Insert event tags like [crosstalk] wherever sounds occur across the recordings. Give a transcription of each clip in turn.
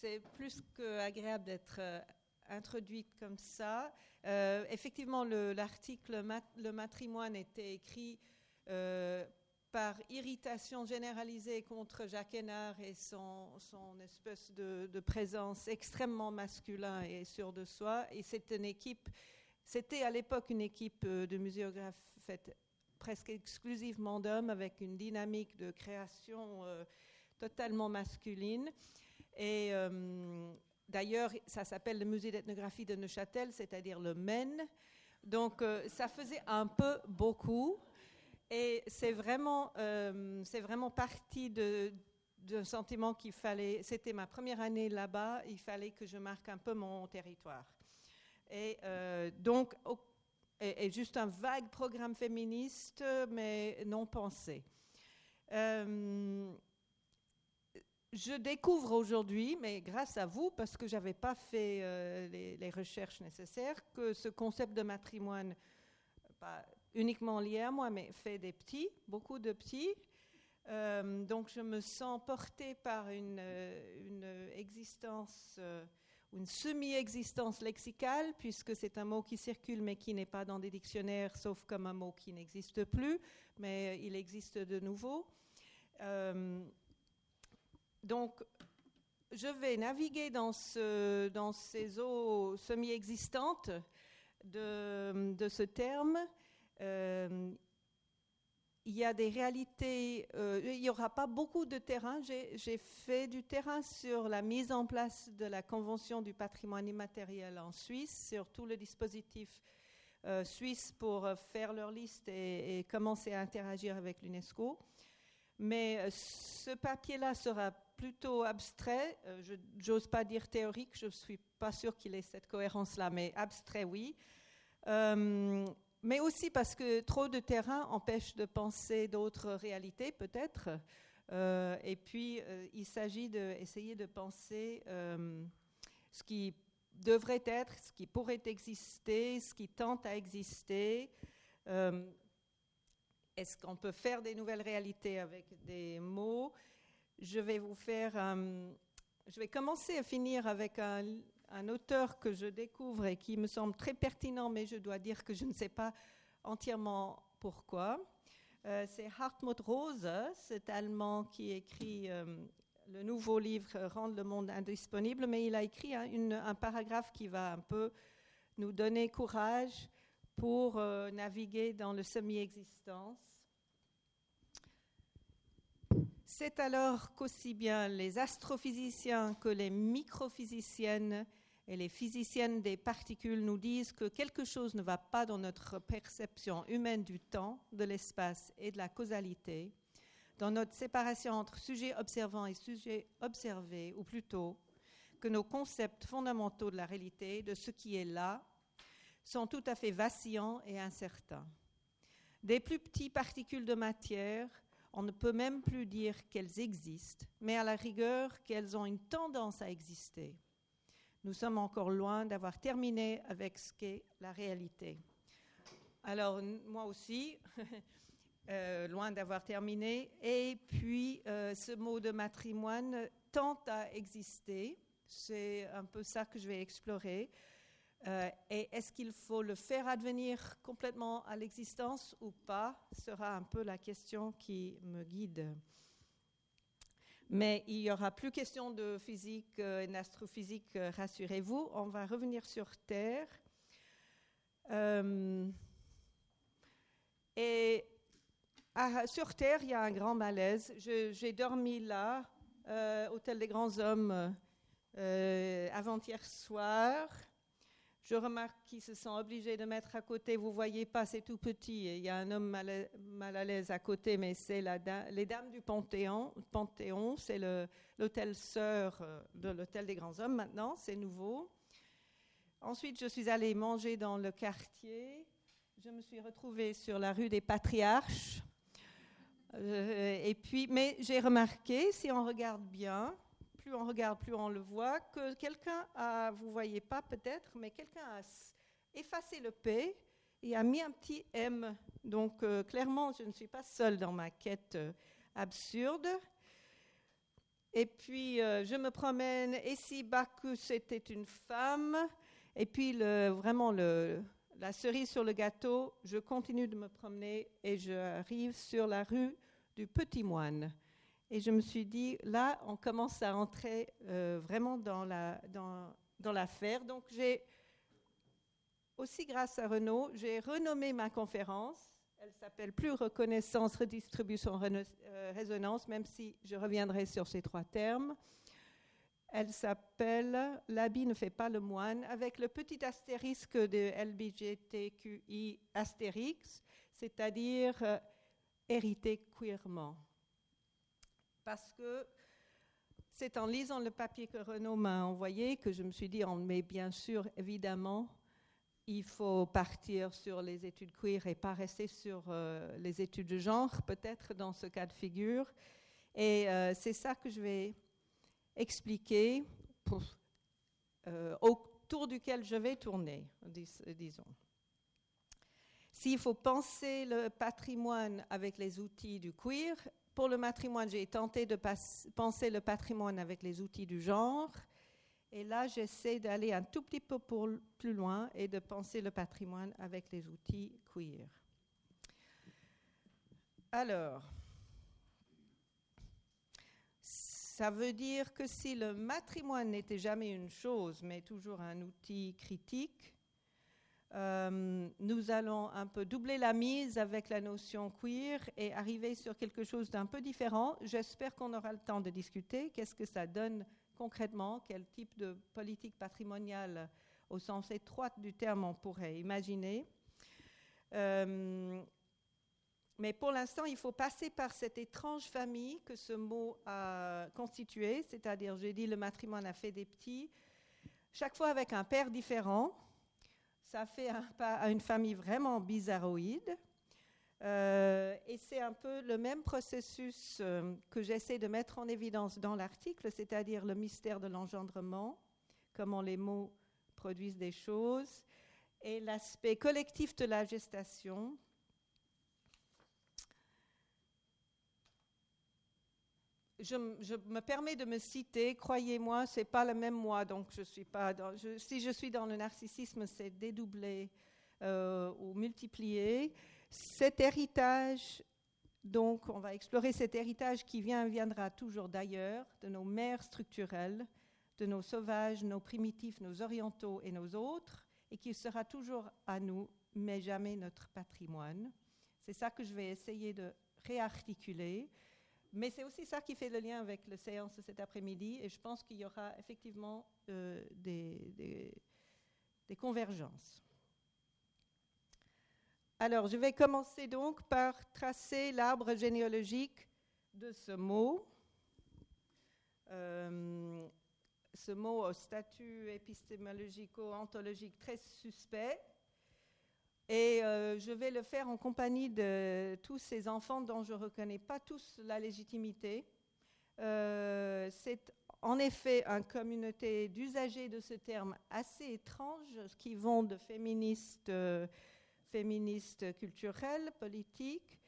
c'est plus qu'agréable d'être euh, introduite comme ça. Euh, effectivement, l'article Le matrimoine était écrit euh, par irritation généralisée contre Jacques Hénard et son, son espèce de, de, présence extrêmement masculin et sûr de soi. Et c'est une équipe, c'était à l'époque une équipe de muséographes faite presque exclusivement d'hommes avec une dynamique de création totalement masculine. Et euh, d'ailleurs, ça s'appelle le musée d'ethnographie de Neuchâtel, c'est-à-dire le MEN. Donc, euh, ça faisait un peu beaucoup. Et c'est vraiment, euh, vraiment parti d'un sentiment qu'il fallait. C'était ma première année là-bas, il fallait que je marque un peu mon territoire. Et donc, et, juste un vague programme féministe, mais non pensé. Je découvre aujourd'hui, mais grâce à vous, parce que je n'avais pas fait euh, les, recherches nécessaires, que ce concept de matrimoine, pas uniquement lié à moi, mais fait des petits, beaucoup de petits. Euh, donc je me sens portée par une, euh, une existence, une semi-existence lexicale, puisque c'est un mot qui circule mais qui n'est pas dans des dictionnaires, sauf comme un mot qui n'existe plus, mais il existe de nouveau. Donc, je vais naviguer dans, ces eaux semi-existantes de, ce terme. Euh, il y a des réalités, euh, il n'y aura pas beaucoup de terrain. J'ai fait du terrain sur la mise en place de la Convention du patrimoine immatériel en Suisse, sur tout le dispositif euh, suisse pour faire leur liste et commencer à interagir avec l'UNESCO. Mais ce papier-là sera plutôt abstrait. Euh, je n'ose pas dire théorique, je ne suis pas sûre qu'il ait cette cohérence-là, mais abstrait, oui. Euh, mais aussi parce que trop de terrain empêche de penser d'autres réalités, peut-être. Euh, et puis, il s'agit d'essayer de penser ce qui devrait être, ce qui pourrait exister, ce qui tente à exister. Est-ce qu'on peut faire des nouvelles réalités avec des mots? Je vais vous faire. je vais commencer à finir avec un, auteur que je découvre et qui me semble très pertinent, mais je dois dire que je ne sais pas entièrement pourquoi. Euh, c'est Hartmut Rose, cet Allemand qui écrit euh, le nouveau livre Rendre le monde indisponible, mais il a écrit un paragraphe qui va un peu nous donner courage pour euh, naviguer dans le semi-existence. C'est alors qu'aussi bien les astrophysiciens que les microphysiciennes et les physiciennes des particules nous disent que quelque chose ne va pas dans notre perception humaine du temps, de l'espace et de la causalité, dans notre séparation entre sujet observant et sujet observé, ou plutôt que nos concepts fondamentaux de la réalité, de ce qui est là, sont tout à fait vacillants et incertains. Des plus petites particules de matière on ne peut même plus dire qu'elles existent, mais à la rigueur qu'elles ont une tendance à exister. Nous sommes encore loin d'avoir terminé avec ce qu'est la réalité. Alors, moi aussi, [laughs] euh, loin d'avoir terminé. Et puis, euh, ce mot de matrimoine tente à exister. C'est un peu ça que je vais explorer. Euh, et est-ce qu'il faut le faire advenir complètement à l'existence ou pas sera un peu la question qui me guide. Mais il n'y aura plus question de physique euh, et d'astrophysique, euh, rassurez-vous. On va revenir sur Terre. et sur Terre, il y a un grand malaise. J'ai dormi là, Hôtel des Grands Hommes, avant-hier soir. Je remarque qu'ils se sont obligés de mettre à côté, vous voyez pas, c'est tout petit, il y a un homme mal à, l'aise à côté, mais c'est les dames du Panthéon. Panthéon, c'est l'hôtel sœur euh, de l'hôtel des grands hommes maintenant, c'est nouveau. Ensuite, je suis allée manger dans le quartier. Je me suis retrouvée sur la rue des Patriarches. Euh, et puis, mais j'ai remarqué, si on regarde bien, plus on regarde, plus on le voit, que quelqu'un a, vous voyez pas peut-être, mais quelqu'un a effacé le P et a mis un petit M. Donc euh, clairement, je ne suis pas seule dans ma quête euh, absurde. Et puis, euh, je me promène. Et si Bacchus était une femme? Et puis, vraiment, la cerise sur le gâteau, je continue de me promener et j'arrive sur la rue du Petit Moine. Et je me suis dit, là, on commence à entrer euh, vraiment dans l'affaire. La, dans, Donc, j'ai aussi, grâce à Renault, j'ai renommé ma conférence. Elle s'appelle plus reconnaissance, redistribution, euh, résonance, même si je reviendrai sur ces trois termes. Elle s'appelle L'habit ne fait pas le moine, avec le petit astérisque de LBGTQI astérix, c'est-à-dire euh, hériter queerement. Parce que c'est en lisant le papier que Renaud m'a envoyé que je me suis dit, on met bien sûr, évidemment, il faut partir sur les études queer et pas rester sur euh, les études de genre, peut-être dans ce cas de figure. Et euh, c'est ça que je vais expliquer, euh, autour duquel je vais tourner, disons. S'il faut penser le patrimoine avec les outils du queer, pour le patrimoine, j'ai tenté de penser le patrimoine avec les outils du genre. Et là, j'essaie d'aller un tout petit peu plus loin et de penser le patrimoine avec les outils queer. Alors, ça veut dire que si le matrimoine n'était jamais une chose, mais toujours un outil critique, euh, nous allons un peu doubler la mise avec la notion queer et arriver sur quelque chose d'un peu différent. J'espère qu'on aura le temps de discuter. Qu'est-ce que ça donne concrètement? Quel type de politique patrimoniale au sens étroit du terme on pourrait imaginer? Euh, mais pour l'instant, il faut passer par cette étrange famille que ce mot a constituée, c'est-à-dire, j'ai dit, le matrimoine a fait des petits, chaque fois avec un père différent. Ça fait un, une famille vraiment bizarroïde. Euh, et c'est un peu le même processus euh, que j'essaie de mettre en évidence dans l'article, c'est-à-dire le mystère de l'engendrement, comment les mots produisent des choses, et l'aspect collectif de la gestation. Je, me permets de me citer, croyez-moi, c'est pas le même moi, donc je suis pas. si je suis dans le narcissisme, c'est dédoublé euh, ou multiplié. Cet héritage, donc, on va explorer cet héritage qui vient, viendra toujours d'ailleurs, de nos mères structurelles, de nos sauvages, nos primitifs, nos orientaux et nos autres, et qui sera toujours à nous, mais jamais notre patrimoine. C'est ça que je vais essayer de réarticuler. Mais c'est aussi ça qui fait le lien avec la séance de cet après-midi, et je pense qu'il y aura effectivement euh, des convergences. Alors, je vais commencer donc par tracer l'arbre généalogique de ce mot. Euh, ce mot au statut épistémologico-ontologique très suspect. Et euh, je vais le faire en compagnie de tous ces enfants dont je ne reconnais pas tous la légitimité. Euh, c'est en effet une communauté d'usagers de ce terme assez étrange, qui vont de féministes féministe culturelle, politique,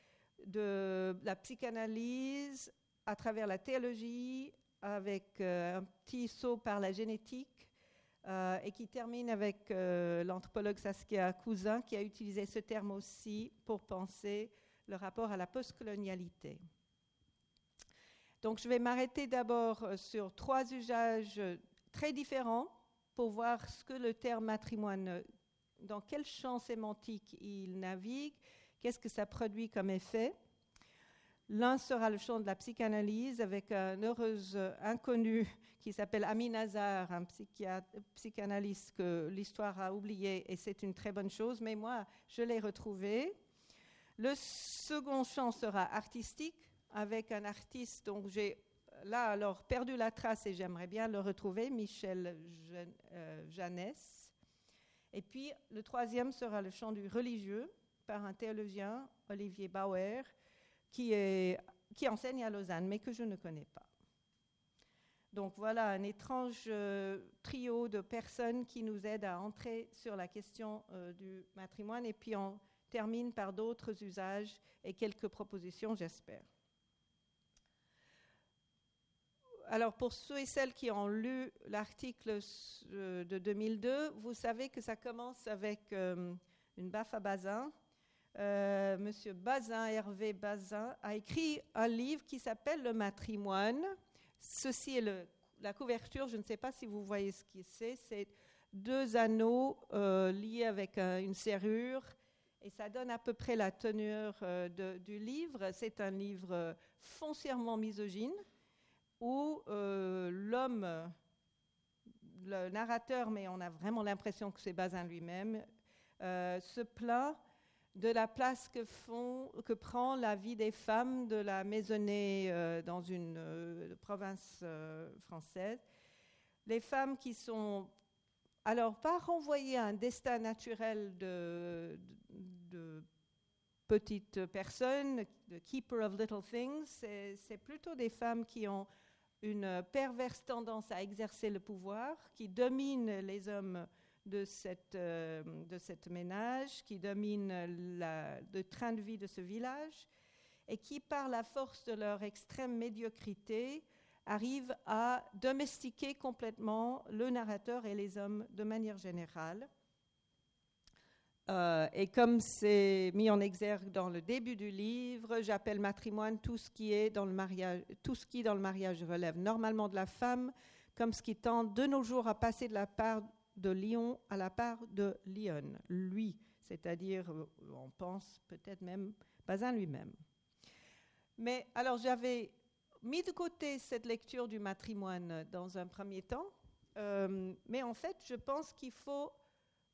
de la psychanalyse à travers la théologie, avec euh, un petit saut par la génétique, euh, et qui termine avec euh, l'anthropologue Saskia Cousin, qui a utilisé ce terme aussi pour penser le rapport à la postcolonialité. Donc je vais m'arrêter d'abord sur trois usages très différents pour voir ce que le terme matrimoine dans quel champ sémantique il navigue, qu'est-ce que ça produit comme effet. L'un sera le champ de la psychanalyse avec un heureux inconnu qui s'appelle Amin Azar, un psychanalyste que l'histoire a oublié et c'est une très bonne chose, mais moi je l'ai retrouvé. Le second champ sera artistique avec un artiste dont j'ai là alors perdu la trace et j'aimerais bien le retrouver, Michel Jeannès. Et puis le troisième sera le chant du religieux par un théologien, Olivier Bauer, qui, enseigne à Lausanne, mais que je ne connais pas. Donc voilà un étrange euh, trio de personnes qui nous aident à entrer sur la question euh, du matrimoine et puis on termine par d'autres usages et quelques propositions, j'espère. alors pour ceux et celles qui ont lu l'article de 2002, vous savez que ça commence avec une baffe à Bazin. Monsieur Bazin, Hervé Bazin, a écrit un livre qui s'appelle Le matrimoine. Ceci est la couverture, je ne sais pas si vous voyez ce que c'est. C'est deux anneaux liés avec une serrure et ça donne à peu près la teneur euh, du livre. C'est un livre foncièrement misogyne où euh, l'homme, le narrateur, mais on a vraiment l'impression que c'est Bazin lui-même, euh, se plaint de la place que, prend la vie des femmes de la maisonnée dans une province française. Les femmes qui sont alors, pas renvoyer à un destin naturel de, de petites personnes, de keeper of little things, c'est plutôt des femmes qui ont une perverse tendance à exercer le pouvoir, qui dominent les hommes de cette, euh, de cette ménage, qui dominent le train de vie de ce village, et qui, par la force de leur extrême médiocrité, arrivent à domestiquer complètement le narrateur et les hommes de manière générale. Euh, et comme c'est mis en exergue dans le début du livre, j'appelle matrimoine tout ce qui est dans le mariage, tout ce qui dans le mariage relève normalement de la femme, comme ce qui tend de nos jours à passer de la part de Lion à la part de Lyon, lui, c'est-à-dire, euh, on pense peut-être même Bazin lui-même. Mais alors j'avais mis de côté cette lecture du matrimoine dans un premier temps, euh, mais en fait, je pense qu'il faut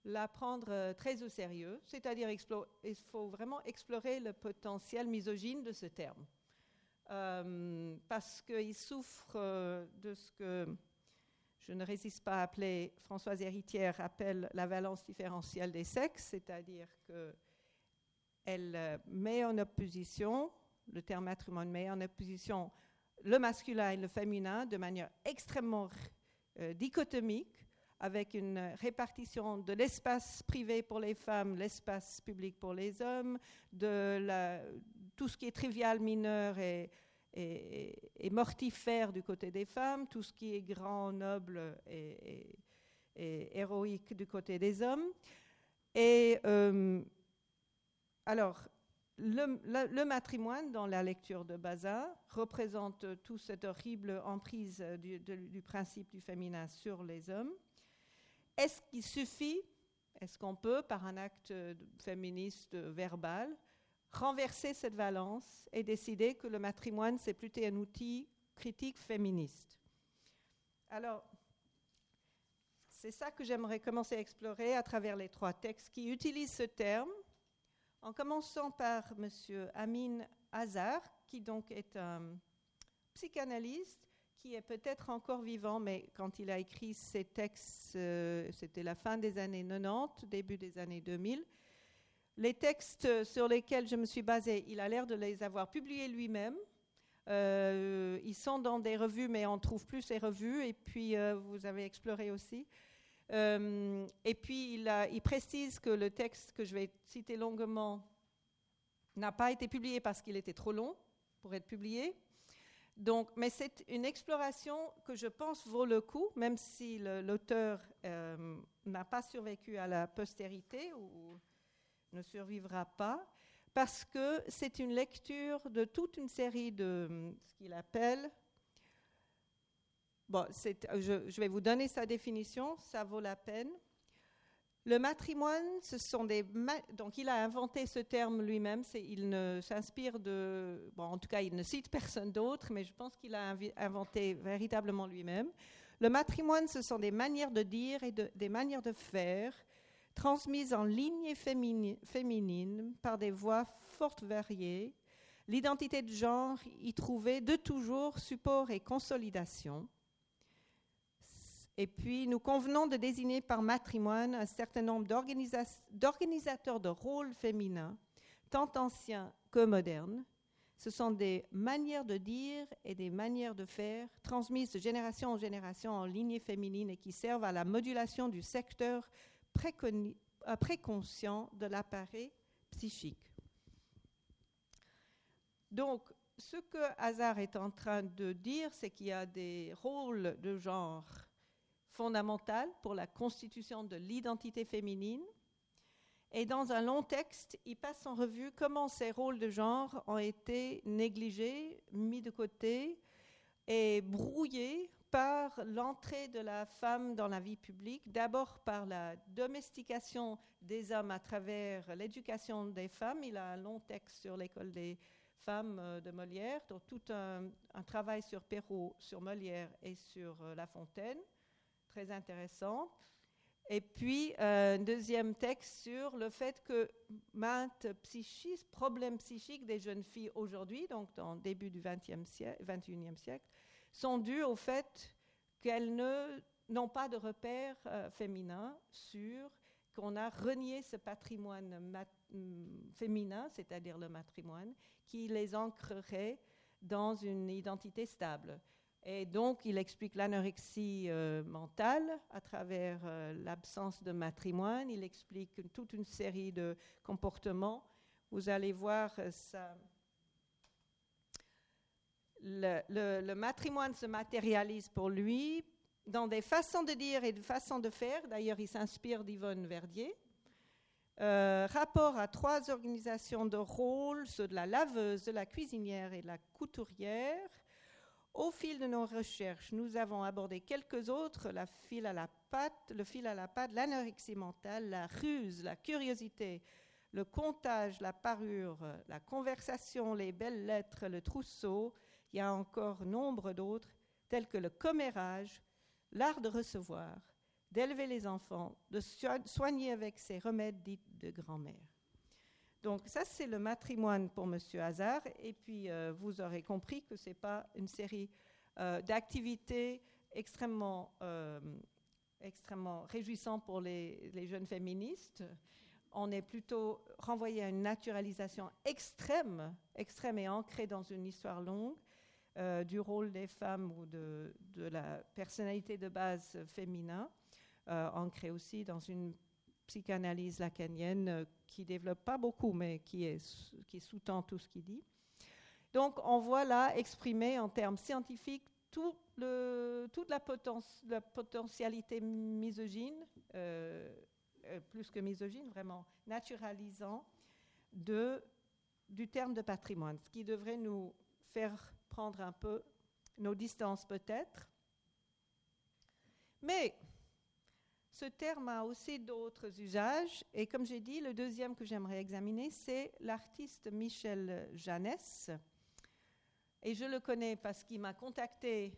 la prendre euh, très au sérieux, c'est-à-dire il faut vraiment explorer le potentiel misogyne de ce terme, parce qu'il souffre de ce que je ne résiste pas à appeler, Françoise Héritière appelle la valence différentielle des sexes, c'est-à-dire qu'elle met en opposition, le terme matrimoine met en opposition le masculin et le féminin de manière extrêmement dichotomique, avec une répartition de l'espace privé pour les femmes, l'espace public pour les hommes, de tout ce qui est trivial, mineur et, et, mortifère du côté des femmes, tout ce qui est grand, noble et, héroïque du côté des hommes. Et euh, alors, le, le, matrimoine, dans la lecture de Baza, représente toute cette horrible emprise du principe du féminin sur les hommes. Est-ce qu'il suffit, est-ce qu'on peut, par un acte féministe verbal, renverser cette valence et décider que le matrimoine, c'est plutôt un outil critique féministe Alors, c'est ça que j'aimerais commencer à explorer à travers les trois textes qui utilisent ce terme, en commençant par M. Amin Hazar, qui donc est un psychanalyste qui est peut-être encore vivant, mais quand il a écrit ces textes, euh, c'était la fin des années 90, début des années 2000. Les textes sur lesquels je me suis basée, il a l'air de les avoir publiés lui-même. Euh, ils sont dans des revues, mais on trouve plus ces revues. Et puis, euh, vous avez exploré aussi. et puis, il, précise que le texte que je vais citer longuement n'a pas été publié parce qu'il était trop long pour être publié. Donc, mais c'est une exploration que je pense vaut le coup, même si l'auteur euh, n'a pas survécu à la postérité ne survivra pas, parce que c'est une lecture de toute une série de ce qu'il appelle. Bon, je, je vais vous donner sa définition, ça vaut la peine. Le matrimoine, ce sont des. Donc, il a inventé ce terme lui-même. Il ne s'inspire de. Bon, en tout cas, il ne cite [laughs] personne d'autre, mais je pense qu'il a inventé véritablement lui-même. Le matrimoine, ce sont des manières de dire et des manières de faire transmises en lignée féminine par des voix fortes variées. L'identité de genre y trouvait de toujours support et consolidation. Et puis, nous convenons de désigner par matrimoine un certain nombre d'organisateurs de rôles féminins, tant anciens que modernes. Ce sont des manières de dire et des manières de faire transmises de génération en génération en lignée féminine et qui servent à la modulation du secteur euh, préconscient de l'appareil psychique. Donc, ce que Hazard est en train de dire, c'est qu'il y a des rôles de genre fondamentaux pour la constitution de l'identité féminine. Et dans un long texte, il passe en revue comment ces rôles de genre ont été négligés, mis de côté et brouillés par l'entrée de la femme dans la vie publique, d'abord par la domestication des hommes à travers l'éducation des femmes. Il a un long texte sur l'école des femmes euh, de Molière, donc tout un, travail sur Perrault, sur Molière et sur euh, La Fontaine, très intéressant. Et puis euh, un deuxième texte sur le fait que maintes problèmes psychiques des jeunes filles aujourd'hui, donc dans le début du siècle, 21e siècle, sont dus au fait qu'elles n'ont pas de repères euh, féminins sur qu'on a renié ce patrimoine mm, féminin, c'est-à-dire le matrimoine, qui les ancrerait dans une identité stable. Et donc, il explique l'anorexie euh, mentale à travers euh, l'absence de matrimoine. Il explique toute une série de comportements. Vous allez voir ça le, matrimoine se matérialise pour lui dans des façons de dire et de façons de faire. D'ailleurs, il s'inspire d'Yvonne Verdier. Euh, rapport à trois organisations de rôle, ceux de la laveuse, de la cuisinière et de la couturière. Au fil de nos recherches, nous avons abordé quelques autres, la fil à la patte, le fil à la patte, l'anorexie mentale, la ruse, la curiosité, le comptage, la parure, la conversation, les belles lettres, le trousseau, il y a encore nombre d'autres, tels que le commérage, l'art de recevoir, d'élever les enfants, de soigner avec ces remèdes dits de grand-mère. Donc ça, c'est le matrimoine pour M. Hazard. Et puis, euh, vous aurez compris que ce n'est pas une série euh, d'activités extrêmement, euh, extrêmement réjouissantes pour les, les, jeunes féministes. On est plutôt renvoyé à une naturalisation extrême, extrême et ancrée dans une histoire longue. Euh, du rôle des femmes ou de, la personnalité de base féminin, euh, ancrée aussi dans une psychanalyse lacanienne euh, qui développe pas beaucoup, mais qui, sous-tend tout ce qu'il dit. Donc, on voit là exprimer en termes scientifiques toute la, potentialité misogyne, plus que misogyne, vraiment naturalisant, du terme de patrimoine, ce qui devrait nous faire prendre un peu nos distances peut-être. Mais ce terme a aussi d'autres usages, et comme j'ai dit, le deuxième que j'aimerais examiner, c'est l'artiste Michel Janès. Et je le connais parce qu'il m'a contacté,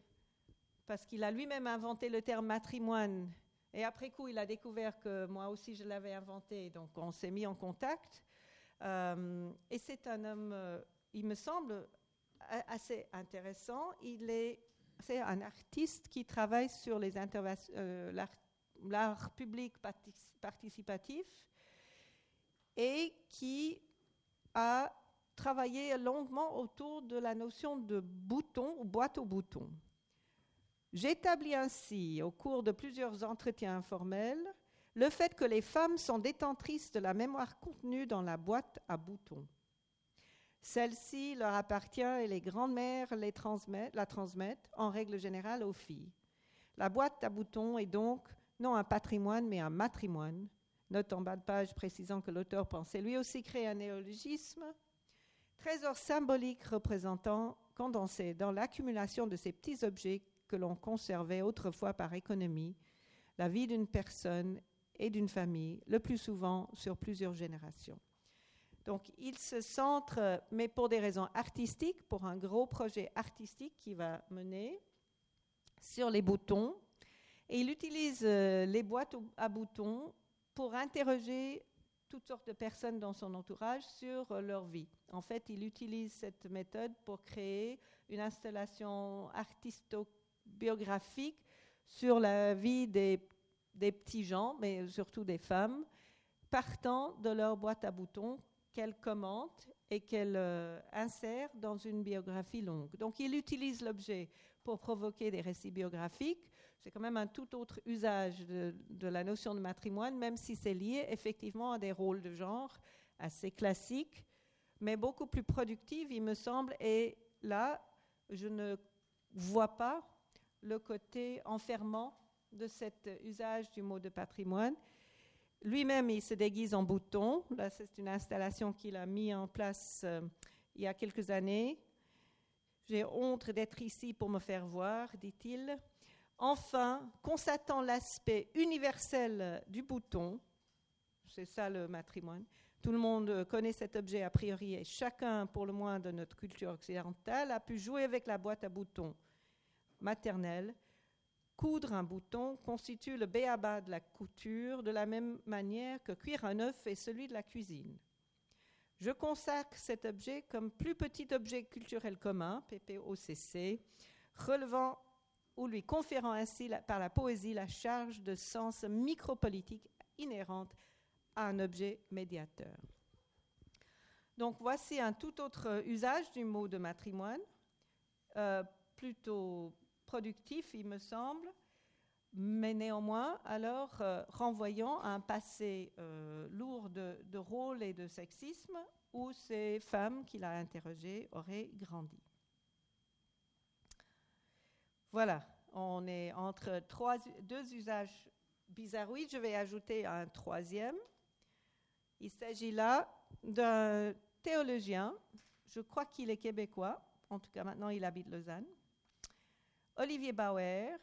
parce qu'il a lui-même inventé le terme matrimoine, et après coup, il a découvert que moi aussi je l'avais inventé, donc on s'est mis en contact. Euh, et c'est un homme, euh, il me semble, assez intéressant. Il est, c'est un artiste qui travaille sur les euh, l'art, public participatif et qui a travaillé longuement autour de la notion de bouton ou boîte aux boutons. J'établis ainsi, au cours de plusieurs entretiens informels, le fait que les femmes sont détentrices de la mémoire contenue dans la boîte à boutons. Celle-ci leur appartient et les grandes-mères la transmettent en règle générale aux filles. La boîte à boutons est donc non un patrimoine mais un matrimoine. Note en bas de page précisant que l'auteur pensait lui aussi créer un néologisme. Trésor symbolique représentant, condensé dans l'accumulation de ces petits objets que l'on conservait autrefois par économie, la vie d'une personne et d'une famille, le plus souvent sur plusieurs générations. Donc, il se centre, mais pour des raisons artistiques, pour un gros projet artistique qu'il va mener, sur les boutons. Et il utilise euh, les boîtes à boutons pour interroger toutes sortes de personnes dans son entourage sur euh, leur vie. En fait, il utilise cette méthode pour créer une installation artisto-biographique sur la vie des, des petits gens, mais surtout des femmes, partant de leur boîte à boutons qu'elle commente et qu'elle euh, insère dans une biographie longue. Donc il utilise l'objet pour provoquer des récits biographiques. C'est quand même un tout autre usage de, de la notion de matrimoine, même si c'est lié effectivement à des rôles de genre assez classiques, mais beaucoup plus productifs, il me semble, et là, je ne vois pas le côté enfermant de cet usage du mot de patrimoine. Lui-même, il se déguise en bouton. Là, c'est une installation qu'il a mis en place euh, il y a quelques années. J'ai honte d'être ici pour me faire voir, dit-il. Enfin, constatant l'aspect universel du bouton, c'est ça le matrimoine, tout le monde connaît cet objet a priori et chacun, pour le moins de notre culture occidentale, a pu jouer avec la boîte à boutons maternelle. Coudre un bouton constitue le béaba de la couture de la même manière que cuire un œuf est celui de la cuisine. Je consacre cet objet comme plus petit objet culturel commun, PPOCC, relevant ou lui conférant ainsi par la poésie la charge de sens micropolitique inhérente à un objet médiateur. Donc voici un tout autre usage du mot de matrimoine, euh, plutôt productif, il me semble, mais néanmoins, alors euh, renvoyant à un passé euh, lourd de, de rôle et de sexisme où ces femmes qu'il a interrogées auraient grandi. Voilà, on est entre trois, deux usages bizarroïdes. Je vais ajouter un troisième. Il s'agit là d'un théologien, je crois qu'il est québécois, en tout cas maintenant il habite Lausanne, Olivier Bauer,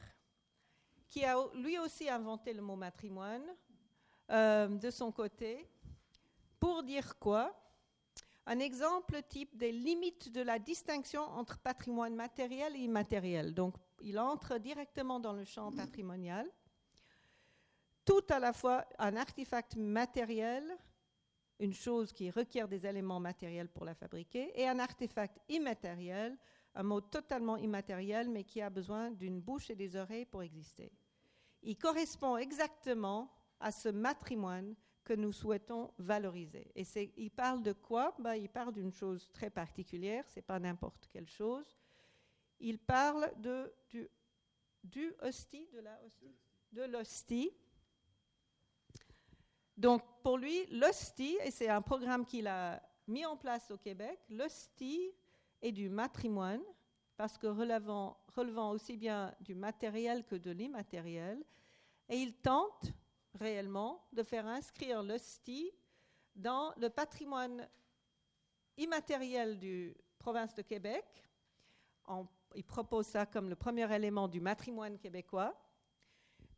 qui a lui aussi inventé le mot matrimoine euh, de son côté. Pour dire quoi? Un exemple type des limites de la distinction entre patrimoine matériel et immatériel. Donc, il entre directement dans le champ patrimonial. Tout à la fois un artefact matériel, une chose qui requiert des éléments matériels pour la fabriquer, et un artefact immatériel, un mot totalement immatériel, mais qui a besoin d'une bouche et des oreilles pour exister. Il correspond exactement à ce matrimoine que nous souhaitons valoriser. Et il parle de quoi? Ben, Il parle d'une chose très particulière, ce n'est pas n'importe quelle chose. Il parle de, du hostie, de la hostie, de l'hostie. Donc pour lui, l'hostie, et c'est un programme qu'il a mis en place au Québec, l'hostie et du matrimoine, parce que relevant, aussi bien du matériel que de l'immatériel, et il tente réellement de faire inscrire l'hostie dans le patrimoine immatériel du province de Québec. il propose ça comme le premier élément du matrimoine québécois.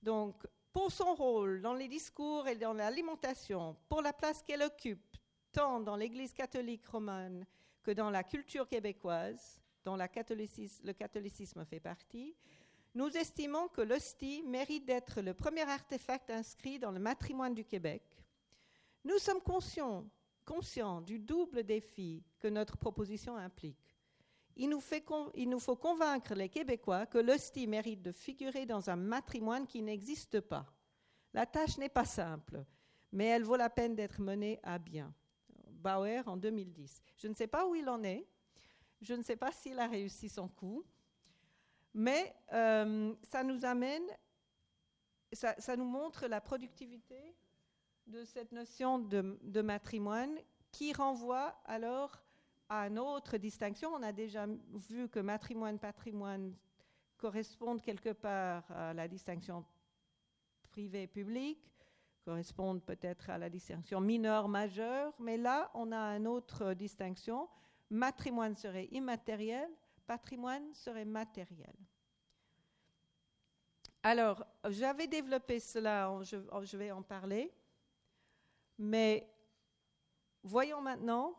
Donc, pour son rôle dans les discours et dans l'alimentation, pour la place qu'elle occupe, tant dans l'Église catholique romaine que dans la culture québécoise, dont le catholicisme fait partie, nous estimons que l'hostie mérite d'être le premier artefact inscrit dans le matrimoine du Québec. Nous sommes conscients, du double défi que notre proposition implique. Il nous, il nous faut convaincre les Québécois que l'hostie mérite de figurer dans un matrimoine qui n'existe pas. La tâche n'est pas simple, mais elle vaut la peine d'être menée à bien. Bauer en 2010. Je ne sais pas où il en est. Je ne sais pas s'il a réussi son coup. Mais euh, ça nous amène, ça, nous montre la productivité de cette notion de, de, matrimoine qui renvoie alors à une autre distinction. On a déjà vu que matrimoine, patrimoine correspondent quelque part à la distinction privé-public correspondent peut-être à la distinction mineure-majeure, mais là, on a une autre distinction. Matrimoine serait immatériel, patrimoine serait matériel. Alors, j'avais développé cela, je, vais en parler, mais voyons maintenant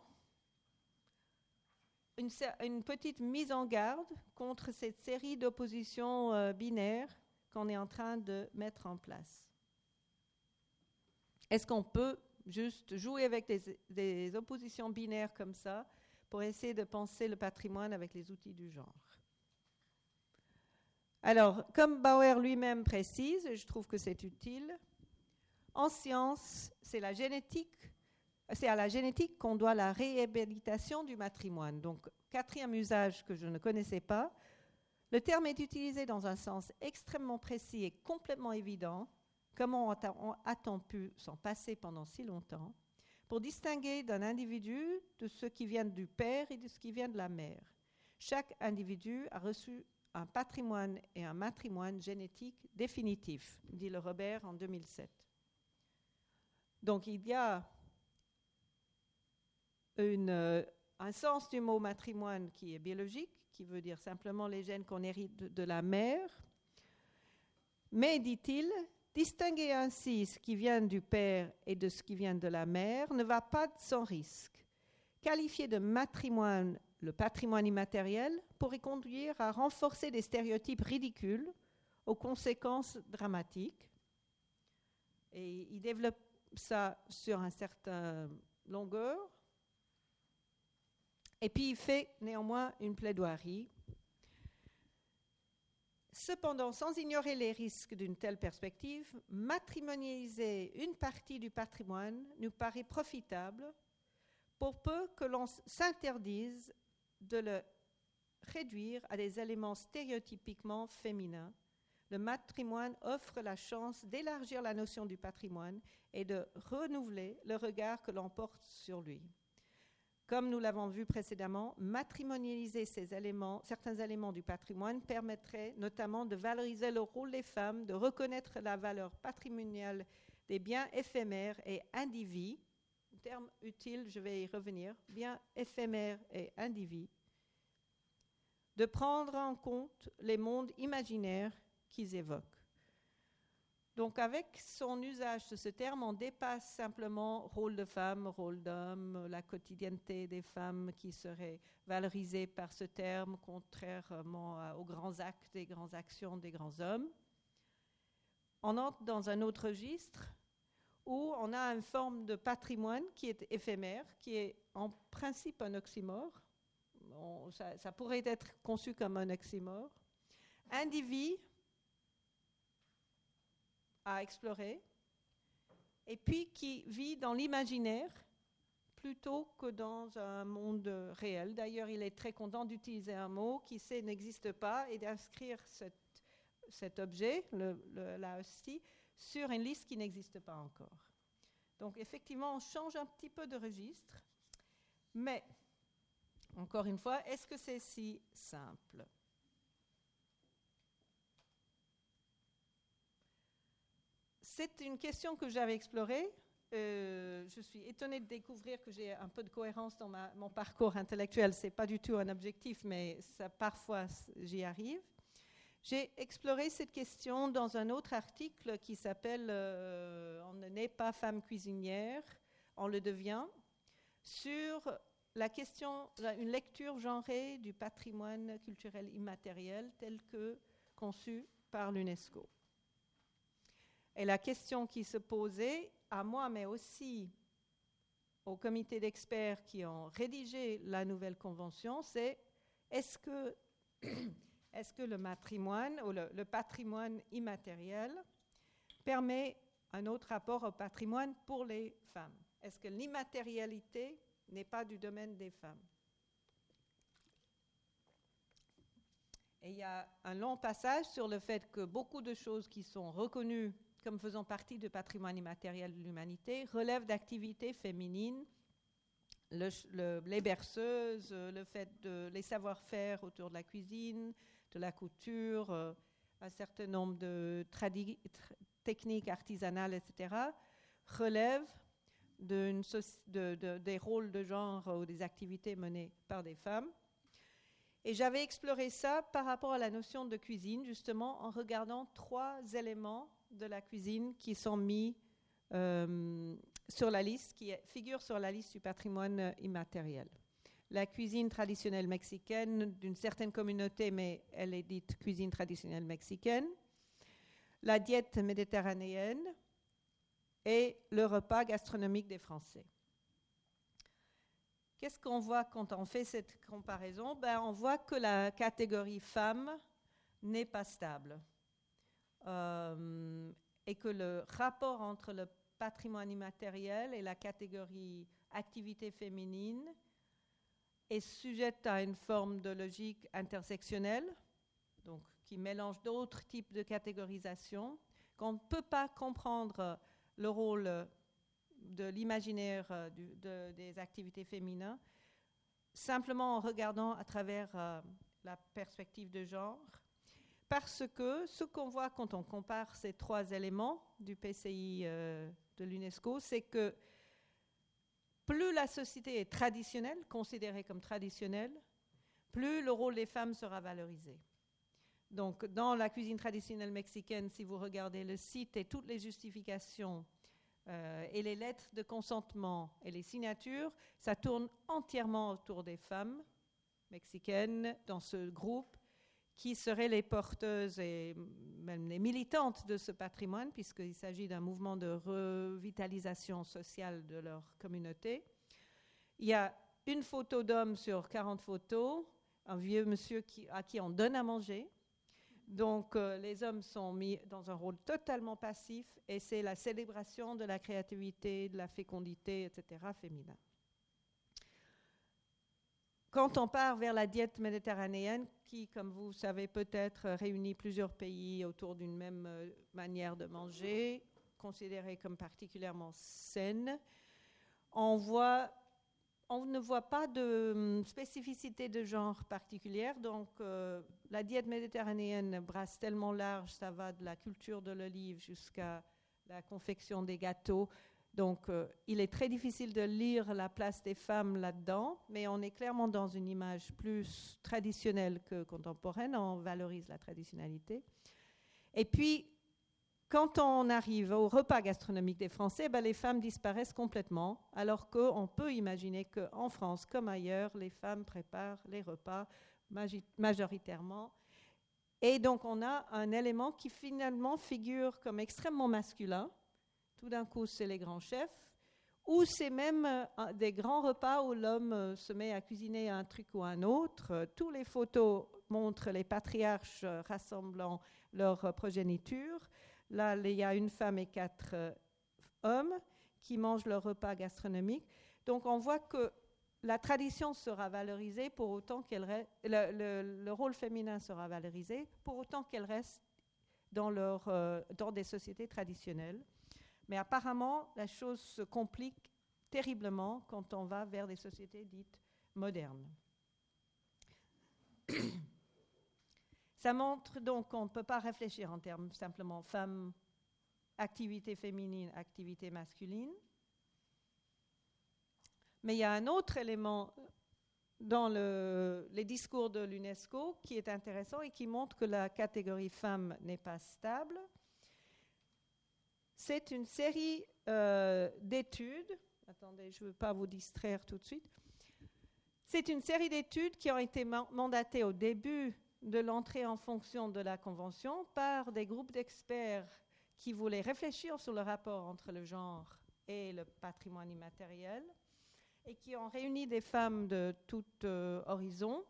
une, petite mise en garde contre cette série d'oppositions euh, binaires qu'on est en train de mettre en place. Est-ce qu'on peut juste jouer avec des, oppositions binaires comme ça pour essayer de penser le patrimoine avec les outils du genre? Alors, comme Bauer lui-même précise, je trouve que c'est utile, en science, c'est c'est à la génétique qu'on doit la réhabilitation du matrimoine. Donc, quatrième usage que je ne connaissais pas, le terme est utilisé dans un sens extrêmement précis et complètement évident Comment a-t-on pu s'en passer pendant si longtemps pour distinguer d'un individu de ce qui vient du père et de ce qui vient de la mère? Chaque individu a reçu un patrimoine et un matrimoine génétique définitif, dit le Robert en 2007. Donc il y a euh, un sens du mot matrimoine qui est biologique, qui veut dire simplement les gènes qu'on hérite de la mère. Mais, dit-il, distinguer ainsi ce qui vient du père et de ce qui vient de la mère ne va pas sans risque. Qualifier de matrimoine le patrimoine immatériel pourrait conduire à renforcer des stéréotypes ridicules aux conséquences dramatiques. Et il développe ça sur un certain longueur. Et puis il fait néanmoins une plaidoirie. Cependant, sans ignorer les risques d'une telle perspective, matrimonialiser une partie du patrimoine nous paraît profitable pour peu que l'on s'interdise de le réduire à des éléments stéréotypiquement féminins. Le matrimoine offre la chance d'élargir la notion du patrimoine et de renouveler le regard que l'on porte sur lui. Comme nous l'avons vu précédemment, matrimonialiser certains éléments du patrimoine permettrait notamment de valoriser le rôle des femmes, de reconnaître la valeur patrimoniale des biens éphémères et indivis, terme utile, je vais y revenir, biens éphémères et indivis, de prendre en compte les mondes imaginaires qu'ils évoquent. Donc avec son usage de ce terme, on dépasse simplement rôle de femme, rôle d'homme, la quotidienneté des femmes qui seraient valorisées par ce terme, contrairement aux grands actes et grandes actions des grands hommes. On entre dans un autre registre où on a une forme de patrimoine qui est éphémère, qui est en principe un oxymore. ça, ça, pourrait être conçu comme un oxymore. Individu, à explorer, et puis qui vit dans l'imaginaire plutôt que dans un monde réel. D'ailleurs, il est très content d'utiliser un mot qui sait n'existe pas et d'inscrire cet, objet, le, la hostie, sur une liste qui n'existe pas encore. Donc effectivement, on change un petit peu de registre, mais encore une fois, est-ce que c'est si simple? C'est une question que j'avais explorée. Euh, je suis étonnée de découvrir que j'ai un peu de cohérence dans mon parcours intellectuel. Ce n'est pas du tout un objectif, mais parfois j'y arrive. J'ai exploré cette question dans un autre article qui s'appelle euh, On ne naît pas femme cuisinière, on le devient, sur la question, une lecture genrée du patrimoine culturel immatériel tel que conçu par l'UNESCO. Et la question qui se posait à moi, mais aussi au comité d'experts qui ont rédigé la nouvelle convention, c'est est-ce que, [clears throat] est que le matrimoine ou le, patrimoine immatériel permet un autre rapport au patrimoine pour les femmes? Est-ce que l'immatérialité n'est pas du domaine des femmes? Et il y a un long passage sur le fait que beaucoup de choses qui sont reconnues comme faisant partie du patrimoine immatériel de l'humanité, relève d'activités féminines, les berceuses, le fait de les savoir-faire autour de la cuisine, de la couture, euh, un certain nombre de techniques artisanales, etc., relèvent des rôles de genre ou des activités menées par des femmes. Et j'avais exploré ça par rapport à la notion de cuisine, justement en regardant trois éléments de la cuisine qui sont mis euh, sur la liste, qui figurent sur la liste du patrimoine immatériel. La cuisine traditionnelle mexicaine d'une certaine communauté, mais elle est dite cuisine traditionnelle mexicaine. La diète méditerranéenne et le repas gastronomique des Français. Qu'est-ce qu'on voit quand on fait cette comparaison? Ben, On voit que la catégorie femme n'est pas stable. Euh, et que le rapport entre le patrimoine immatériel et la catégorie activité féminine est sujette à une forme de logique intersectionnelle, donc qui mélange d'autres types de catégorisation, qu'on ne peut pas comprendre le rôle de l'imaginaire des activités féminines simplement en regardant à travers euh, la perspective de genre. Parce que ce qu'on voit quand on compare ces trois éléments du PCI euh, de l'UNESCO, c'est que plus la société est traditionnelle, considérée comme traditionnelle, plus le rôle des femmes sera valorisé. Donc, dans la cuisine traditionnelle mexicaine, si vous regardez le site et toutes les justifications euh, et les lettres de consentement et les signatures, ça tourne entièrement autour des femmes mexicaines dans ce groupe qui seraient les porteuses et même les militantes de ce patrimoine, puisqu'il s'agit d'un mouvement de revitalisation sociale de leur communauté. Il y a une photo d'homme sur 40 photos, un vieux monsieur à qui on donne à manger. Donc euh, les hommes sont mis dans un rôle totalement passif et c'est la célébration de la créativité, de la fécondité, etc. féminin. Quand on part vers la diète méditerranéenne, qui, comme vous savez peut-être, réunit plusieurs pays autour d'une même euh, manière de manger, considérée comme particulièrement saine, on ne voit pas de hum, spécificité de genre particulière. Donc, euh, la diète méditerranéenne brasse tellement large, ça va de la culture de l'olive jusqu'à la confection des gâteaux. Donc, euh, il est très difficile de lire la place des femmes là-dedans, mais on est clairement dans une image plus traditionnelle que contemporaine. On valorise la traditionnalité. Et puis, quand on arrive au repas gastronomique des Français, ben, les femmes disparaissent complètement, alors qu'on peut imaginer qu'en France comme ailleurs, les femmes préparent les repas majoritairement. Et donc on a un élément qui finalement figure comme extrêmement masculin. Tout d'un coup, c'est les grands chefs, ou c'est même euh, des grands repas où l'homme euh, se met à cuisiner un truc ou un autre. Tous les photos montrent les patriarches euh, rassemblant leur progéniture. Là, il y a une femme et quatre euh, hommes qui mangent leur repas gastronomique. Donc, on voit que la tradition sera valorisée pour autant qu'elle le, rôle féminin sera valorisé pour autant qu'elle reste euh, dans des sociétés traditionnelles. Mais apparemment, la chose se complique terriblement quand on va vers des sociétés dites modernes. [coughs] Ça montre donc qu'on ne peut pas réfléchir en termes simplement femme, activité féminine, activité masculine. Mais il y a un autre élément dans les discours de l'UNESCO qui est intéressant et qui montre que la catégorie femme n'est pas stable. C'est une série euh, d'études. Attendez, je ne veux pas vous distraire tout de suite. C'est une série d'études qui ont été mandatées au début de l'entrée en fonction de la Convention par des groupes d'experts qui voulaient réfléchir sur le rapport entre le genre et le patrimoine immatériel et qui ont réuni des femmes de tout euh, horizon,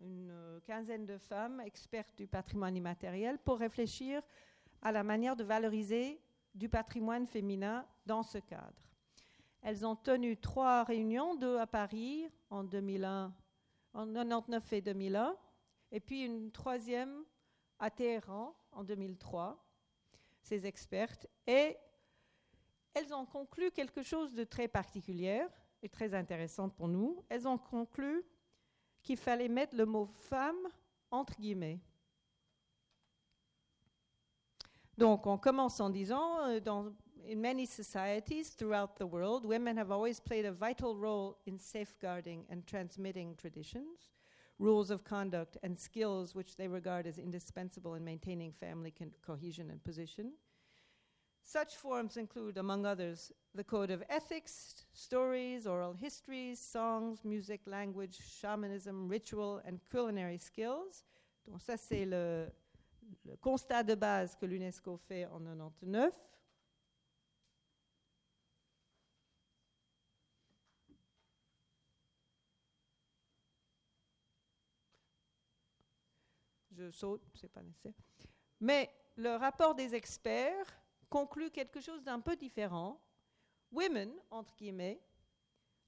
une quinzaine de femmes expertes du patrimoine immatériel, pour réfléchir à la manière de valoriser du patrimoine féminin dans ce cadre. Elles ont tenu trois réunions, deux à Paris en 2001, en 99 et 2001, et puis une troisième à Téhéran en 2003, ces expertes, et elles ont conclu quelque chose de très particulier et très intéressant pour nous. Elles ont conclu qu'il fallait mettre le mot femme entre guillemets. Donc, on commence en disant, euh, dans in many societies throughout the world, women have always played a vital role in safeguarding and transmitting traditions. rules of conduct, and skills which they regard as indispensable in maintaining family cohesion and position. Such forms include, among others, the code of ethics, stories, oral histories, songs, music, language, shamanism, ritual, and culinary skills. Donc ça, c'est le, le constat de base que l'UNESCO fait en 99. je saute, c'est pas nécessaire. Mais le rapport des experts conclut quelque chose d'un peu différent. Women, entre guillemets,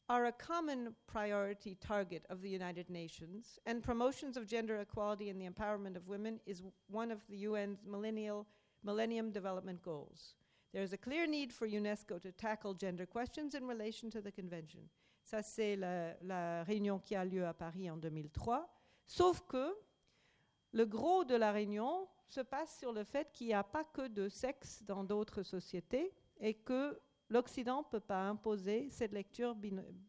are a common priority target of the United Nations, and promotions of gender equality and the empowerment of women is one of the UN's millennial, Millennium Development Goals. There is a clear need for UNESCO to tackle gender questions in relation to the Convention. Ça, c'est la, réunion qui a lieu à Paris en 2003. Sauf que le gros de la réunion se passe sur le fait qu'il n'y a pas que de sexe dans d'autres sociétés et que l'Occident ne peut pas imposer cette lecture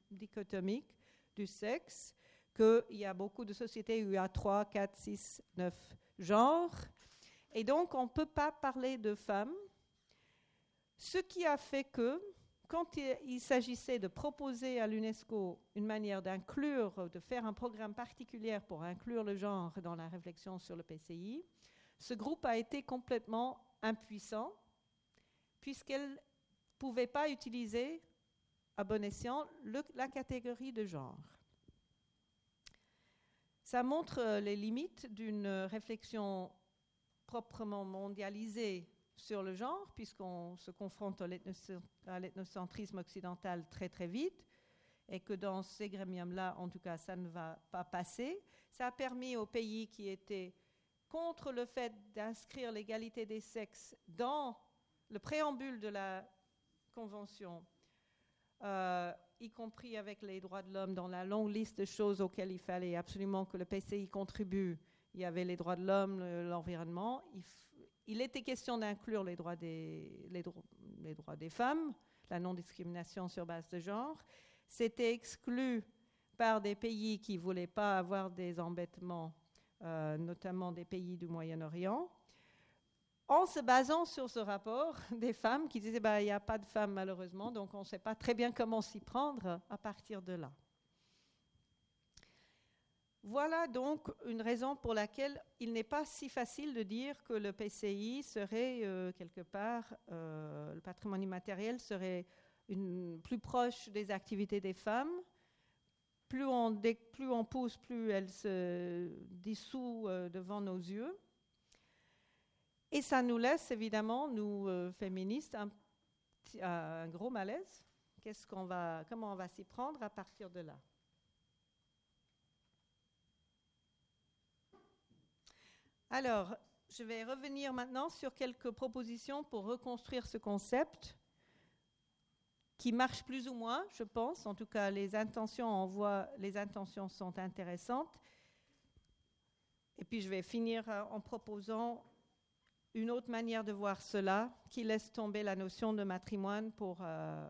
dichotomique du sexe, qu'il y a beaucoup de sociétés où il y a 3, 4, 6, 9 genres. Et donc, on ne peut pas parler de femmes. Ce qui a fait que, quand il, s'agissait de proposer à l'UNESCO une manière d'inclure, de faire un programme particulier pour inclure le genre dans la réflexion sur le PCI, ce groupe a été complètement impuissant, puisqu'elle pouvait pas utiliser à bon escient la catégorie de genre. Ça montre euh, les limites d'une réflexion proprement mondialisée sur le genre, puisqu'on se confronte à l'ethnocentrisme occidental très très vite, et que dans ces gremiums-là, en tout cas, ça ne va pas passer. Ça a permis aux pays qui étaient contre le fait d'inscrire l'égalité des sexes dans le préambule de la Convention, euh, y compris avec les droits de l'homme, dans la longue liste de choses auxquelles il fallait absolument que le PCI contribue. Il y avait les droits de l'homme, l'environnement. Il, était question d'inclure les droits des, les, les droits des femmes, la non-discrimination sur base de genre. C'était exclu par des pays qui ne voulaient pas avoir des embêtements euh, notamment des pays du Moyen-Orient, en se basant sur ce rapport des femmes qui disaient bah, il n'y a pas de femmes malheureusement, donc on ne sait pas très bien comment s'y prendre à partir de là. Voilà donc une raison pour laquelle il n'est pas si facile de dire que le PCI serait euh, quelque part, euh, le patrimoine immatériel serait plus proche des activités des femmes plus on, plus pousse, plus elle se dissout euh, devant nos yeux. Et ça nous laisse évidemment, nous euh, féministes, un, un, gros malaise. Qu'est-ce qu'on va, comment on va s'y prendre à partir de là? Alors, je vais revenir maintenant sur quelques propositions pour reconstruire ce concept qui marche plus ou moins, je pense. En tout cas, les intentions, on voit, les intentions sont intéressantes. Et puis, je vais finir euh, en proposant une autre manière de voir cela, qui laisse tomber la notion de matrimoine pour euh,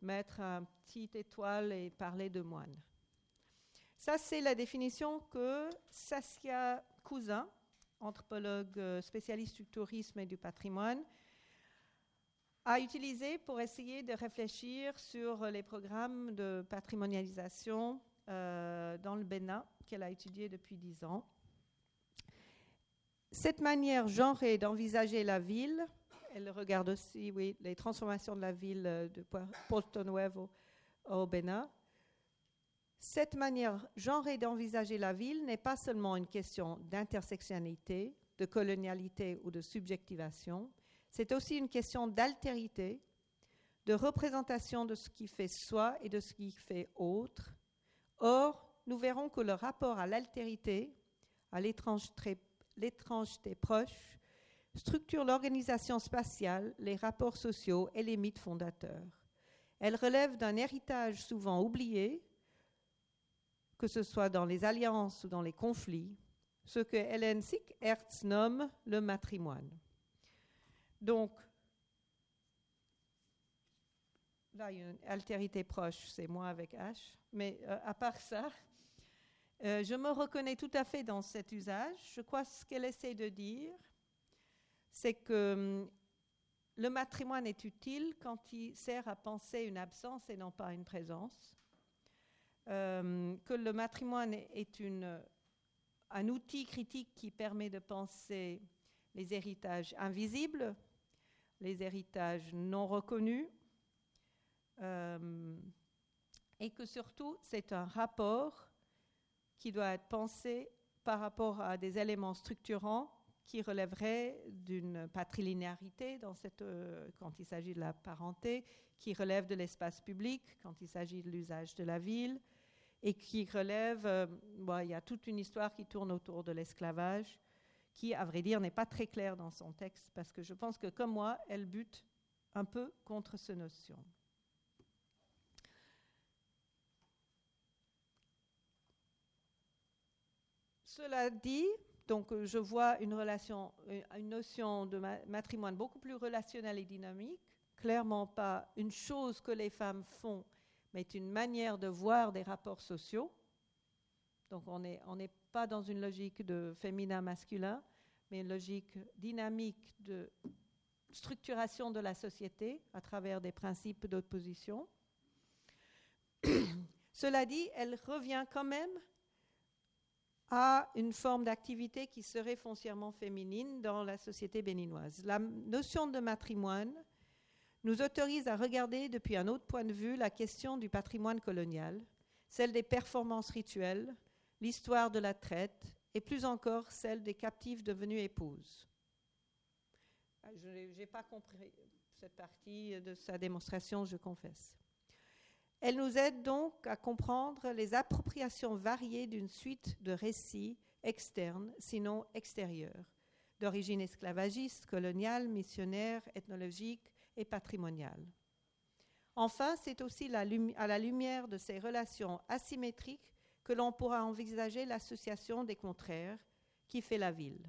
mettre un petit étoile et parler de moine. Ça, c'est la définition que Saskia Cousin, anthropologue euh, spécialiste du tourisme et du patrimoine, a utilisé pour essayer de réfléchir sur les programmes de patrimonialisation euh, dans le Bénin qu'elle a étudié depuis dix ans. Cette manière genrée d'envisager la ville, elle regarde aussi oui, les transformations de la ville de Porto Nuevo au Bénin. Cette manière genrée d'envisager la ville n'est pas seulement une question d'intersectionnalité, de colonialité ou de subjectivation, c'est aussi une question d'altérité, de représentation de ce qui fait soi et de ce qui fait autre. Or, nous verrons que le rapport à l'altérité, à l'étrangeté proche, structure l'organisation spatiale, les rapports sociaux et les mythes fondateurs. Elle relève d'un héritage souvent oublié, que ce soit dans les alliances ou dans les conflits, ce que Hélène Sick-Hertz nomme le matrimoine. Donc, là, il y a une altérité proche, c'est moi avec H. Mais euh, à part ça, euh, je me reconnais tout à fait dans cet usage. Je crois que ce qu'elle essaie de dire, c'est que hum, le matrimoine est utile quand il sert à penser une absence et non pas une présence. Hum, que le matrimoine est un outil critique qui permet de penser les héritages invisibles, les héritages non reconnus, euh, et que surtout c'est un rapport qui doit être pensé par rapport à des éléments structurants qui relèveraient d'une patrilinéarité dans cette, euh, quand il s'agit de la parenté, qui relève de l'espace public quand il s'agit de l'usage de la ville, et qui relève, euh, il y a toute une histoire qui tourne autour de l'esclavage, qui, à vrai dire, n'est pas très claire dans son texte, parce que je pense que, comme moi, elle bute un peu contre cette notion. Cela dit, donc je vois une relation, une notion de matrimoine beaucoup plus relationnelle et dynamique, clairement pas une chose que les femmes font, mais une manière de voir des rapports sociaux. Donc on n'est pas dans une logique de féminin-masculin, mais une logique dynamique de structuration de la société à travers des principes d'opposition. [clears throat] Cela dit, elle revient quand même à une forme d'activité qui serait foncièrement féminine dans la société béninoise. La notion de matrimoine nous autorise à regarder depuis un autre point de vue la question du patrimoine colonial, celle des performances rituelles, l'histoire de la traite et plus encore celle des captives devenues épouses. Ah, je n'ai pas compris cette partie de sa démonstration, je confesse. Elle nous aide donc à comprendre les appropriations variées d'une suite de récits externes, sinon extérieurs, d'origine esclavagiste, coloniale, missionnaire, ethnologique et patrimoniale. Enfin, c'est aussi à la lumière de ces relations asymétriques que l'on pourra envisager l'association des contraires qui fait la ville.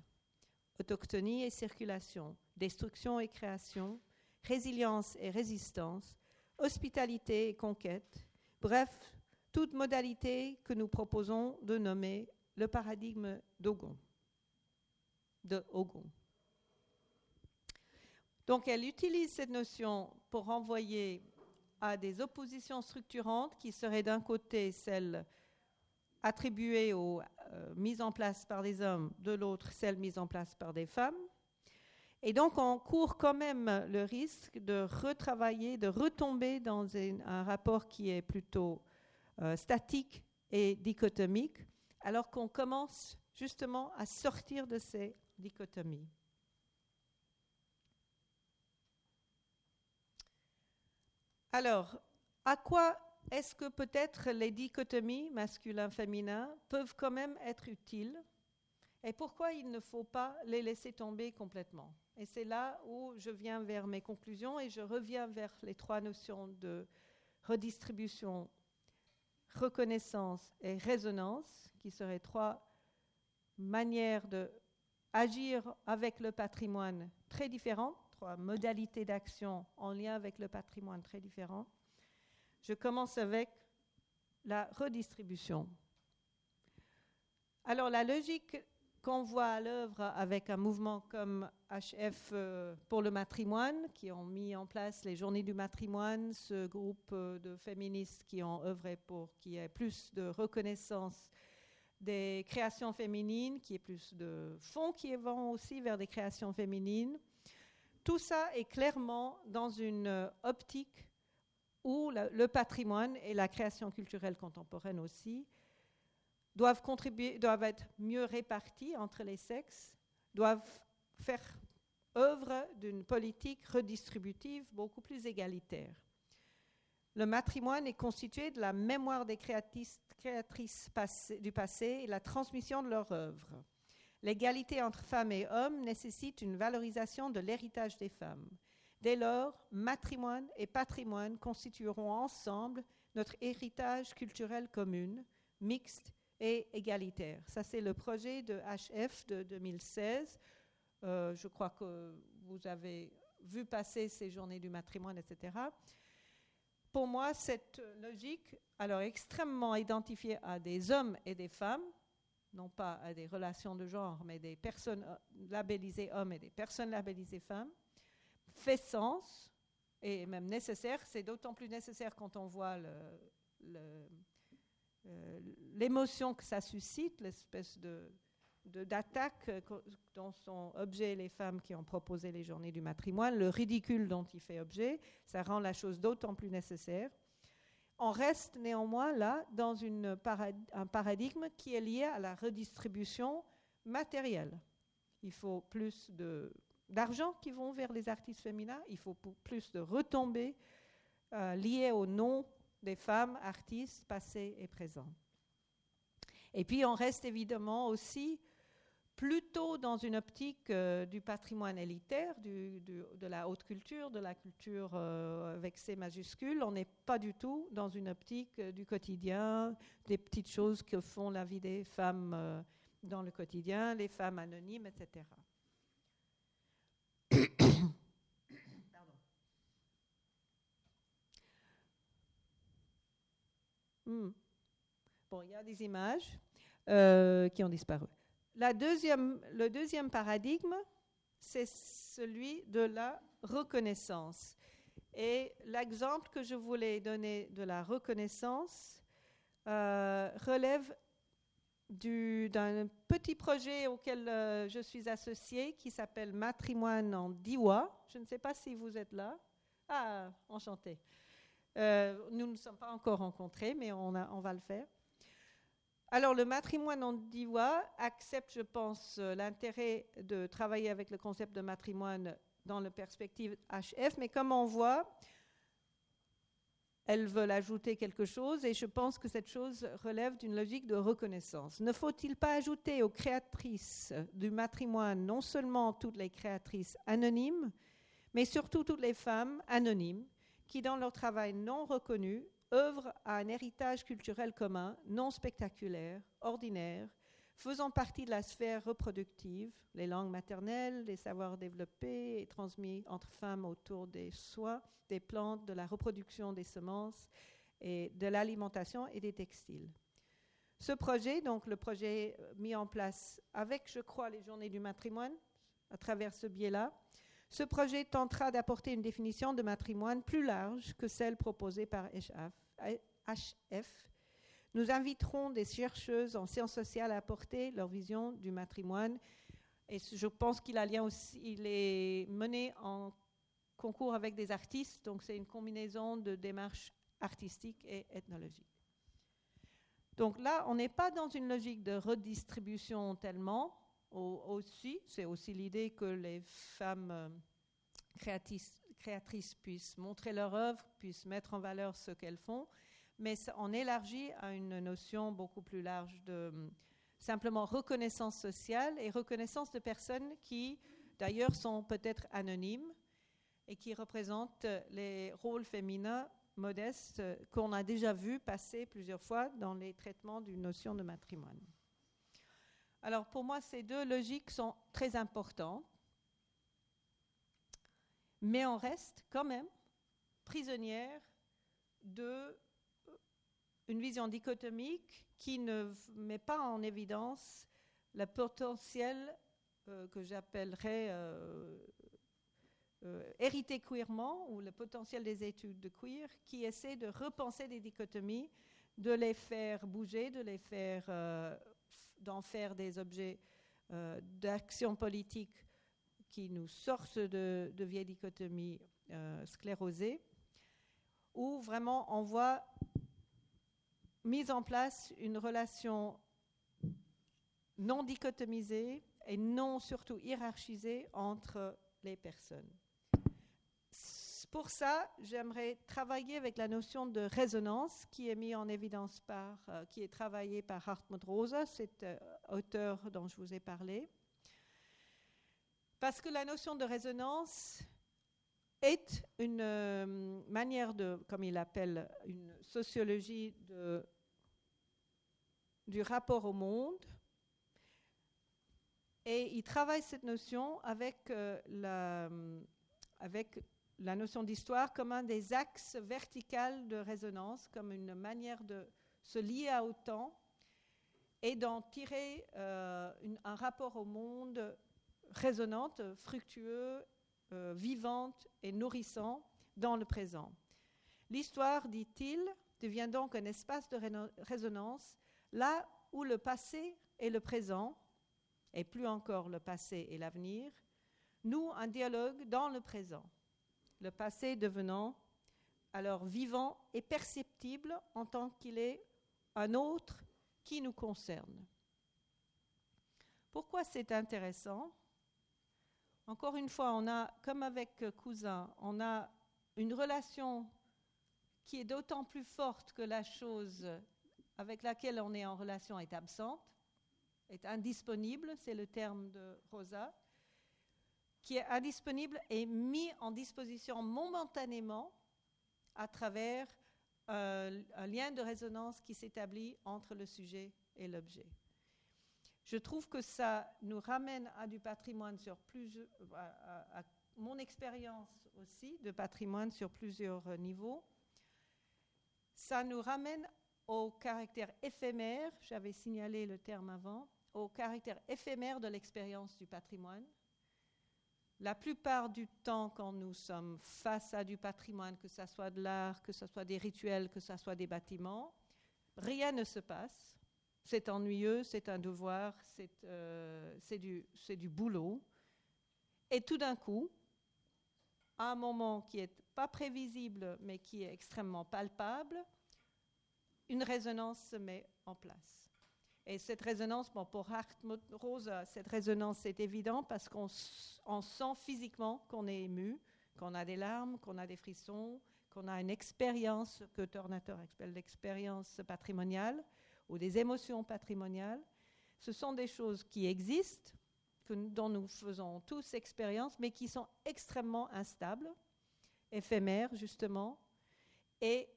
Autochtonie et circulation, destruction et création, résilience et résistance, hospitalité et conquête, bref, toute modalité que nous proposons de nommer le paradigme d'Ogon. De Ogon. Donc elle utilise cette notion pour renvoyer à des oppositions structurantes qui seraient d'un côté celles attribuées aux euh, mises en place par des hommes, de l'autre celles mises en place par des femmes. Et donc on court quand même le risque de retravailler, de retomber dans un, rapport qui est plutôt euh, statique et dichotomique, alors qu'on commence justement à sortir de ces dichotomies. Alors, à quoi est-ce que peut-être les dichotomies masculin-féminin peuvent quand même être utiles? Et pourquoi il ne faut pas les laisser tomber complètement? Et c'est là où je viens vers mes conclusions et je reviens vers les trois notions de redistribution, reconnaissance et résonance, qui seraient trois manières d'agir avec le patrimoine très différentes modalités d'action en lien avec le patrimoine très différents. Je commence avec la redistribution. Alors la logique qu'on voit à l'œuvre avec un mouvement comme HF euh, pour le matrimoine, qui ont mis en place les journées du matrimoine, ce groupe euh, de féministes qui ont œuvré pour qu'il y ait plus de reconnaissance des créations féminines, qu'il y ait plus de fonds qui vont aussi vers des créations féminines, tout ça est clairement dans une euh, optique où le patrimoine et la création culturelle contemporaine aussi doivent être mieux répartis entre les sexes, doivent faire œuvre d'une politique redistributive beaucoup plus égalitaire. Le matrimoine est constitué de la mémoire des créatrices, du passé et la transmission de leur œuvre. L'égalité entre femmes et hommes nécessite une valorisation de l'héritage des femmes. Dès lors, matrimoine et patrimoine constitueront ensemble notre héritage culturel commun, mixte et égalitaire. Ça, c'est le projet de HF de 2016. Euh, je crois que vous avez vu passer ces journées du matrimoine, etc. Pour moi, cette logique, alors extrêmement identifiée à des hommes et des femmes, non pas à des relations de genre, mais des personnes euh, labellisées hommes et des personnes labellisées femmes, fait sens et même nécessaire. C'est d'autant plus nécessaire quand on voit euh, l'émotion que ça suscite, l'espèce de, d'attaque dont sont objet les femmes qui ont proposé les journées du matrimoine, le ridicule dont il fait objet, ça rend la chose d'autant plus nécessaire on reste néanmoins là dans un paradigme qui est lié à la redistribution matérielle. Il faut plus d'argent qui vont vers les artistes féminins, il faut plus de retombées euh, liées au nom des femmes artistes passées et présentes. Et puis on reste évidemment aussi plutôt dans une optique euh, du patrimoine élitaire, de la haute culture, de la culture euh, avec ses majuscules. On n'est pas du tout dans une optique euh, du quotidien, des petites choses que font la vie des femmes dans le quotidien, les femmes anonymes, etc. Hmm. Bon, il y a des images euh, qui ont disparu. La deuxième, le deuxième paradigme, c'est celui de la reconnaissance. Et l'exemple que je voulais donner de la reconnaissance euh, relève d'un petit projet auquel euh, je suis associée qui s'appelle Matrimoine en Diwa. Je ne sais pas si vous êtes là. Ah, enchanté. Euh, nous ne sommes pas encore rencontrés, mais on, va le faire. Alors, le matrimoine en Diwa accepte, je pense, l'intérêt de travailler avec le concept de matrimoine dans la perspective HF, mais comme on voit, elles veulent ajouter quelque chose et je pense que cette chose relève d'une logique de reconnaissance. Ne faut-il pas ajouter aux créatrices du matrimoine non seulement toutes les créatrices anonymes, mais surtout toutes les femmes anonymes? Qui, dans leur travail non reconnu, œuvrent à un héritage culturel commun, non spectaculaire, ordinaire, faisant partie de la sphère reproductive, les langues maternelles, les savoirs développés et transmis entre femmes autour des soins, des plantes, de la reproduction des semences et de l'alimentation et des textiles. Ce projet, donc le projet mis en place avec, je crois, les journées du matrimoine, à travers ce biais-là, ce projet tentera d'apporter une définition de matrimoine plus large que celle proposée par HF nous inviterons des chercheuses en sciences sociales à apporter leur vision du matrimoine. Et je pense qu'il aussi, il est mené en concours avec des artistes, donc c'est une combinaison de démarches artistiques et ethnologiques. Donc là, on n'est pas dans une logique de redistribution tellement. C'est aussi l'idée que les femmes euh, créatrices, créatrices puissent montrer leur œuvre, puissent mettre en valeur ce qu'elles font, mais on élargit à une notion beaucoup plus large de hum, simplement reconnaissance sociale et reconnaissance de personnes qui, d'ailleurs, sont peut-être anonymes et qui représentent les rôles féminins modestes qu'on a déjà vu passer plusieurs fois dans les traitements d'une notion de matrimoine. Alors pour moi, ces deux logiques sont très importantes, mais on reste quand même prisonnière de une vision dichotomique qui ne met pas en évidence le potentiel euh, que j'appellerais euh, euh, hérité queerement ou le potentiel des études de queer qui essaie de repenser des dichotomies, de les faire bouger, de les faire d'en faire des objets d'action politique qui nous sortent de, de vieilles dichotomies sclérosées, où vraiment on voit mise en place une relation non dichotomisée et non surtout hiérarchisée entre les personnes. Pour ça, j'aimerais travailler avec la notion de résonance qui est mise en évidence par, euh, qui est travaillée par Hartmut Rosa, cet euh, auteur dont je vous ai parlé. Parce que la notion de résonance est une euh, manière de, comme il appelle, une sociologie du rapport au monde. Et il travaille cette notion avec, la, avec la notion d'histoire comme un des axes verticaux de résonance, comme une manière de se lier au temps et d'en tirer euh, un rapport au monde résonante, fructueux, euh, vivante et nourrissant dans le présent. L'histoire, dit-il, devient donc un espace de résonance Là où le passé et le présent, et plus encore le passé et l'avenir, nous un dialogue dans le présent, le passé devenant alors vivant et perceptible en tant qu'il est un autre qui nous concerne. Pourquoi c'est intéressant? Encore une fois, on a, comme avec Cousin, on a une relation qui est d'autant plus forte que la chose avec laquelle on est en relation est absente, est indisponible, c'est le terme de Rosa, qui est indisponible et mis en disposition momentanément à travers euh, un lien de résonance qui s'établit entre le sujet et l'objet. Je trouve que ça nous ramène à du patrimoine sur plusieurs, à mon expérience aussi de patrimoine sur plusieurs niveaux. Ça nous ramène au caractère éphémère, j'avais signalé le terme avant, au caractère éphémère de l'expérience du patrimoine. La plupart du temps, quand nous sommes face à du patrimoine, que ce soit de l'art, que ce soit des rituels, que ce soit des bâtiments, rien ne se passe. C'est ennuyeux, c'est un devoir, c'est euh, du, du boulot. Et tout d'un coup, à un moment qui n'est pas prévisible, mais qui est extrêmement palpable, une résonance se met en place. Et cette résonance, bon, pour Hartmut Rosa, cette résonance est évidente parce qu'on sent physiquement qu'on est ému, qu'on a des larmes, qu'on a des frissons, qu'on a une expérience que Tornator appelle l'expérience patrimoniale ou des émotions patrimoniales. Ce sont des choses qui existent, dont nous faisons tous expérience, mais qui sont extrêmement instables, éphémères justement, et,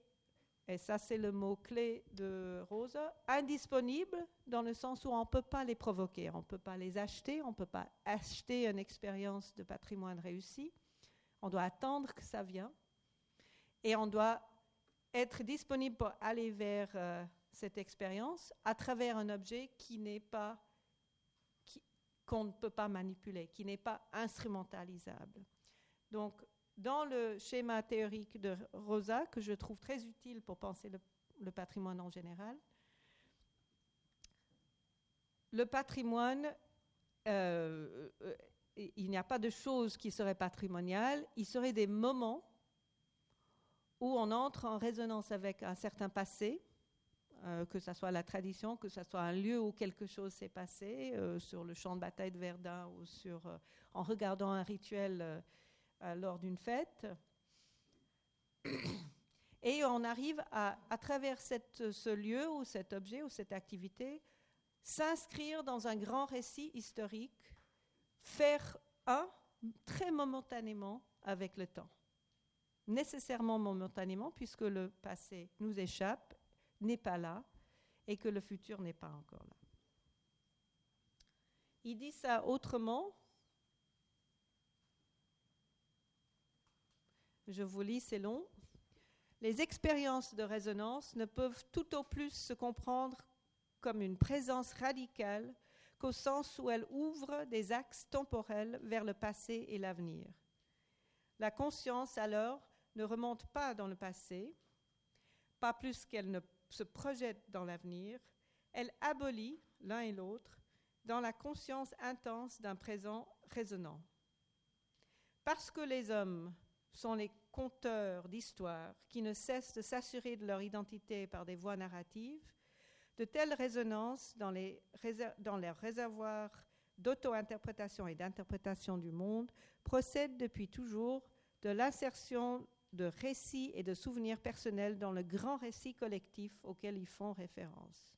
et ça c'est le mot-clé de Rosa, indisponibles dans le sens où on ne peut pas les provoquer, on ne peut pas les acheter, on ne peut pas acheter une expérience de patrimoine réussi, on doit attendre que ça vienne, et on doit être disponible pour aller vers euh, cette expérience à travers un objet qui n'est pas qu'on ne peut pas manipuler, qui n'est pas instrumentalisable. Donc, dans le schéma théorique de Rosa, que je trouve très utile pour penser le, patrimoine en général, le patrimoine, euh, euh, il n'y a pas de choses qui seraient patrimoniales, il serait des moments où on entre en résonance avec un certain passé, euh, que ce soit la tradition, que ce soit un lieu où quelque chose s'est passé, sur le champ de bataille de Verdun ou sur, en regardant un rituel lors d'une fête. Et on arrive à, travers ce lieu ou cet objet ou cette activité, s'inscrire dans un grand récit historique, faire un très momentanément avec le temps. Nécessairement momentanément, puisque le passé nous échappe n'est pas là et que le futur n'est pas encore là. Il dit ça autrement. Je vous lis, c'est long. Les expériences de résonance ne peuvent tout au plus se comprendre comme une présence radicale qu'au sens où elles ouvrent des axes temporels vers le passé et l'avenir. La conscience, alors, ne remonte pas dans le passé, pas plus qu'elle ne se projette dans l'avenir, elle abolit l'un et l'autre dans la conscience intense d'un présent résonnant. Parce que les hommes sont les conteurs d'histoire qui ne cessent de s'assurer de leur identité par des voies narratives, de telles résonances dans, dans leurs réservoirs d'auto-interprétation et d'interprétation du monde procèdent depuis toujours de l'insertion de récits et de souvenirs personnels dans le grand récit collectif auquel ils font référence.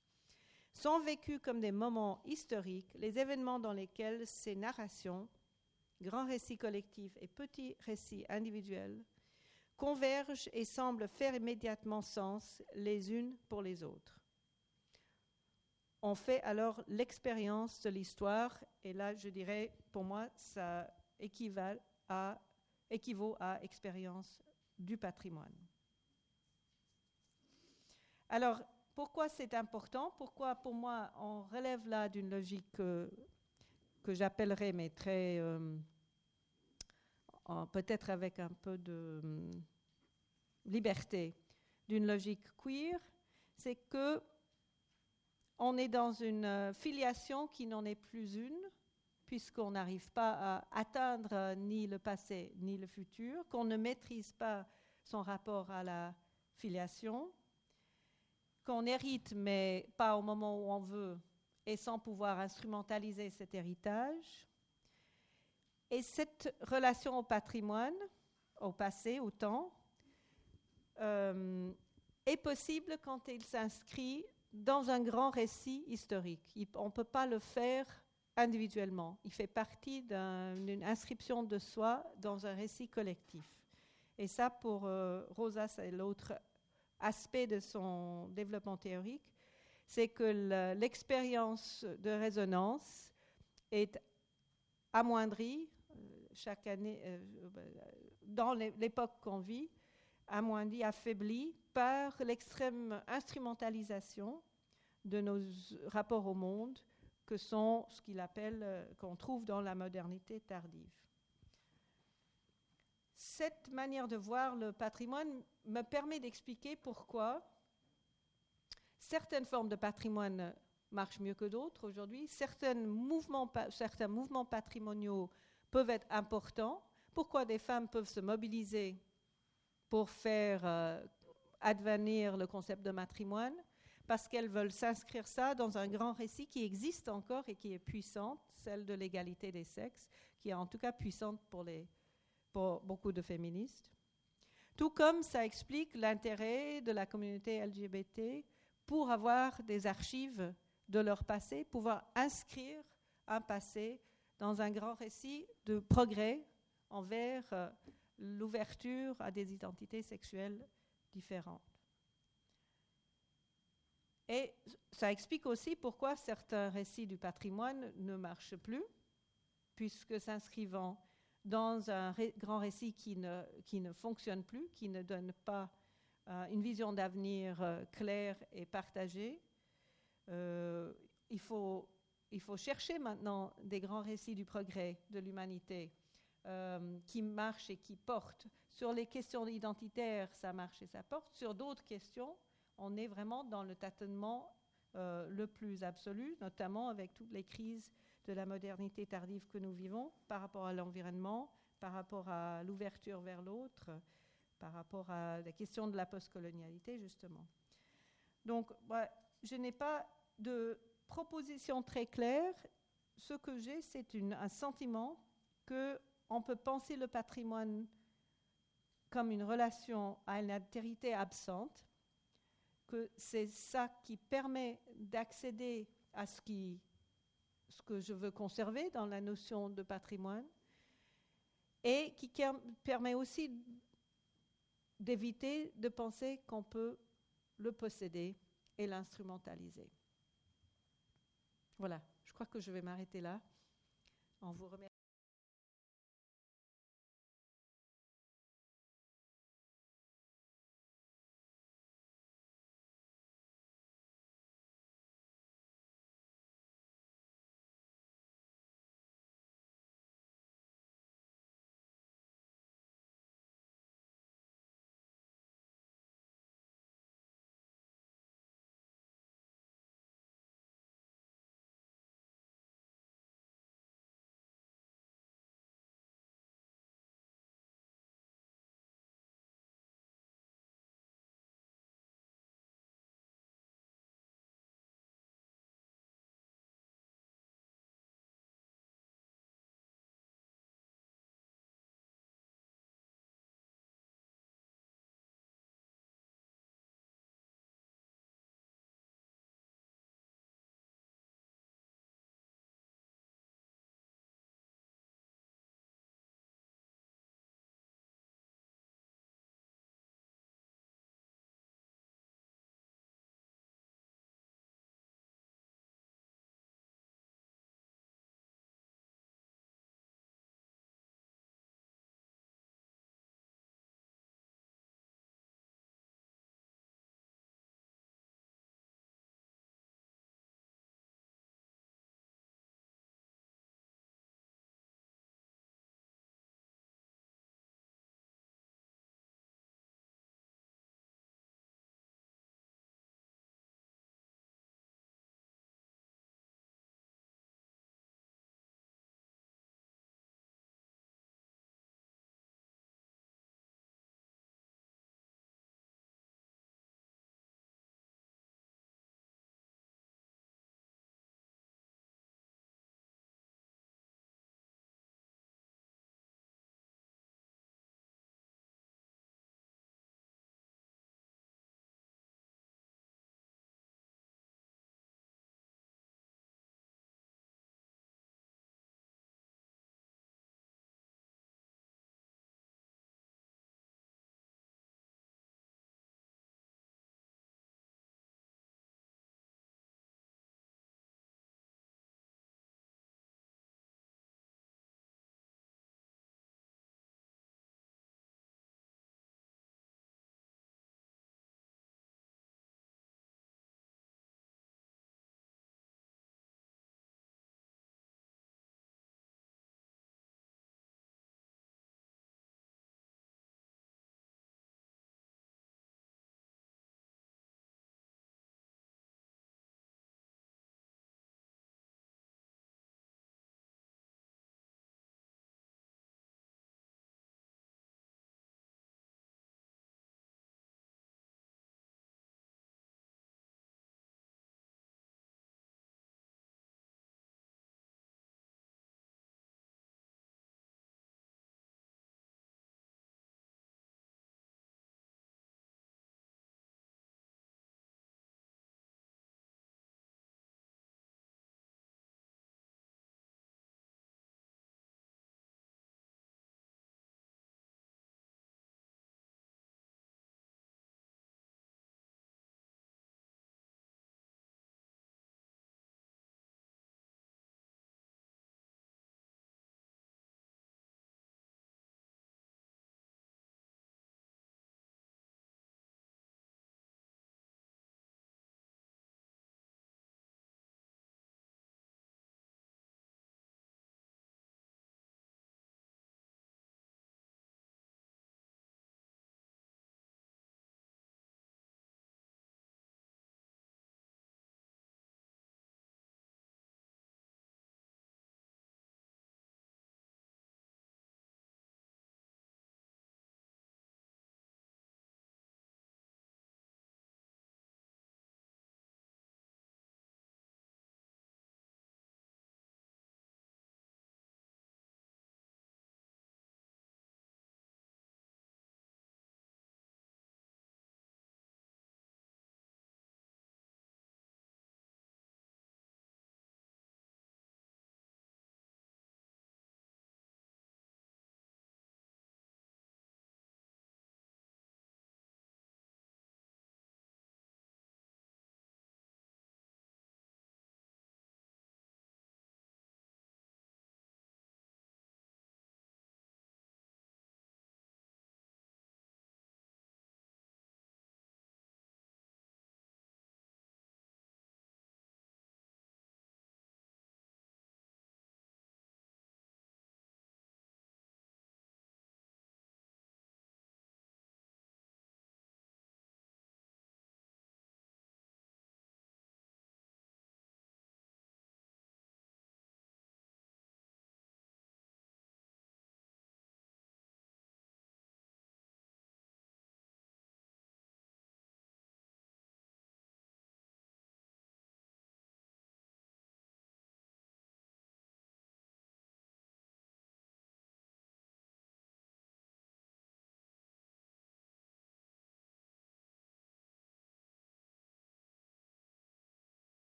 Sont vécus comme des moments historiques les événements dans lesquels ces narrations, grands récits collectifs et petits récits individuels, convergent et semblent faire immédiatement sens les unes pour les autres. On fait alors l'expérience de l'histoire, et là je dirais, pour moi, ça équivaut à, équivaut à expérience du patrimoine. Alors, pourquoi c'est important? Pourquoi, pour moi, on relève là d'une logique que j'appellerais, mais très. Euh, peut-être avec un peu de hum, liberté, d'une logique queer, c'est que on est dans une euh, filiation qui n'en est plus une, puisqu'on n'arrive pas à atteindre euh, ni le passé ni le futur, qu'on ne maîtrise pas son rapport à la filiation, qu'on hérite mais pas au moment où on veut et sans pouvoir instrumentaliser cet héritage. Et cette relation au patrimoine, au passé, au temps, euh, est possible quand il s'inscrit dans un grand récit historique. on ne peut pas le faire individuellement. Il fait partie d'une inscription de soi dans un récit collectif. Et ça, pour euh, Rosa, c'est l'autre aspect de son développement théorique, c'est que l'expérience de résonance est amoindrie euh, chaque année, euh, dans l'époque qu'on vit, amoindrie, affaiblie par l'extrême instrumentalisation de nos rapports au monde, que sont ce qu'il appelle, euh, qu'on trouve dans la modernité tardive. Cette manière de voir le patrimoine me permet d'expliquer pourquoi certaines formes de patrimoine marchent mieux que d'autres aujourd'hui, certains mouvements, patrimoniaux peuvent être importants, pourquoi des femmes peuvent se mobiliser pour faire euh, advenir le concept de matrimoine, parce qu'elles veulent s'inscrire ça dans un grand récit qui existe encore et qui est puissante, celle de l'égalité des sexes, qui est en tout cas puissante pour beaucoup de féministes. Tout comme ça explique l'intérêt de la communauté LGBT pour avoir des archives de leur passé, pouvoir inscrire un passé dans un grand récit de progrès envers euh, l'ouverture à des identités sexuelles différentes. Et ça explique aussi pourquoi certains récits du patrimoine ne marchent plus, puisque s'inscrivant dans un grand récit qui ne, qui ne, fonctionne plus, qui ne donne pas une vision d'avenir euh, claire et partagée, euh, il, faut, il faut chercher maintenant des grands récits du progrès de l'humanité qui marchent et qui portent. Sur les questions identitaires, ça marche et ça porte. Sur d'autres questions, on est vraiment dans le tâtonnement euh, le plus absolu, notamment avec toutes les crises de la modernité tardive que nous vivons par rapport à l'environnement, par rapport à l'ouverture vers l'autre, par rapport à la question de la postcolonialité, justement. Donc, je n'ai pas de proposition très claire. Ce que j'ai, c'est un sentiment qu'on peut penser le patrimoine comme une relation à une altérité absente, que c'est ça qui permet d'accéder à ce, qui, ce que je veux conserver dans la notion de patrimoine et qui permet aussi d'éviter de penser qu'on peut le posséder et l'instrumentaliser. Voilà, je crois que je vais m'arrêter là en vous remerciant.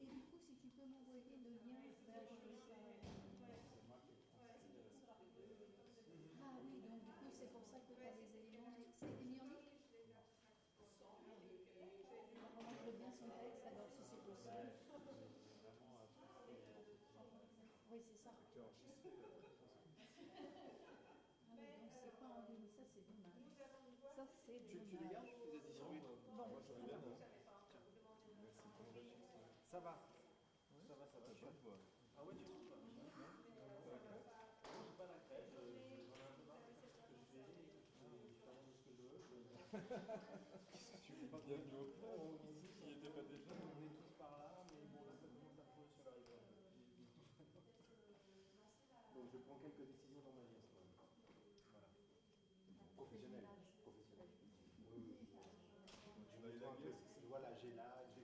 Et du coup, si tu peux m'envoyer le lien ben, vers Ah oui, donc du coup, c'est pour ça que tu as les éléments. C'est des Je veux bien son texte, alors si c'est possible. Oui, c'est ça. Ça va. Ça va, ça va. Je. Ah ouais, tu vois pas? Non, j'ai pas la crèche. Je vais faire ce que je veux. Qu'est-ce que tu veux pas Bienvenue au club. Ici, qui était pas déjà? On est tous par là, mais bon, là, ça commence à trouver sur l'iPhone. Donc, je prends quelques décisions dans ma vie à ce moment. Voilà. Professionnel. Professionnel. Oui, oui. Voilà, j'ai là, j'ai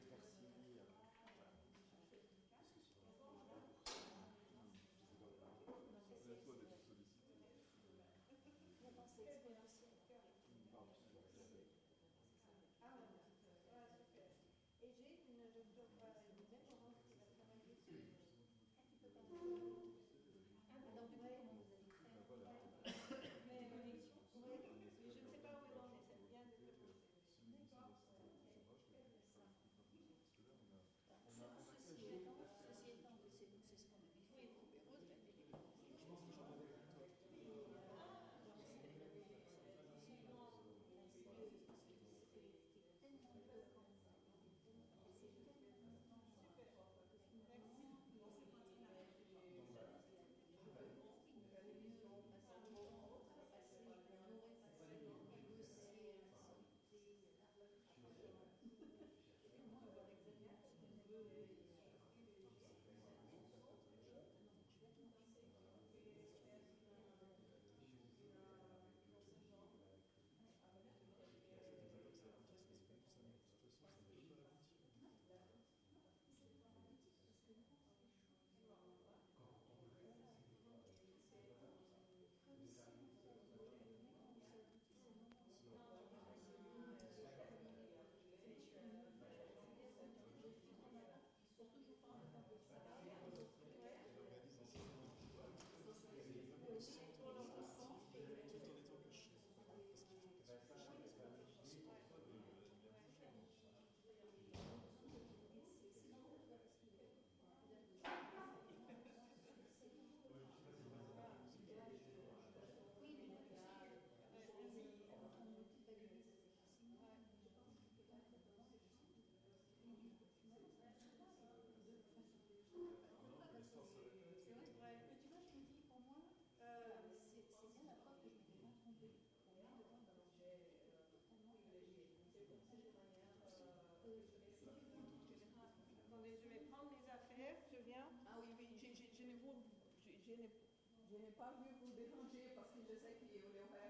je n'ai pas vu vous déranger parce que je sais qu'il est ouvert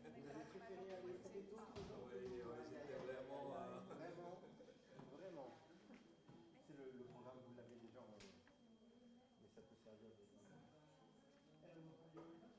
Vous avez préféré aller au Téléthon Oui, c'était vraiment... Vraiment, vraiment. C'est le, le, programme, vous l'avez déjà, mais ça peut servir. De...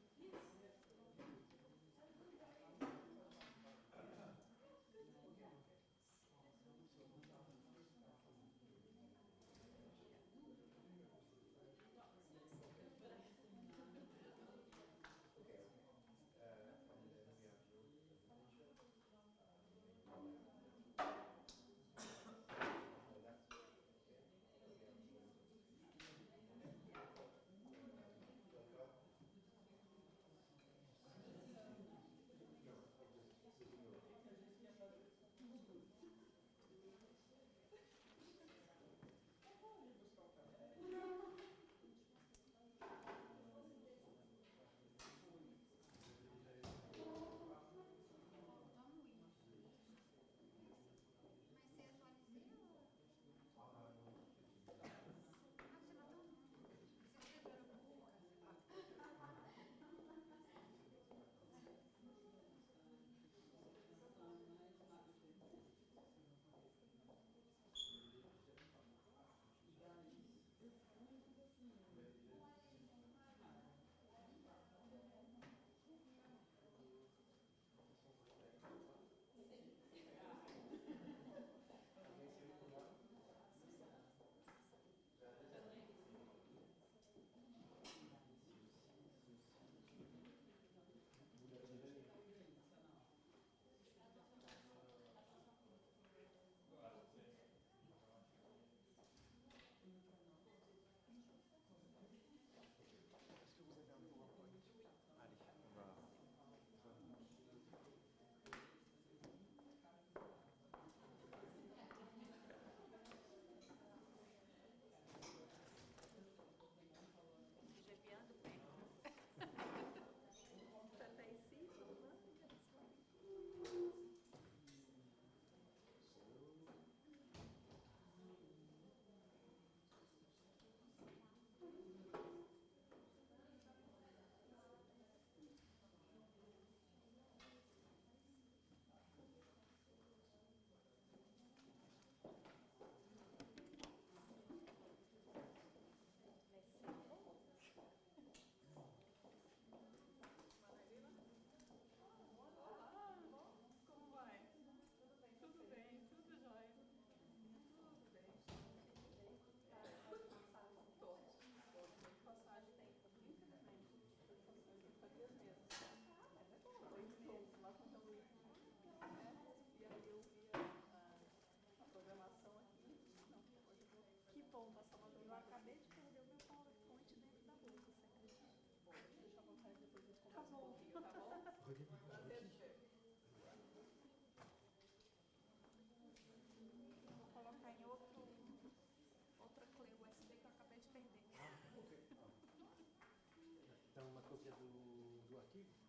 do, do?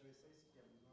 HESS qui a besoin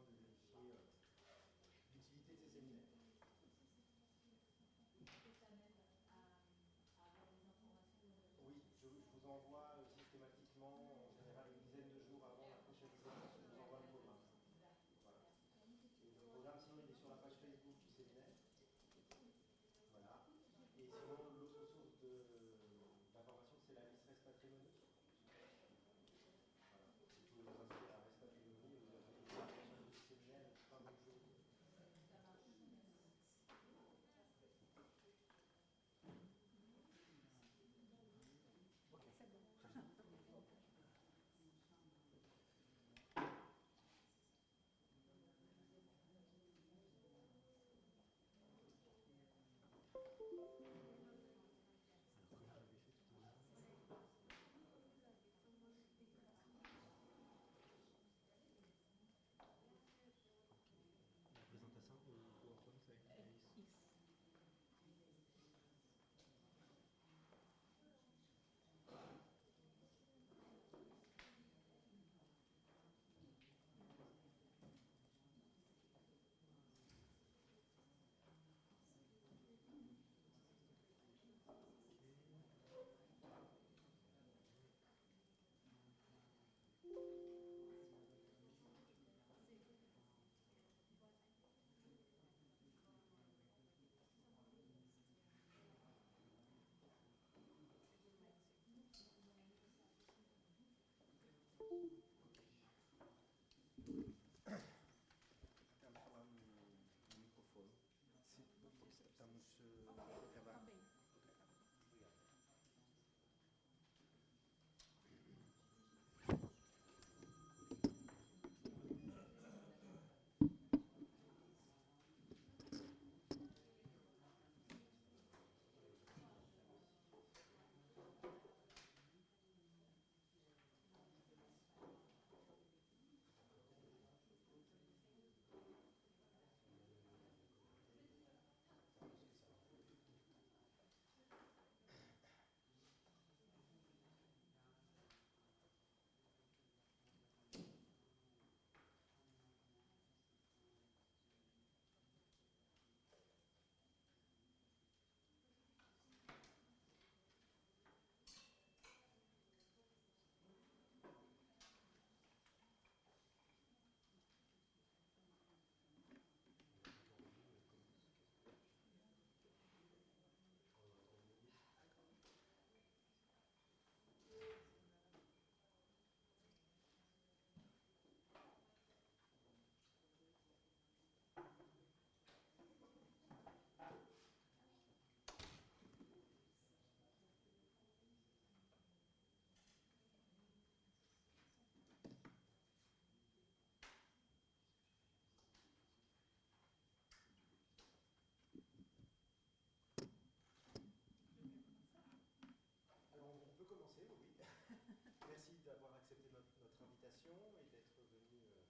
l'invitation et d'être venu euh,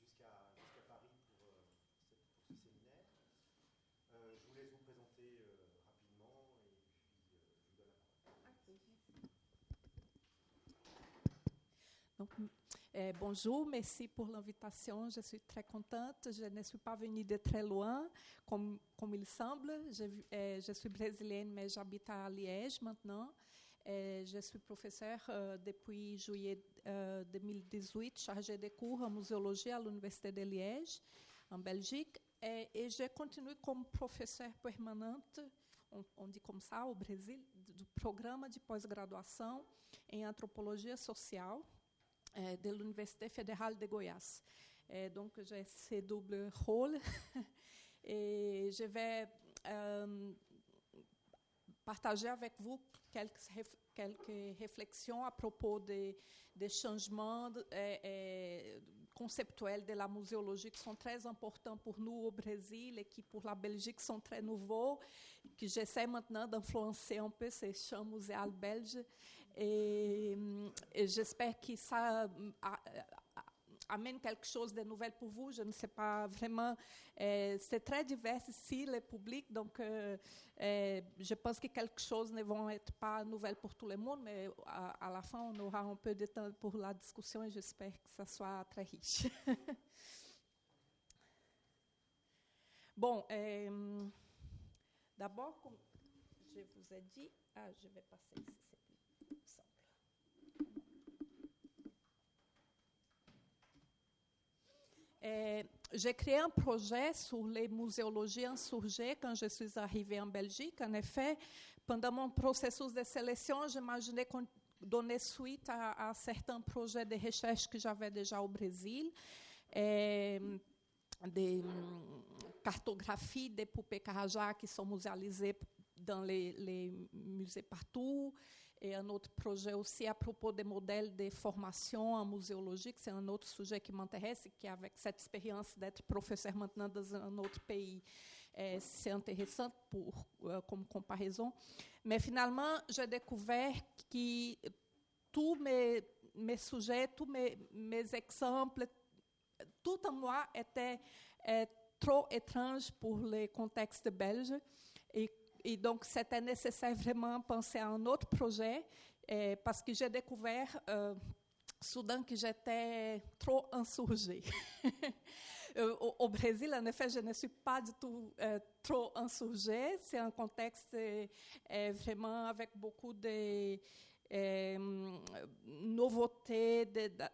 jusqu'à jusqu'à Paris pour, euh, pour ce séminaire. Euh, je vous laisse vous présenter euh, rapidement et puis euh, je vous donne la parole. Donc, euh, bonjour, merci pour l'invitation. Je suis très contente. Je ne suis pas venue de très loin, comme, comme il semble. Je, euh, je suis brésilienne, mais j'habite à Liège maintenant. Et je suis professeure euh, depuis juillet euh, 2018, chargée de cours en muséologie à l'Université de Liège, en Belgique. Et, et je continue comme professeure permanente, on, on dit comme ça au Brésil, do programa de pós-graduação em antropologia social euh, de l'Université fédérale de Goiás. Et donc, j'ai ce double rôle. [laughs] Et je vais partager avec vous quelques, quelques réflexions à propos des, des changements de- euh, euh, conceptuels de la muséologie qui sont très importants pour nous au Brésil et qui pour la Belgique sont très nouveaux, que j'essaie maintenant d'influencer un peu ces champs muséales belges. Et, et j'espère que ça hum, amène quelque chose de nouvel pour vous. Je ne sais pas vraiment. euh, c'est très divers ici, le public, donc euh, euh, je pense que quelque chose ne vont être pas nouvelles pour tout le monde, mais à, à la fin, on aura un peu de temps pour la discussion et j'espère que ça soit très riche. [laughs] bon, euh, d'abord, comme je vous ai dit, ah, je vais passer ici, c'est plus simple. Euh, j'ai créé un projet sur les muséologies insurgées quand je suis arrivée en Belgique. En effet, pendant mon processus de sélection, j'imaginais donner suite à, à certains projets de recherche que j'avais déjà au Brésil, des hum, cartographies des poupées Carajá qui sont muséalisées dans les, les musées partout, et un autre projet aussi à propos des modèles de formation en muséologie, que c'est un autre sujet qui m'intéresse, qui, avec cette expérience d'être professeur maintenant dans un autre pays, euh, c'est intéressant pour, euh, comme comparaison. Mais finalement, j'ai découvert que tous mes, mes sujets, tous mes, mes exemples, tout en moi euh, trop étrange pour les contextes belges. Et et donc, c'était nécessaire vraiment penser à un autre projet eh, parce que j'ai découvert euh, soudain que j'étais trop insurgée. [laughs] Euh, au, Brésil, en effet, je ne suis pas du tout euh, trop insurgée. C'est un contexte euh, vraiment avec beaucoup de nouveautés,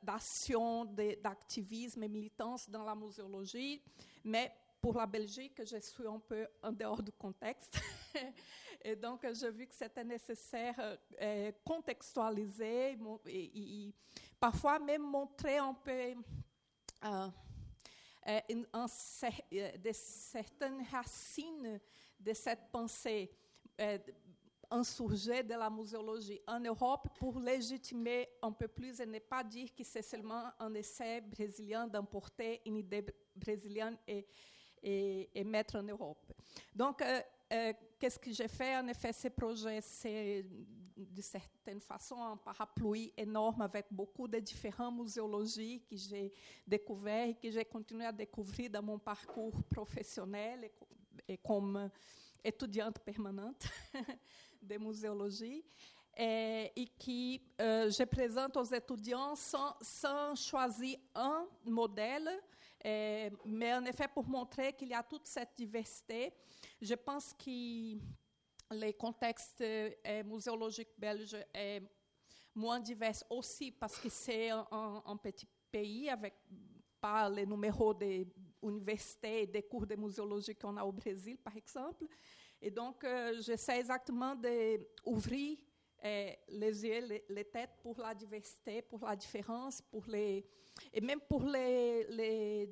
d'action, d'activisme et militance dans la muséologie. Mais pour la Belgique, je suis un peu en dehors du contexte. [laughs] et donc, j'ai vu que c'était nécessaire euh, contextualiser et, parfois même montrer un peu euh, un, de certaines racines de cette pensée euh, de la muséologie en Europe pour légitimer un peu plus et ne pas dire que c'est seulement un essai brésilien d'emporter une idée brésilienne et et, et, mettre en Europe. Donc, euh, euh, qu'est-ce que j'ai fait En effet, ce projet, c'est de certaine façon un parapluie énorme avec beaucoup de différentes muséologies que j'ai découvert et que j'ai continué à découvrir dans mon parcours professionnel et, et comme étudiante permanente [laughs] de muséologie. Et qui euh, je présente aux étudiants sans, sans choisir un modèle, et, mais en effet pour montrer qu'il y a toute cette diversité. Je pense que les contextes euh, muséologiques belges est moins divers aussi parce que c'est un, petit pays avec pas les numéros des universités et des cours de muséologie qu'on a au Brésil, par exemple. Et donc, euh, j'essaie exactement d'ouvrir eh, les yeux, les, têtes pour la diversité, pour la différence, pour les, et même pour les, les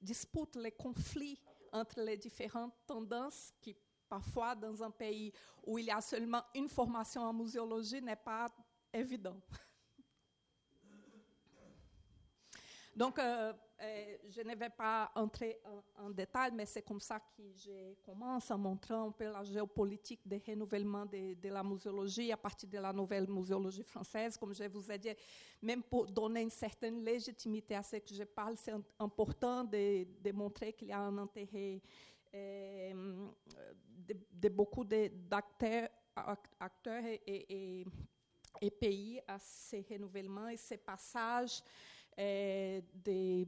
disputes, les conflits entre les différentes tendances qui, parfois, dans un pays où il y a seulement une formation en muséologie, n'est pas évident. [laughs] Donc, euh, euh, je ne vais pas entrer en, détail, mais c'est comme ça que je commence en montrant un peu la géopolitique des renouvellements de, de la muséologie à partir de la nouvelle muséologie française. Comme je vous ai dit, même pour donner une certaine légitimité à ce que je parle, c'est im- important de, de montrer qu'il y a un intérêt euh, de, de beaucoup de- d'acteurs ac- acteurs et, et- pays à ces renouvellements et ces passages des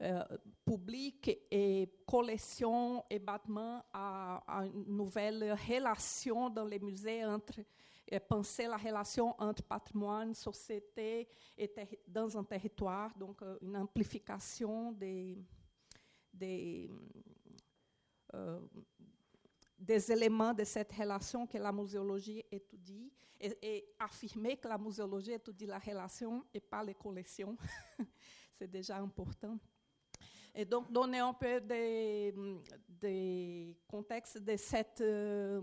euh, publics et collections et bâtiments à, une nouvelle relation dans les musées entre et penser la relation entre patrimoine, société et dans un territoire, donc euh, une amplification des, des, euh, des éléments de cette relation que la muséologie étudie et, affirmer que la muséologie étudie la relation et pas les collections. [laughs] C'est déjà important. Et donc, donner un peu des, des contextes de cette, euh,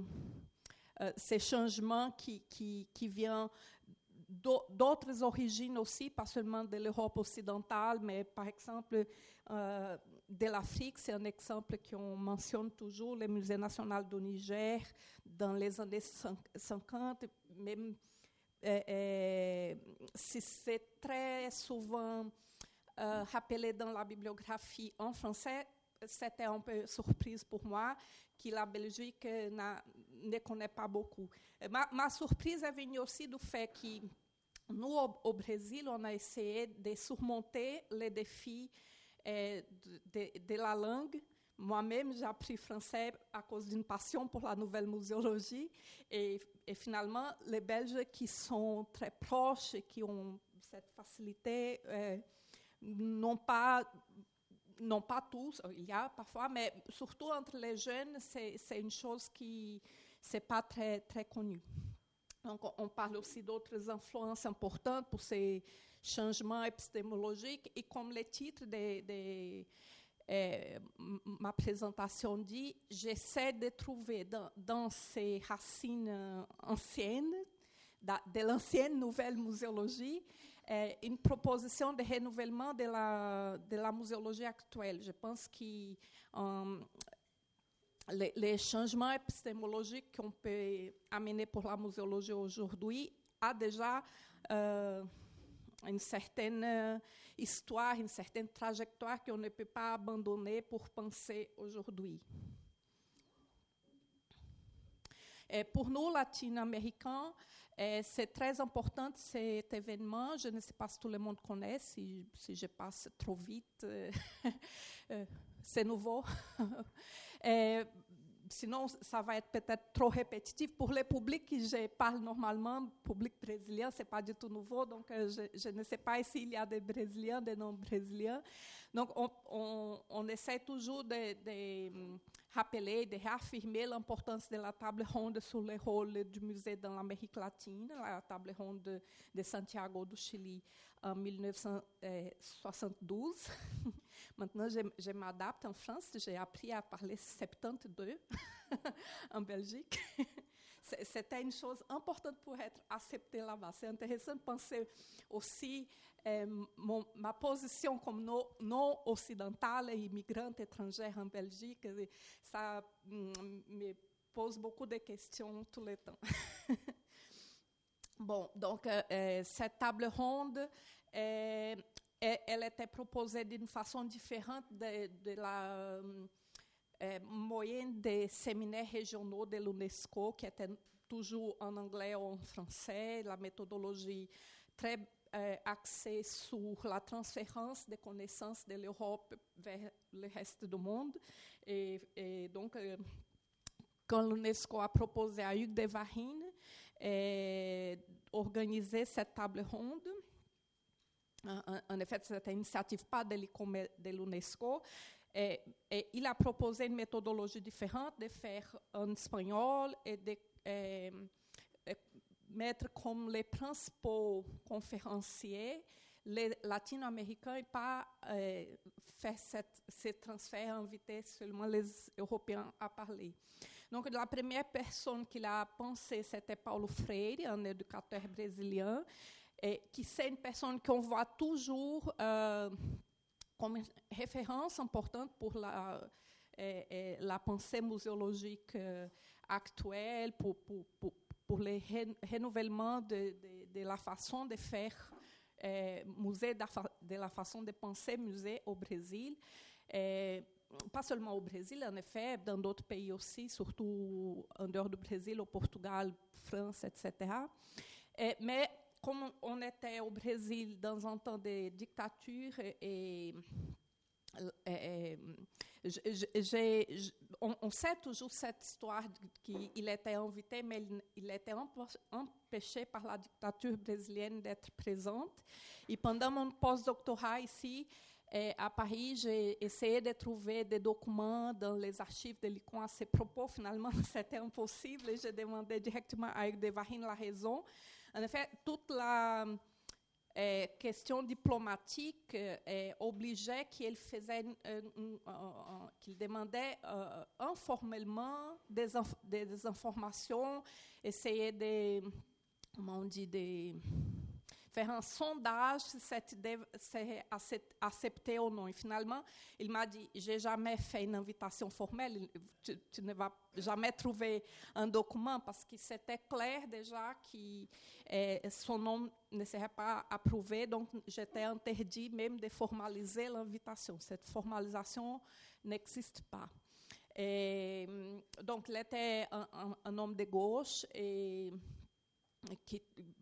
euh, ces changements qui, qui, qui viennent d'au- d'autres origines aussi, pas seulement de l'Europe occidentale, mais par exemple euh, de l'Afrique. C'est un exemple qu'on mentionne toujours, le Musée national du Niger, dans les années cin- 50, même euh, euh, si c'est très souvent euh, rappelé dans la bibliographie en français, c'était un peu surprise pour moi que la Belgique euh, ne connaît pas beaucoup. Euh, Ma, ma surprise est venue aussi du fait que nous, au, au Brésil, on a essayé de surmonter les défis euh, de, la langue. Moi-même, j'ai appris français à cause d'une passion pour la nouvelle muséologie. Et, finalement, les Belges qui sont très proches et qui ont cette facilité euh, n'ont pas non pas tous, il y a parfois, mais surtout entre les jeunes, c'est une chose qui c'est pas très très connue. Donc, on- on parle aussi d'autres influences importantes pour ces changements épistémologiques. Et comme le titre de, euh, ma présentation dit, j'essaie de trouver dans, dans ces racines euh, anciennes, de l'ancienne nouvelle muséologie, euh, une proposition de renouvellement de la, de muséologie actuelle. Je pense que les, changements épistémologiques qu'on peut amener pour la muséologie aujourd'hui a déjà une certaine euh, histoire, une certaine trajectoire qu'on ne peut pas abandonner pour penser aujourd'hui. Pour nous, latino-américains, euh, c'est très important cet événement. Je ne sais pas si tout le monde connaît, si, je passe trop vite, euh, [laughs] c'est nouveau. [laughs] sinon, ça va être peut-être trop répétitif. Pour le public que je parle normalement, public brésilien, c'est pas du tout nouveau. Donc, euh, je, je ne sais pas s'il y a des Brésiliens, des non-Brésiliens. Donc, on, on, on essaie toujours de, de hum, rappeler, de réaffirmer l'importance de la table ronde sur le rôle du musée dans l'Amérique latine, la table ronde de Santiago do Chili en 1972. [laughs] Maintenant, je, je m'adapte en France. J'ai appris à parler 72 [laughs] en Belgique. [laughs] C'était une chose importante pour être acceptée là-bas. C'est intéressant de penser aussi euh, ma position comme non, occidentale et immigrante étrangère en Belgique. Ça mm, me pose beaucoup de questions tout le temps. [laughs] Bon, donc euh, euh, cette table ronde, euh, elle, elle était proposée d'une façon différente de, de la euh, moyenne des séminaires régionaux de l'UNESCO, qui étaient toujours en anglais ou en français, la méthodologie très euh, axée sur la transférence des connaissances de l'Europe vers le reste du monde. Et, et donc, euh, quand l'UNESCO a proposé à Hugues de Varine organiser cette table ronde. En, effet, c'était une initiative pas de l'UNESCO. Et, et il a proposé une méthodologie différente de faire en espagnol et de euh, euh, mettre comme les principaux conférenciers les latino-américains et pas euh, faire cette, ce transfert, inviter seulement les Européens à parler. Donc, la première personne qui l'a pensé, c'était Paulo Freire, un éducateur brésilien, qui c'est une personne qu'on voit toujours euh, comme référence importante pour la, pensée muséologique euh, actuelle, pour, le renouvellement de, la façon de faire euh, musée, de la façon de penser musée au Brésil. Pas seulement au Brésil, en effet, dans d'autres pays aussi, surtout en dehors du Brésil, au Portugal, France, etc. Mais comme on était au Brésil dans un temps de dictature et, on, sait toujours cette histoire qu'il était invité, mais il, était empêché par la dictature brésilienne d'être présente. Et pendant mon postdoctorat ici, eh, à Paris, j'ai essayé de trouver des documents dans les archives de l'ICON à ces propos. Finalement, [laughs] c'était impossible j'ai demandé directement à Hugues de Varine la raison. En effet, toute la eh, question diplomatique eh, obligeait euh, qu'il demandait euh, informellement des, inf- des informations, essayer de, comment on dit, de faire un sondage si cette idée c'est accep- accepté ou non. Et finalement, il m'a dit, j'ai jamais fait une invitation formelle, tu, tu ne vas jamais trouver un document parce que c'était clair déjà que eh, son nom ne serait pas approuvé, donc j'étais interdit même de formaliser l'invitation. Cette formalisation n'existe pas. Donc, il était un, un- un homme de gauche et qui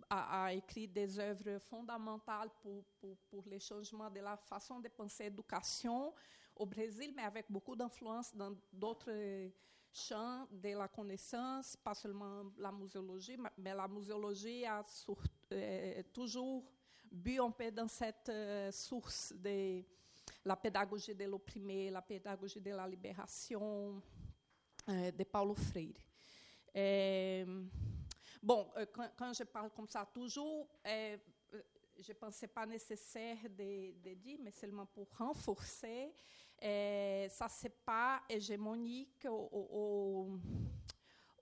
a, a écrit des œuvres fondamentales pour, pour, pour les changements de la façon de penser l'éducation au Brésil, mais avec beaucoup d'influence dans d'autres champs de la connaissance, pas seulement la muséologie, ma- mais la muséologie a sur- euh, toujours bu un peu dans cette euh, source de la pédagogie de l'opprimé, la pédagogie de la libération euh, de Paulo Freire. Bon, euh, quand, je parle comme ça, toujours, euh, euh, je ne pensais pas nécessaire de, dire, mais seulement pour [laughs] renforcer, ça, ce n'est pas hégémonique au, au,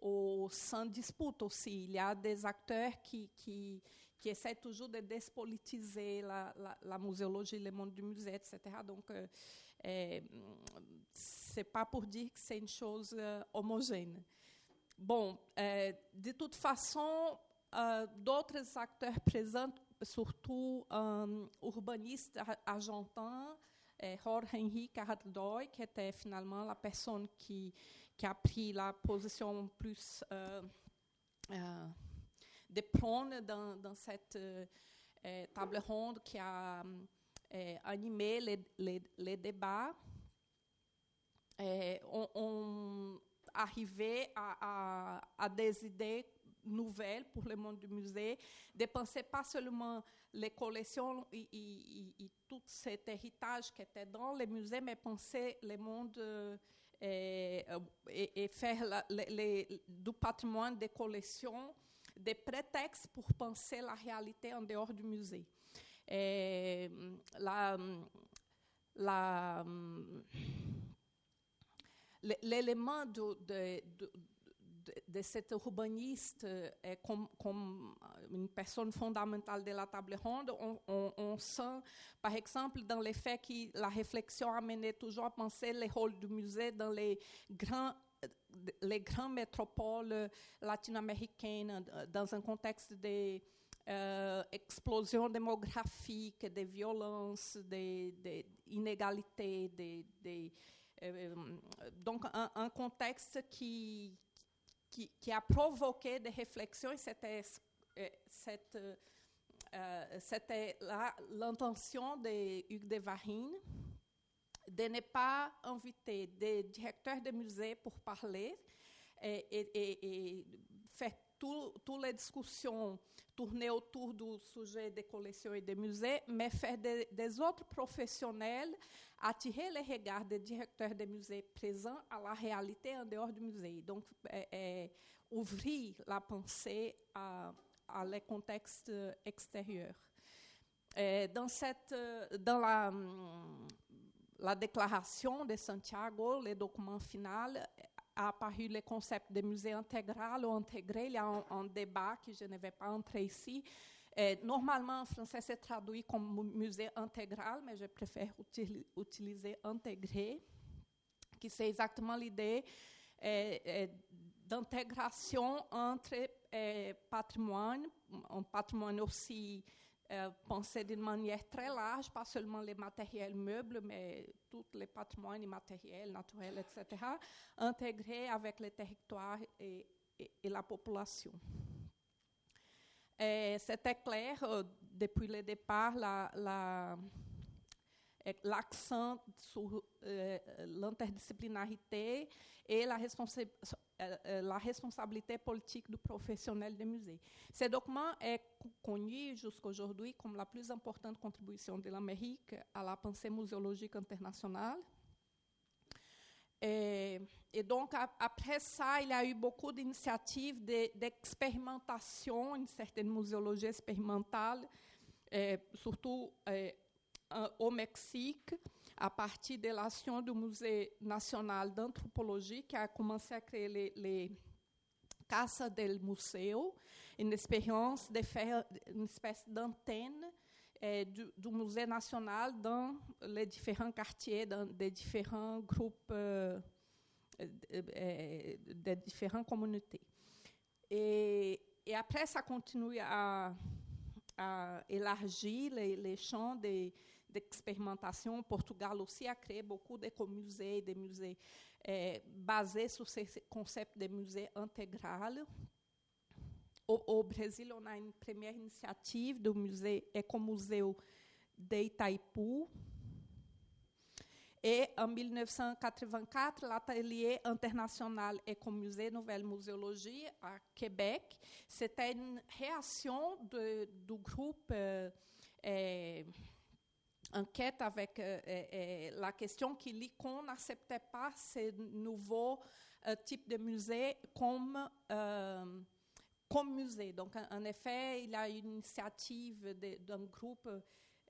au sans dispute aussi. Il y a des acteurs qui, essaient toujours de despolitiser la, la, la muséologie, le monde du musée, etc. Donc, euh, euh, ce n'est pas pour dire que c'est une chose euh, homogène. Bon, euh, de toute façon, euh, d'autres acteurs présents, surtout un urbaniste ar- argentin, Jorge Henrique Ardoy, qui était finalement la personne qui, a pris la position plus euh, dans, cette euh, table ronde qui a animé les, les, débats. On arrivait à, des idées nouvelles pour le monde du musée, de penser pas seulement les collections et, tout cet héritage qui était dans les musées, mais penser le monde euh, et, faire la- du patrimoine des collections des prétextes pour penser la réalité en dehors du musée. Et, la, la, l'élément de, de, de, de, cet urbaniste est comme, comme une personne fondamentale de la table ronde. On, sent, par exemple, dans le fait que la réflexion a mené toujours à penser le rôle du musée dans les grands les grandes métropoles latino-américaines dans un contexte de euh, démographique, de violence, d'inégalités, de, euh, donc un, un contexte qui, qui, qui a provoqué des réflexions et c'était euh, cette, euh, l'intention de Hugues de Varine de ne pas inviter des directeurs de musées pour parler et, et- et- et faire tout- toutes les discussions tourner autour du sujet des collections et des musées, mais faire des, des autres professionnels attirer les regards des directeurs de musées présents à la réalité en dehors du musée. Donc, euh, ouvrir la pensée à, à les contextes extérieurs. Euh, dans, cette, dans la, la déclaration de Santiago, le document final, a apparu le concept de musée intégral ou intégré. Il y a un, un débat que je ne vais pas entrer ici, Euh, normalement, en français, c'est traduit comme mu- musée intégral, mais je préfère util- utiliser intégré, qui c'est exactement l'idée d'intégration entre patrimoine, un patrimoine aussi euh, pensé d'une manière très large, pas seulement les matériels meubles, mais tous les patrimoines immatériels, naturels, etc., intégrés avec les territoires et, la population. C'était clair euh, depuis le départ la- l'accent sur euh, l'interdisciplinarité et la, responsa- euh, la responsabilité politique du professionnel des musées. Ce document est co- connu jusqu'à aujourd'hui comme la plus importante contribution de l'Amérique à la pensée muséologique internationale. Et, et donc, a- après ça, il y a eu beaucoup d'initiatives de- d'expérimentation, une certaine muséologie expérimentale, eh, surtout en- au Mexique, à partir de l'action du Musée national d'anthropologie, qui a commencé à créer les, les Casa del Museu, une expérience de faire une espèce d'antenne eh, du, Musée national dans les différents quartiers, dans des différents groupes, euh, euh, euh, des différentes communautés. Et, après, ça continue à, élargir les, les champs de- d'expérimentation. Portugal aussi a créé beaucoup d'écomusées, des musées eh, basés sur ce ce concept de musée intégral. Au, au Brésil, on a une première initiative do musée Ecomuseu de Itaipu. Et en 1984, l'atelier international Écomusée Nouvelle Muséologie à Québec, c'était une réaction de- du groupe euh, euh, enquête avec euh, euh, euh, la question que l'ICON n'acceptait pas ces nouveaux types de musées comme, comme musée. Donc, en, effet, il y a une initiative d'un groupe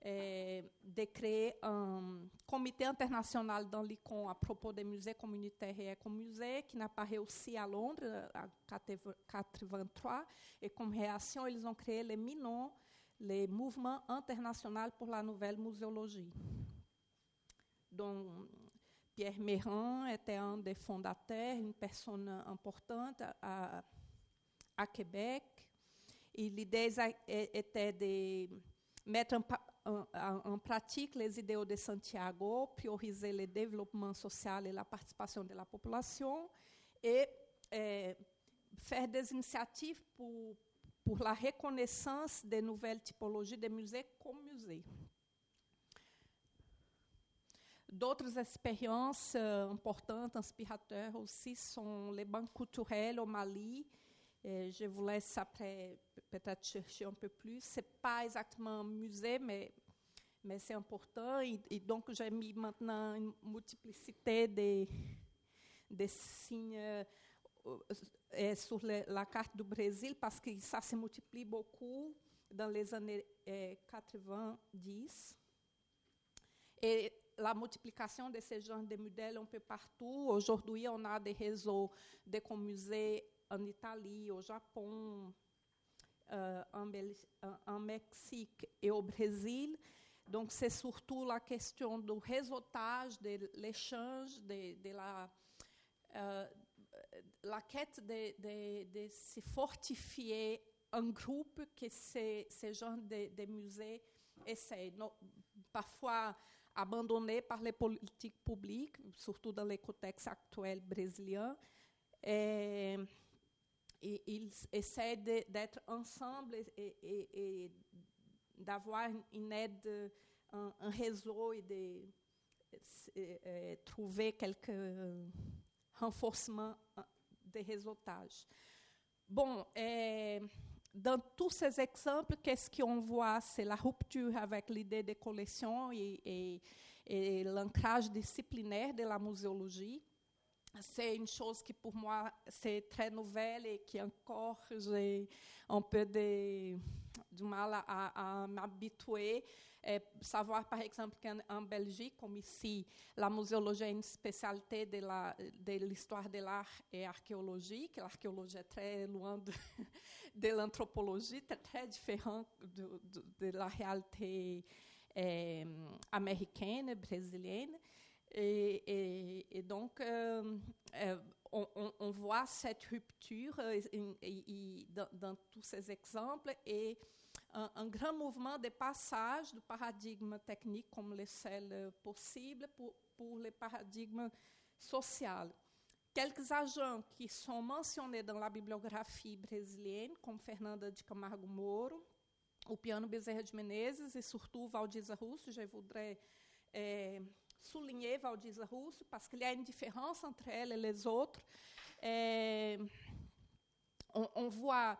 de créer un comité international dans l'ICON à propos des musées communautaires et écomusées, qui n'apparaît aussi à Londres en 1983. Et comme réaction, ils ont créé les MINON, les mouvements internationaux pour la nouvelle muséologie, dont Pierre Méran était un des fondateurs, une personne importante à, à Québec. Et l'idée était de mettre en- en- en pratique les idéaux de Santiago, prioriser le développement social et la participation de la population et eh, faire des initiatives pour, pour la reconnaissance des nouvelles typologies de musées comme musées. D'autres expériences euh, importantes, inspiratrices aussi, sont les banques culturelles au Mali. Je vous laisse après pe- peut-être chercher un peu plus. Ce n'est pas exactement un musée, mais, mais c'est important. Et, et donc, j'ai mis maintenant une multiplicité de, de signes euh, sur le- la carte du Brésil, parce que ça se multiplie beaucoup dans les années euh, 90. Et la multiplication de ces genres de modèles un peu partout. Aujourd'hui, on a des réseaux d'écomusées en Italie, au Japon, euh, en- en Mexique et au Brésil. Donc, c'est surtout la question du réseautage, de l'échange, de, de la, euh, la quête de, se fortifier un groupe que ces, ces genres de, de musées essayent. Non, parfois abandonnés par les politiques publiques, surtout dans actuels brésiliens. Et, et ils essaient d'être ensemble et, d'avoir une aide, un, réseau et de euh, euh, trouver quelques renforcements euh, des. Bon, euh, dans tous ces exemples, qu'est-ce qu'on voit? C'est la rupture avec l'idée de collection et, l'ancrage disciplinaire de la muséologie. C'est une chose qui, pour moi, c'est très nouvelle et qui encore, j'ai un peu de, du mal à m'habituer. Eh, savoir, par exemple, qu'en en Belgique, comme ici, la muséologie est une spécialité de l'histoire de l'art et archéologie, que l'archéologie est très loin de, [laughs] l'anthropologie, très, très différent de, la réalité euh, américaine, brésilienne. Et, donc, euh, euh, on, voit cette rupture euh, dans, dans tous ces exemples et un, un grand mouvement de passage du paradigme technique comme le seul possible pour, pour le social. Quelques agents qui sont mentionnés dans la bibliographie brésilienne, Fernanda de Camargo Moro, o Piano Bezerra de Menezes e surtout Valdisa Russo, je voudrais euh, souligner Valdisa Russo parce qu'il y a une différence entre elle et les autres. Euh, on, on voit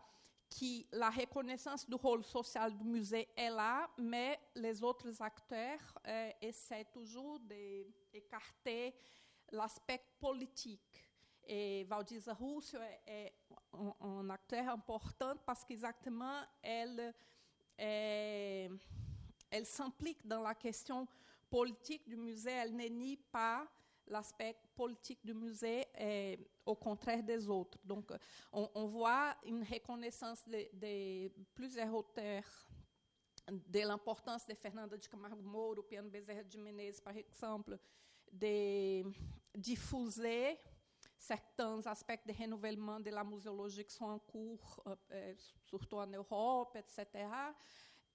que la reconnaissance du rôle social du musée est là, mais les autres acteurs euh, essaient toujours d'écarter l'aspect politique. Et Valdisa Russo est, un, acteur important parce qu'exactement elle, euh, elle s'implique dans la question politique du musée, elle ne nie pas l'aspect politique du musée, euh, au contraire des autres. Donc, on, on voit une reconnaissance de, de plusieurs auteurs de l'importance de Fernanda de Camargo Moro, Piano Bezerra de Menezes, par exemple, de diffuser certains aspects de renouvellement de la muséologie qui sont en cours, euh, euh, surtout en Europe, etc.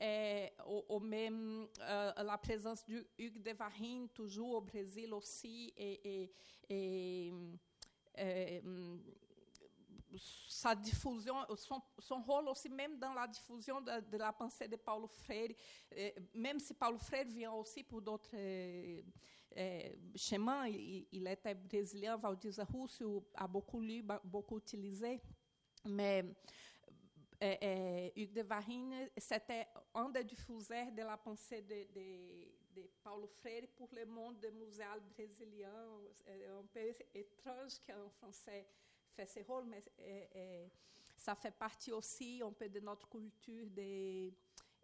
Et, ou, ou même euh, la présence du Hugues de Varine, toujours au Brésil aussi, et, et- et, euh, sa diffusion, son, son aussi même dans la diffusion de, de la pensée de Paulo Freire, euh, même si Paulo Freire vient aussi pour d'autres euh, euh, chemins, il, il était brésilien, Valdisa Russo a beaucoup lu, beaucoup utilisé, mais euh, euh, Hugues de Varine, c'était un des diffuseurs de la pensée de, de, de Paulo Freire pour le monde muséal brésilien. C'est un peu étrange qu'un Français fait ce rôle, mais euh, euh, ça fait partie aussi un peu de notre culture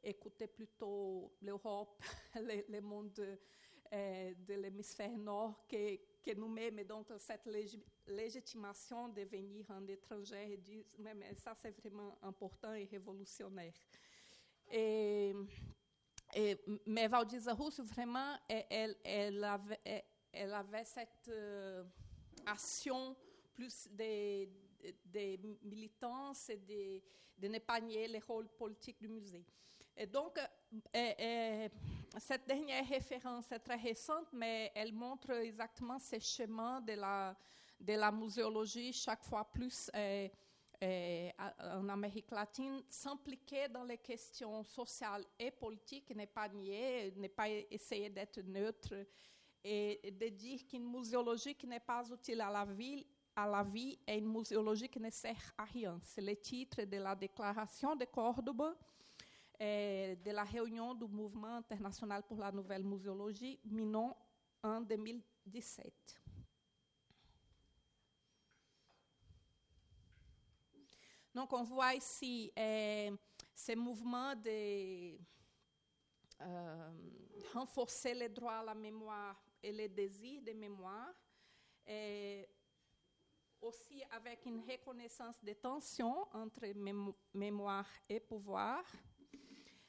d'écouter plutôt l'Europe, [laughs] le, le monde euh, de l'hémisphère nord que, que nous-mêmes. Et donc, cette légi- légitimation de venir en étranger et dire, mais, ça, c'est vraiment important et révolutionnaire. Et, mais Valdisa Russo, vraiment, elle, avait, cette euh, action plus de, de, militance et de, de ne pas nier le rôle politique du musée. Et donc, euh, cette dernière référence est très récente, mais elle montre exactement ces chemins de la, de la muséologie, chaque fois plus euh, euh, en Amérique latine, s'impliquer dans les questions sociales et politiques, ne pas nier, ne pas essayer d'être neutre, et de dire qu'une muséologie qui n'est pas utile à la vie, à la vie est une muséologie qui ne sert à rien. C'est le titre de la déclaration de Cordoba, euh, de la réunion du Mouvement international pour la nouvelle muséologie, Minon, en 2017. Donc, on voit ici euh, ces mouvements de euh, renforcer les droits à la mémoire et les désirs de mémoire, aussi avec une reconnaissance des tensions entre mémo- mémoire et pouvoir.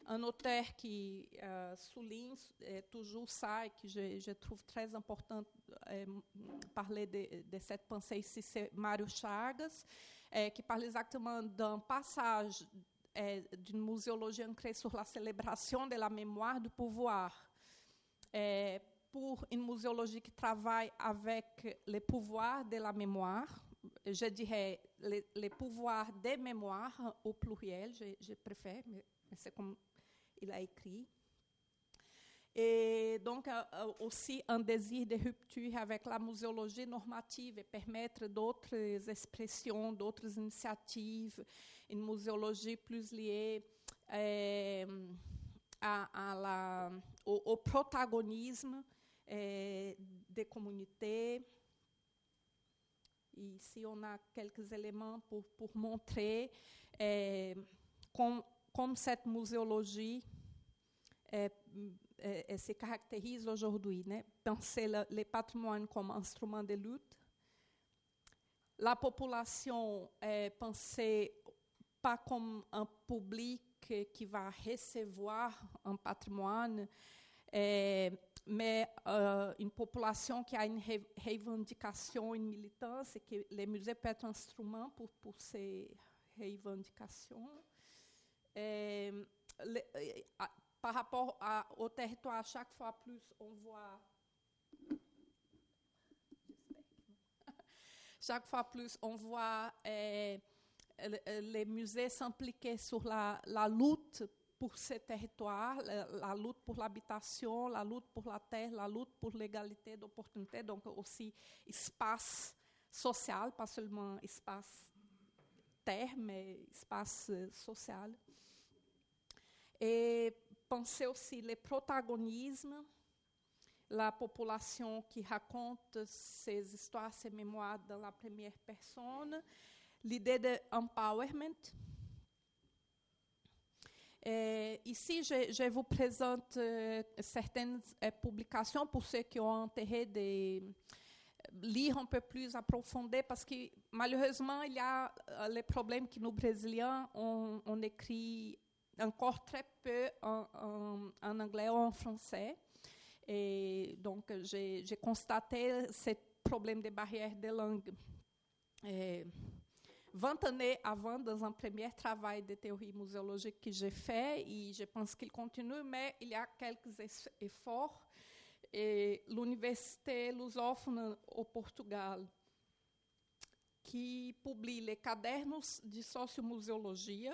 Un auteur qui euh, souligne euh, toujours ça et que je, je trouve très important euh, parler de, de cette pensée ici, c'est Mário Chagas, euh, qui parle exactement d'un passage euh, d'une muséologie ancrée sur la célébration de la mémoire du pouvoir euh, pour une muséologie qui travaille avec les pouvoirs de la mémoire, je dirais les, les pouvoirs des mémoires au pluriel, je, je préfère, mais c'est comme il a écrit. Et donc aussi un désir de rupture avec la muséologie normative et permettre d'autres expressions, d'autres initiatives, une muséologie plus liée euh, à, à la, au, au protagonisme euh, des communautés. Ici, on a quelques éléments pour, pour montrer euh, com, comme cette muséologie se caractérise aujourd'hui. Penser le, le patrimoine comme instrument de lutte. La population est pensée pas comme un public qui va recevoir un patrimoine, mais euh, une population qui a une re- revendication, une militance, et que les musées peuvent être instruments pour, pour ces revendications. Par rapport au territoire, chaque fois plus, on voit. [laughs] Chaque fois on voit le- euh, les musées s'impliquer sur la, lutte pour ces territoires, la, la lutte pour l'habitation, la lutte pour la terre, la lutte pour l'égalité d'opportunités, donc aussi espace social, pas seulement espace terre, mais espace euh, social. Et penser aussi les protagonismes, la population qui raconte ses histoires, ses mémoires dans la première personne, l'idée de empowerment. Et ici, je, vous présente euh, certaines euh, publications pour ceux qui ont intérêt de lire un peu plus approfondi, parce que malheureusement, il y a euh, les problèmes que nous, Brésiliens, on, on écrit encore très peu en, en- en anglais ou en français. Et donc, j'ai constaté ce problème de barrière de langue. Et 20 années avant, dans un premier travail de théorie muséologique que j'ai fait, et je pense qu'il continue, mais il y a quelques es- efforts. Et l'Université lusophone au Portugal, qui publie les cadernos de sociomuséologia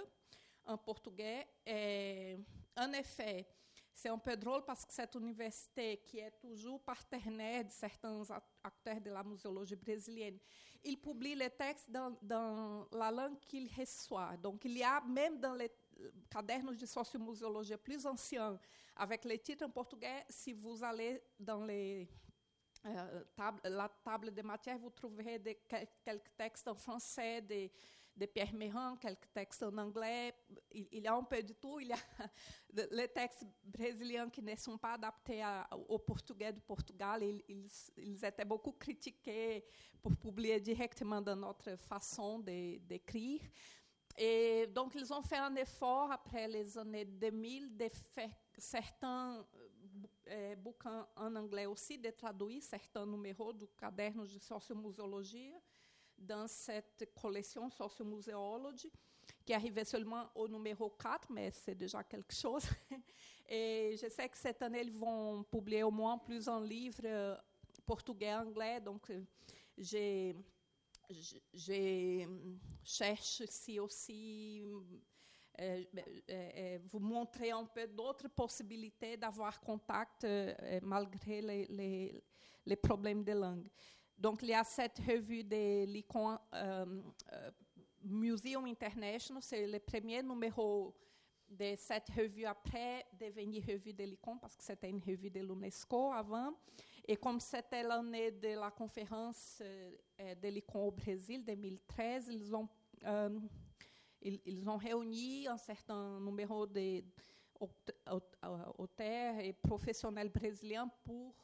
en portugais, é, en effet, c'est un peu drôle parce que cette université, qui est toujours partenaire de certains act- acteurs de la muséologie brésilienne, il publie les textes dans, dans la langue qu'il reçoit. Donc, il y a, même dans les cadernos de sociomuséologie plus anciens, avec les titres en portugais, si vous allez dans les euh, table- la table de matière, vous trouverez des, quel- quelques textes en français, de, de Pierre Méran, quelques textes en anglais. Il, il y a un peu de tout. Il y a [laughs] de- les textes brésiliens qui ne sont pas adaptés à- au portugais du Portugal. Ils, ils, ils étaient beaucoup critiqués pour publier directement dans notre façon d'écrire. Et donc, ils ont fait un effort après les années 2000 de faire certains euh, euh, bouquins en anglais aussi, de traduire certains numéros do caderno de sociomuséologie dans cette collection Sociomuséologie, qui arrivait seulement au numéro 4, mais c'est déjà quelque chose. Et je sais que cette année, ils vont publier au moins plusieurs livres euh, portugais, anglais, donc j'ai je, cherche si aussi euh, euh, euh, vous montrer un peu d'autres possibilités d'avoir contact euh, malgré les, les, les problèmes de langue. Donc, il y a cette revue de l'ICON euh, euh, Museum International, c'est le premier numéro de cette revue après devenir revue de l'ICON, parce que c'était une revue de l'UNESCO avant. Et comme c'était l'année de la conférence euh, euh, de l'ICON au Brésil, 2013, ils ont, euh, ils, ils ont réuni un certain numéro de aute- aute- euh, auteurs et professionnels brésiliens pour,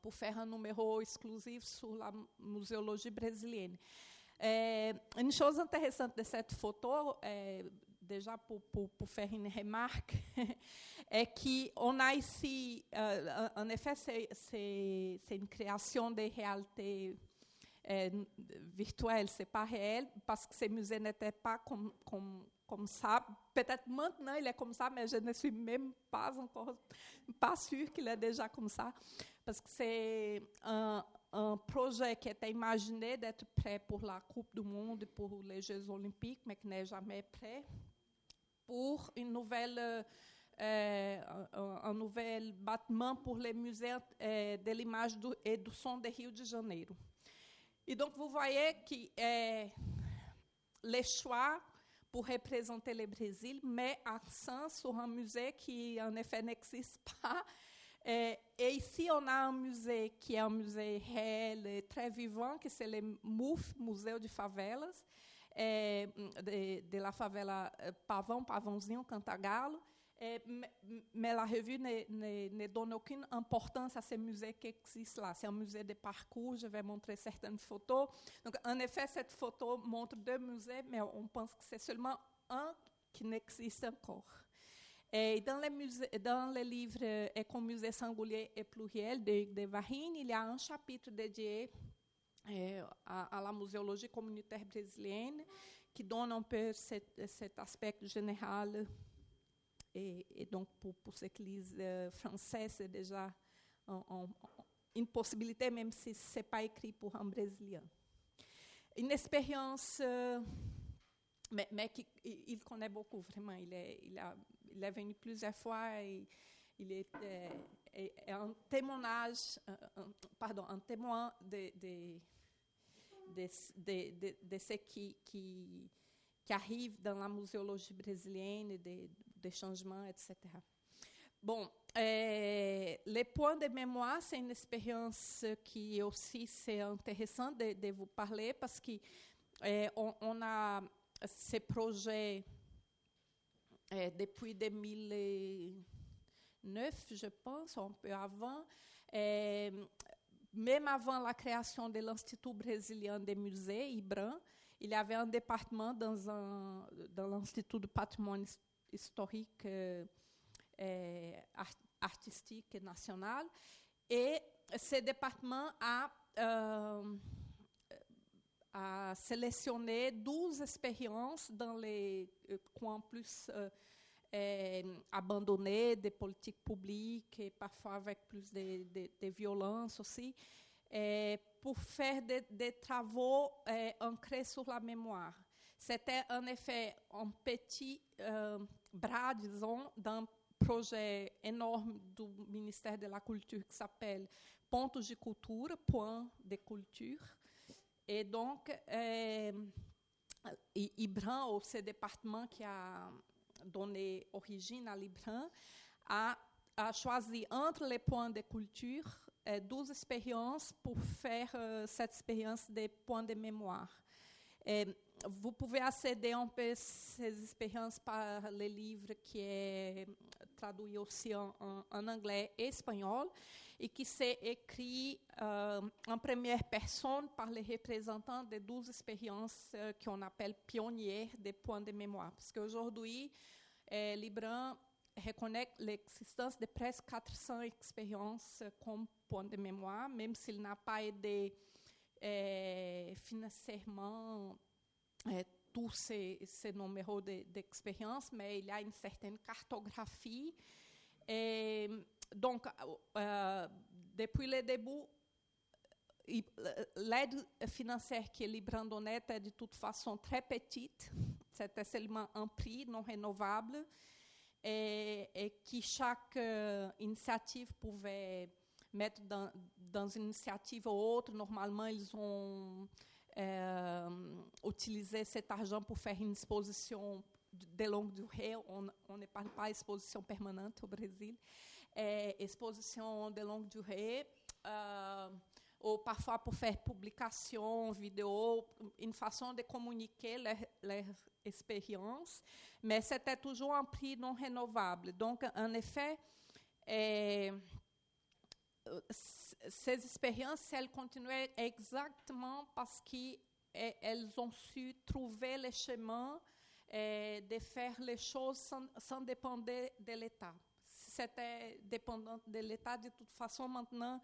pour faire un numéro exclusif sur la muséologie brésilienne. É, une chose de cette photo, é, déjà pour, pour, pour faire une remarque, est qu'on a ici, euh, en effet, c'est- une création de réalité euh, virtuelle, c'est pas réel, parce que ces musées n'étaient pas comme, comme, comme ça. Peut-être maintenant il est comme ça, mais je ne suis même pas encore pas sûre qu'il est déjà comme ça, parce que c'est un, projet qui était imaginé d'être prêt pour la Coupe du Monde, pour les Jeux Olympiques, mais qui n'est jamais prêt, pour une nouvelle, euh, euh, un, nouvel bâtiment pour les musées euh, de l'image et du son de Rio de Janeiro. Et donc, vous voyez que euh, les choix pour représenter le Brésil met accent sur un musée qui, en effet, n'existe pas. Et, et ici, on a un musée qui est un musée réel et très vivant, que c'est le MUF, Museu de Favelas, eh, de, de la favela eh, Pavão, Pavãozinho, Cantagalo. Et, mais, la revue ne, ne- ne donne aucune importance à ces musées qui existent là. C'est un musée de parcours, je vais montrer certaines photos. Donc, en effet, cette photo montre deux musées, mais on pense que c'est seulement un qui n'existe encore. Et dans les, musées, dans les livres euh, Écomusée singulier et pluriel de, de Varine, il y a un chapitre dédié à, à la muséologie communautaire brésilienne qui donne un peu cet, cet aspect général. Et, et donc, pour, pour ceux qui lisent euh, français, c'est déjà un- un- une possibilité, même si ce n'est pas écrit pour un Brésilien. Une expérience, euh, mais, mais qu'il il connaît beaucoup, vraiment. Il est, il a, il est venu plusieurs fois et il est, un euh, témoin de, ce qui, arrive dans la muséologie brésilienne, des, changements, etc. Bon, euh, les points de mémoire, c'est une expérience qui aussi c'est intéressant de, vous parler parce que euh, a ces projets euh, depuis 2009, je pense, un peu avant. Euh, même avant la création de l'Institut brésilien des musées, IBRAM, il y avait un département dans, dans l'Institut du patrimoine his- historique euh, art- artistique national. Et ce département a, a sélectionné 12 expériences dans les euh, coins plus euh, euh, abandonnés des politiques publiques et parfois avec plus de, de, de violence aussi, euh, pour faire des, des travaux euh, ancrés sur la mémoire. C'était en effet un petit euh, bras, disons, d'un projet énorme du ministère de la Culture qui s'appelle Pontos de Cultura, Point de Culture. Et donc, euh, ou ce département qui a donné origine à l'IBRAM, a, choisi entre les points de culture euh, 12 expériences pour faire euh, cette expérience des points de mémoire. Vous pouvez accéder un peu à ces expériences par le livre qui est traduit aussi en- en anglais et espagnol et qui s'est écrit euh, en première personne par les représentants des 12 expériences euh, qu'on appelle pionnières des points de mémoire. Parce qu'aujourd'hui, euh, Libran reconnaît l'existence de presque 400 expériences comme points de mémoire, même s'il n'a pas aidé euh, financièrement euh, tous ces, ces numéros de- d'expérience, mais il y a une certaine cartographie. Et donc, euh, depuis le début, l'aide financière que Libran donnait était de toute façon très petite. C'était seulement un prix non renouvelable et, et que chaque euh, initiative pouvait mettre dans, dans une initiative ou autre. Normalement, ils ont euh, utilisé cet argent pour faire une exposition de longue durée. On, on ne parle pas exposition permanente au Brésil. É, exposition de longue durée. euh, ou parfois pour faire publication, vidéo, une façon de communiquer leurs leur expériences, mais c'était toujours un prix non renouvelable. Donc, en effet, ces expériences, elles continuaient exactement parce qu'elles ont su trouver le chemin de faire les choses sans dépendre de l'État. C'était dépendant de l'État, de toute façon, maintenant,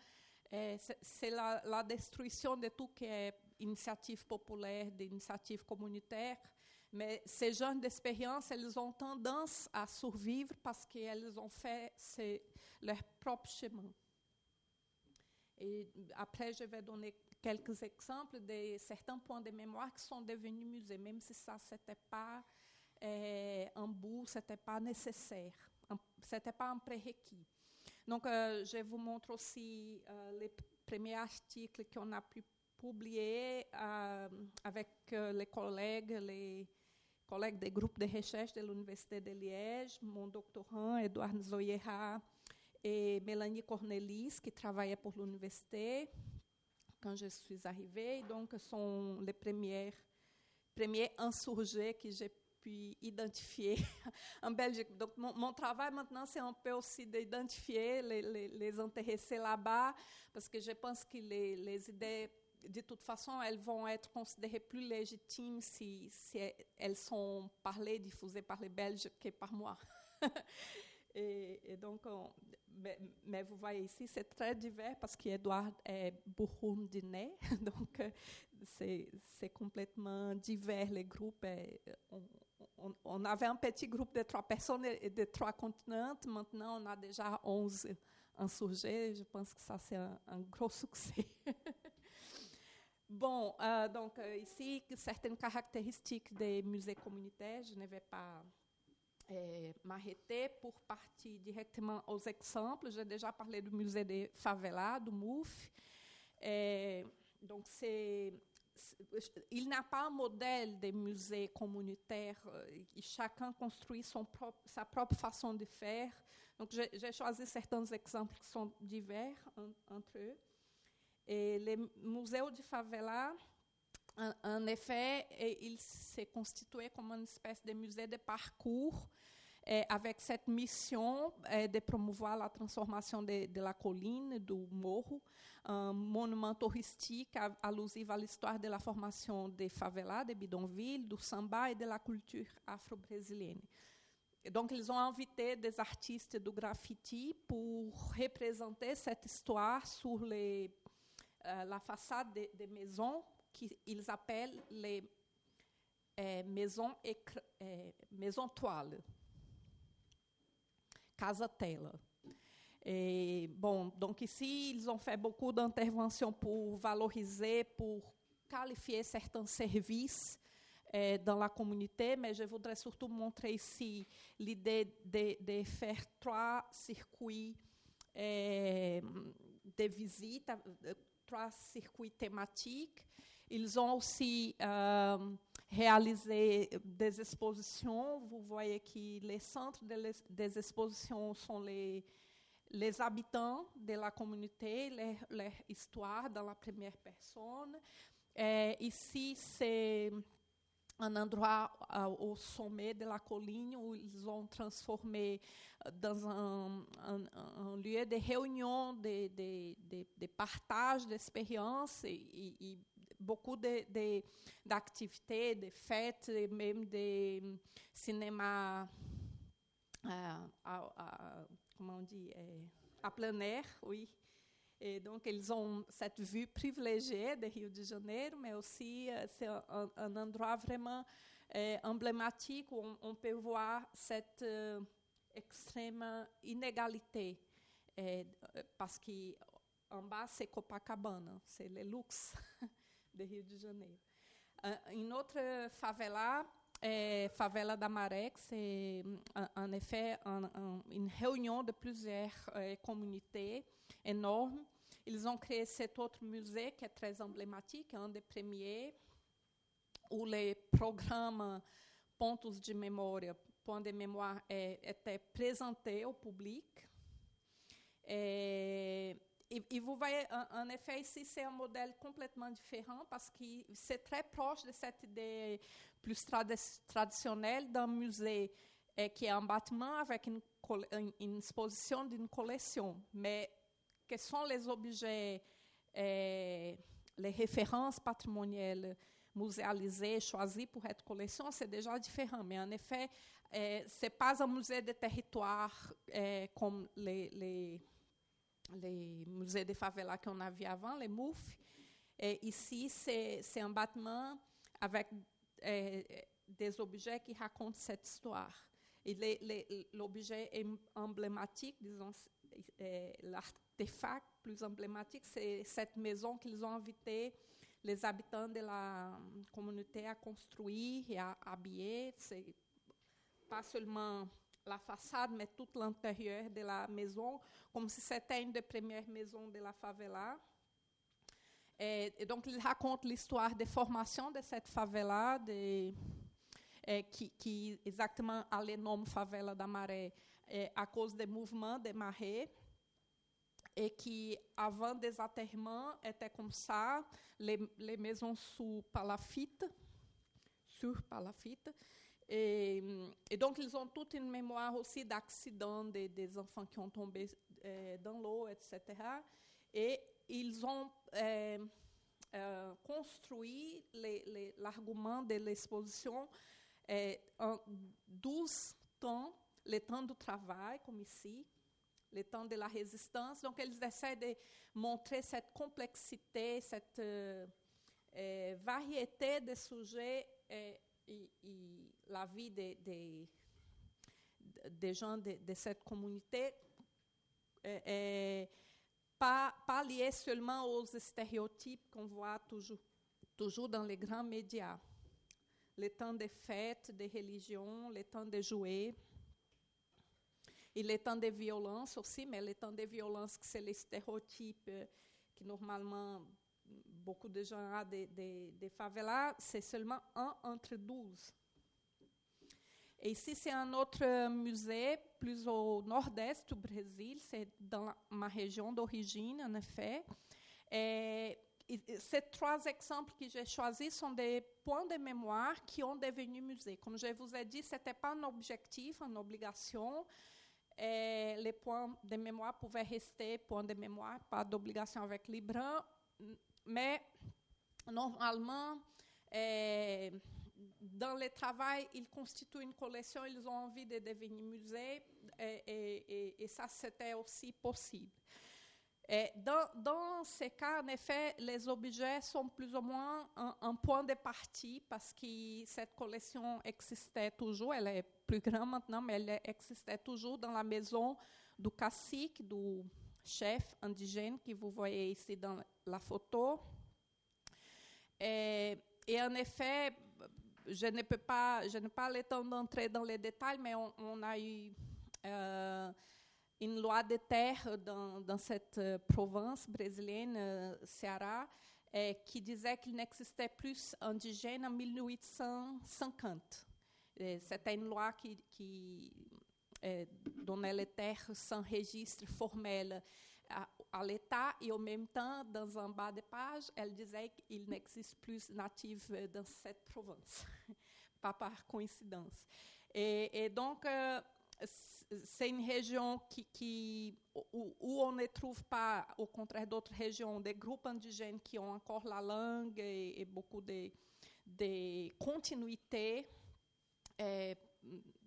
eh, c'est- la, destruction de tout qui est initiative populaire, d'initiative communautaire. Mais ces genres d'expériences, elles ont tendance à survivre parce qu'elles ont fait ce- leur propre chemin. Après, je vais donner quelques exemples de certains points de mémoire qui sont devenus musées, même si ça, c'était pas euh, un bout, c'était pas nécessaire, c'était pas un prérequis. Donc, euh, je vous montre aussi euh, les premiers articles qu'on a pu publier euh, avec les collègues, les collègues des groupes de recherche de l'Université de Liège, mon doctorant Eduardo Zoyeira et Mélanie Cornelis, qui travaillait pour l'université quand je suis arrivée. Donc, sont les premières, premiers insurgés que j'ai puis identifier [laughs] en Belgique. Donc, mon, travail maintenant, c'est un peu aussi d'identifier les, les, intéressés là-bas, parce que je pense que les, les idées, de toute façon, elles vont être considérées plus légitimes si, si elles sont parlées, diffusées par les Belges que par moi. [laughs] et, donc, on- mais, vous voyez ici, c'est très divers parce qu'Edouard est burundinais, [laughs] donc euh, c'est complètement divers les groupes. on, on- avait un petit groupe de trois personnes et de trois continents. Maintenant, on a déjà 11 insurgés. Je pense que ça, c'est un, gros succès. [laughs] bon, euh, donc euh, ici, certaines caractéristiques des musées communautaires. Je ne vais pas euh, m'arrêter pour partir directement aux exemples. J'ai déjà parlé du musée des favelas, du MOUF. Et donc, c'est- il n'y a pas un modèle des musées communautaires. euh, chacun construit sa propre façon de faire. Donc, j'ai, choisi certains exemples qui sont divers en- entre eux. Et les musées de favela, en, en effet, et il s'est constitué comme une espèce de musée de parcours eh, avec cette mission eh, de promouvoir la transformation de, de la colline, do morro, un monument touristique a- alusif à l'histoire de la formation des favelas, des bidonvilles, du samba et de la culture afro-brésilienne. Donc, ils ont invité des artistes du graffiti pour représenter cette histoire sur les, euh, la façade des des maisons qu'ils appellent les eh, maisons, eh, maisons toiles. Casa Tela. Et, bon, donc ici, ils ont fait beaucoup d'interventions pour valoriser, pour qualifier certains services eh, dans la communauté, mais je voudrais surtout montrer ici l'idée de, de faire trois circuits eh, de visite, euh, trois circuits thématiques. Ils ont aussi euh, réalisé des expositions. Vous voyez que les centres de les- des expositions sont les, les habitants de la communauté, leur, leur histoire dans la première personne. Et ici, c'est un endroit euh, au sommet de la colline où ils ont transformé euh, dans un, un- un lieu de réunion, de, de, de, de partage d'expériences et, et- beaucoup de- de- d'activités, de, fêtes, et même de hum, cinéma, euh, à- à- comment on dit, euh, à plein air, oui. Et donc, ils ont cette vue privilégiée de Rio de Janeiro, mais aussi euh, c'est un, un- endroit vraiment euh, emblématique où on, on peut voir cette euh, extrême inégalité. euh, parce qu'en bas, c'est Copacabana, c'est le luxe [laughs] de Rio de Janeiro. Euh, une autre favela, é Favela da que c'est en, effet réunion de plusieurs euh, communautés énorme. Ils ont créé cet autre musée qui est très emblématique, un des premiers, où les programmes Pontos de Memória, Point de Mémoire, eh, étaient présentés au public. Et, et- vous voyez, en, effet, ici, c'est un modèle complètement différent parce que c'est très proche de cette idée plus tradi- traditionnelle d'un musée eh, qui est un bâtiment avec une, une- exposition d'une collection. Mais quels sont les objets, eh, les références patrimoniales muséalisées, choisies pour être collection, c'est déjà différent. Mais en effet, eh, ce n'est pas un musée de territoire eh, comme les, les musées de favela qu'on a avant, les MOUF. Et ici, c'est un bâtiment avec eh, des objets qui racontent cette histoire. L'objet em- emblématique, disons, euh, l'artefact plus emblématique, c'est cette maison qu'ils ont invité les habitants de la hum, communauté à construire et à habiller. C'est pas seulement la façade, mais tout l'intérieur de la maison, comme si c'était une des premières maisons de la favela. Et, et donc, il raconte l'histoire de formation de cette favela, de, eh, qui, qui exactement a le nom Favela da Maré eh, à cause des mouvements des marées, et qui, avant des atterrements, étaient comme ça, les, les maisons sous palafite, sur palafite, Et, donc, ils ont toute une mémoire aussi d'accidents des, enfants qui ont tombé euh, dans l'eau, etc. Et ils ont euh, euh, construit l'argument de l'exposition en 12 temps, les temps du travail, comme ici, les temps de la résistance. Donc, ils essaient de montrer cette complexité, cette variété de sujets et, la vie des, gens de, cette communauté. euh, pas, pas lié seulement aux stéréotypes qu'on voit toujours, dans les grands médias. Les temps des fêtes, des religions, les temps de jouer. Et les temps de violence aussi, mais les temps de violence, c'est les stéréotypes euh, que normalement beaucoup de gens ont des, des, favelas, c'est seulement un entre 12. Et ici, c'est un autre musée, plus au nord-est du Brésil, c'est dans ma région d'origine, en effet. Et, et- et ces trois exemples que j'ai choisis sont des points de mémoire qui ont devenu musées. Comme je vous ai dit, ce n'était pas un objectif, une obligation. Les points de mémoire pouvaient rester points de mémoire, pas d'obligation avec Libran. Mais normalement, eh, dans le travail, ils constituent une collection, ils ont envie de devenir musée, et, ça, c'était aussi possible. Dans, dans ces cas, en effet, les objets sont plus ou moins un, un point de partie parce que cette collection existait toujours. Elle est plus grande maintenant, mais elle existait toujours dans la maison du cacique, du chef indigène que vous voyez ici dans la photo. Et, en effet, je ne peux pas, je n'ai pas le temps d'entrer dans les détails, mais on, a eu euh, une loi de terre dans, cette euh, province brésilienne, euh, Ceará, qui disait qu'il n'existait plus indigène en 1850. Et C'était une loi qui eh, donnait les terres sans registre formel à, à l'État et en même temps, dans un bas de page, elle disait qu'il n'existe plus natif euh, dans cette province, [laughs] pas par coïncidence. Et, et donc, euh, c'est une région qui, qui- où, où on ne trouve pas, au contraire d'autres régions, des groupes indigènes qui ont encore la langue et, et beaucoup de, de continuité. Et, la-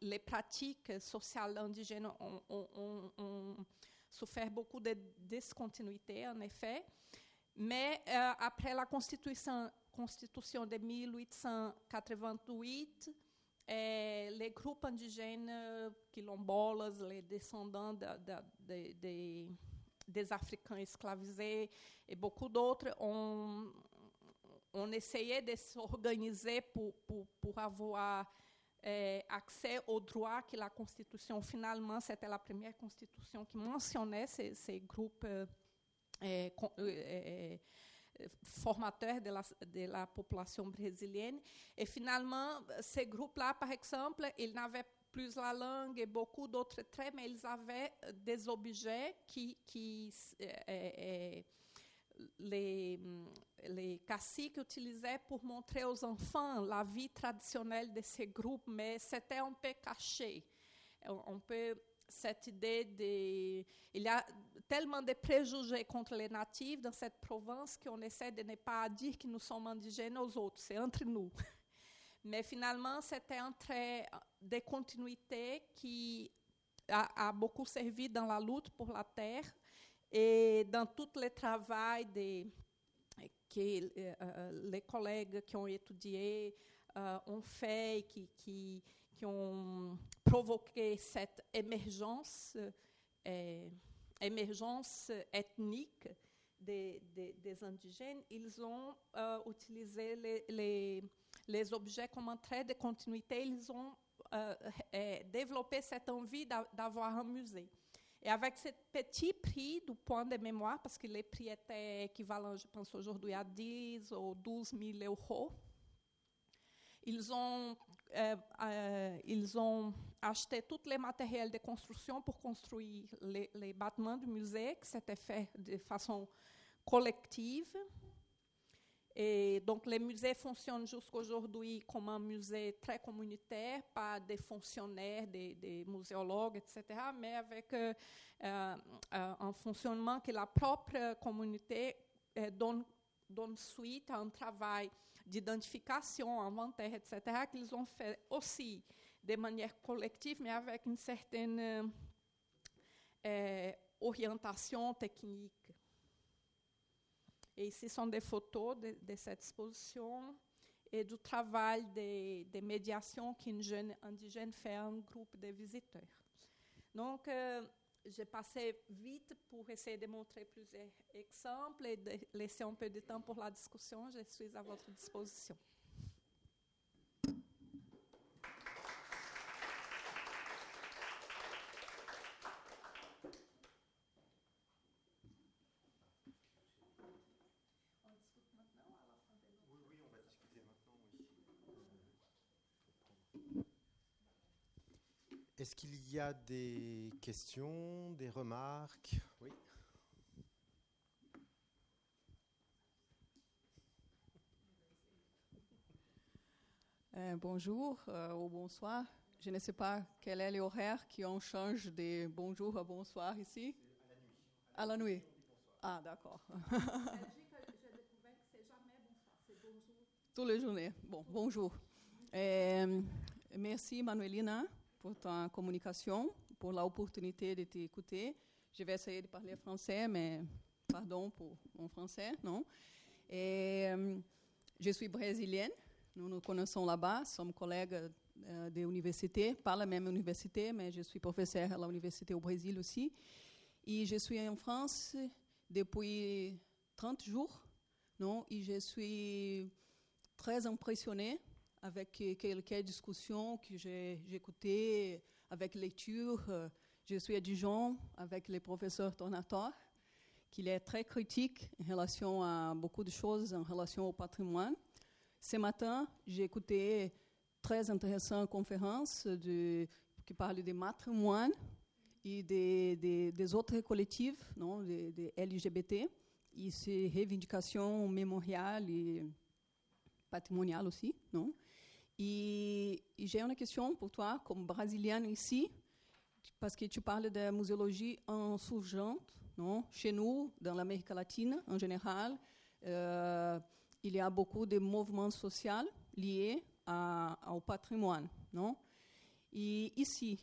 les pratiques sociales indigènes ont, ont- ont- ont souffert beaucoup de discontinuité, en effet. Mais euh, après la constitution, constitution de 1888, eh, les groupes indigènes euh, quilombolas, les descendants de- de- de- de- des Africains esclavisés et beaucoup d'autres ont, ont essayé de s'organiser pour, pour, pour avoir eh, accès aux que la Constitution, finalement, c'était la première Constitution qui mentionnait ces, ces groupes euh, eh, con- euh, eh, formateurs de la, de la population brésilienne. Et finalement, ces groupes-là, par exemple, ils n'avaient plus la langue et beaucoup d'autres traits, mais ils avaient euh, des objets qui, qui euh, euh, les, les caciques utilisaient pour montrer aux enfants la vie traditionnelle de ces groupes, mais c'était un peu caché. Un un peu cette idée de... Il y a tellement de préjugés contre les natifs dans cette province qu'on essaie de ne pas dire que nous sommes indigènes aux autres, c'est entre nous. [laughs] Mais finalement, c'était un trait de continuité qui a, a beaucoup servi dans la lutte pour la terre et dans tout le travail de, que euh, euh, les collègues qui ont étudié euh, ont fait et qui, ont provoqué cette émergence, émergence ethnique des, indigènes, ils ont utilisé les, les, objets comme un trait de continuité, ils ont développé cette envie d'a- d'avoir un musée. Et avec ce petit prix du point de mémoire, parce que les prix étaient équivalents, je pense, aujourd'hui à 10 ou 12 000 euros, ils ont, euh, euh, ils ont acheté tous les matériels de construction pour construire les, les bâtiments du musée, que c'était fait de façon collective. Et donc, les musées fonctionnent jusqu'aujourd'hui comme un musée très communautaire, pas des fonctionnaires, des, des muséologues, etc., mais avec euh, euh, euh, un fonctionnement que la propre communauté donne, suite à un travail d'identification, inventaire, etc., qu'ils ont fait aussi de manière collective, mais avec une certaine orientation technique. Et ici sont des photos de, cette exposition et du travail de, de médiation qu'une jeune indigène fait à un groupe de visiteurs. Donc, euh, j'ai passé vite pour essayer de montrer plusieurs exemples et de laisser un peu de temps pour la discussion. Je suis à votre disposition. Oui, oui, on va discuter maintenant, oui. Est-ce qu'il y a des questions, des remarques? Oui. Euh, bonjour euh, ou bonsoir. Je ne sais pas quel est l'horaire qui on change de bonjour à bonsoir ici. À la nuit. Ah, d'accord. [laughs] Toutes les journées. Bon, bonjour. Euh, merci Manuelina pour ta communication, pour l'opportunité de t'écouter. Je vais essayer de parler français, mais pardon pour mon français, non? Euh, je suis brésilienne. Nous nous connaissons là-bas, sommes collègues euh, de l'université, pas la même université, mais je suis professeur à l'université au Brésil aussi. Et je suis en France depuis 30 jours, non, et je suis très impressionnée avec quelques discussions que j'ai écoutées, avec lecture. Euh, Je suis à Dijon avec le professeur Tornator, qui est très critique en relation à beaucoup de choses en relation au patrimoine. Ce matin, j'ai écouté très intéressante conférence qui parle de patrimoine et des, des, des autres collectifs, non, des, des LGBT, et ces revendications mémoriales et patrimoniales aussi, non? E, e j'ai une question pour toi, comme brésilienne ici, parce que tu parles de muséologie insurgente, non? Chez nous, dans l'Amérique latine en général, euh, il y a beaucoup de mouvements sociaux liés au patrimoine, non? Et ici,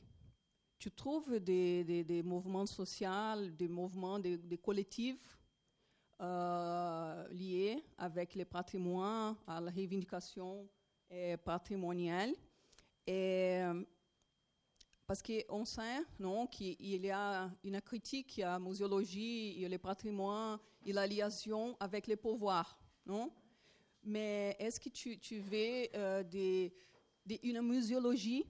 tu trouves des, mouvements sociaux, des mouvements, des collectifs euh, liés avec le patrimoine, à la revendication eh, patrimoniale. Et, parce qu'on sait non, qu'il y a une critique à la muséologie et le patrimoine et la liaison avec le pouvoir. Non? Mais est-ce que tu, tu veux euh, des, une muséologie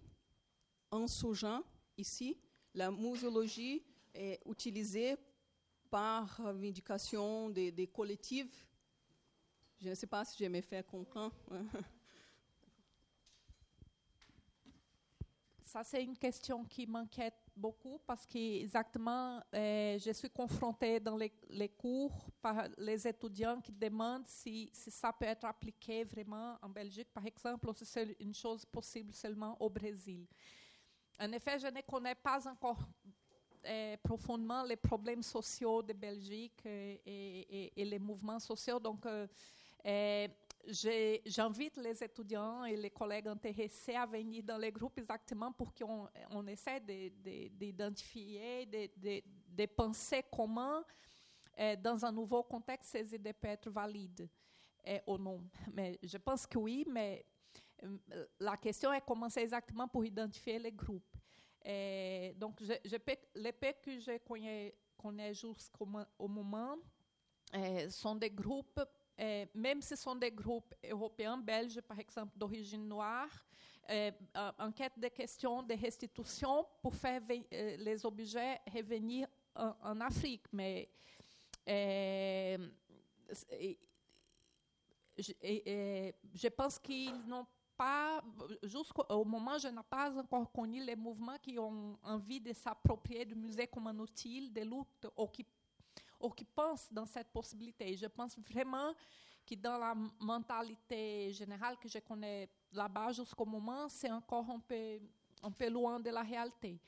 insurgente ici? La muséologie est utilisée par revendication des, des collectifs? Je ne sais pas si je me fais comprendre. [laughs] Ça, c'est une question qui m'inquiète beaucoup parce que exactement, euh, je suis confrontée dans les, cours par les étudiants qui demandent si, ça peut être appliqué vraiment en Belgique, par exemple, ou si c'est une chose possible seulement au Brésil. En effet, je ne connais pas encore euh, profondément les problèmes sociaux de Belgique euh, et, et- et les mouvements sociaux. Donc, j'invite les étudiants et les collègues intéressés à venir dans les groupes exactement pour qu'on on essaie de- de- d'identifier, de, de, de penser comment, euh, dans un nouveau contexte, ces idées peuvent être valides euh, ou non. Mais je pense que oui, mais euh, la question est comment c'est exactement pour identifier les groupes. Donc, les peu que je connais, jusqu'au mo- au moment sont des groupes, même si ce sont des groupes européens, belges, par exemple, d'origine noire, euh, en- enquête des questions de restitution pour faire les objets revenir en, Afrique. Mais je, pense qu'ils n'ont pas, jusqu'au au moment, je n'ai pas encore connu les mouvements qui ont envie de s'approprier du musée comme un outil de lutte ou qui, ou qui pensent dans cette possibilité. Je pense vraiment qui dans la mentalité générale que je connais là-bas jusqu'au moment, c'est encore un peu, loin de la réalité.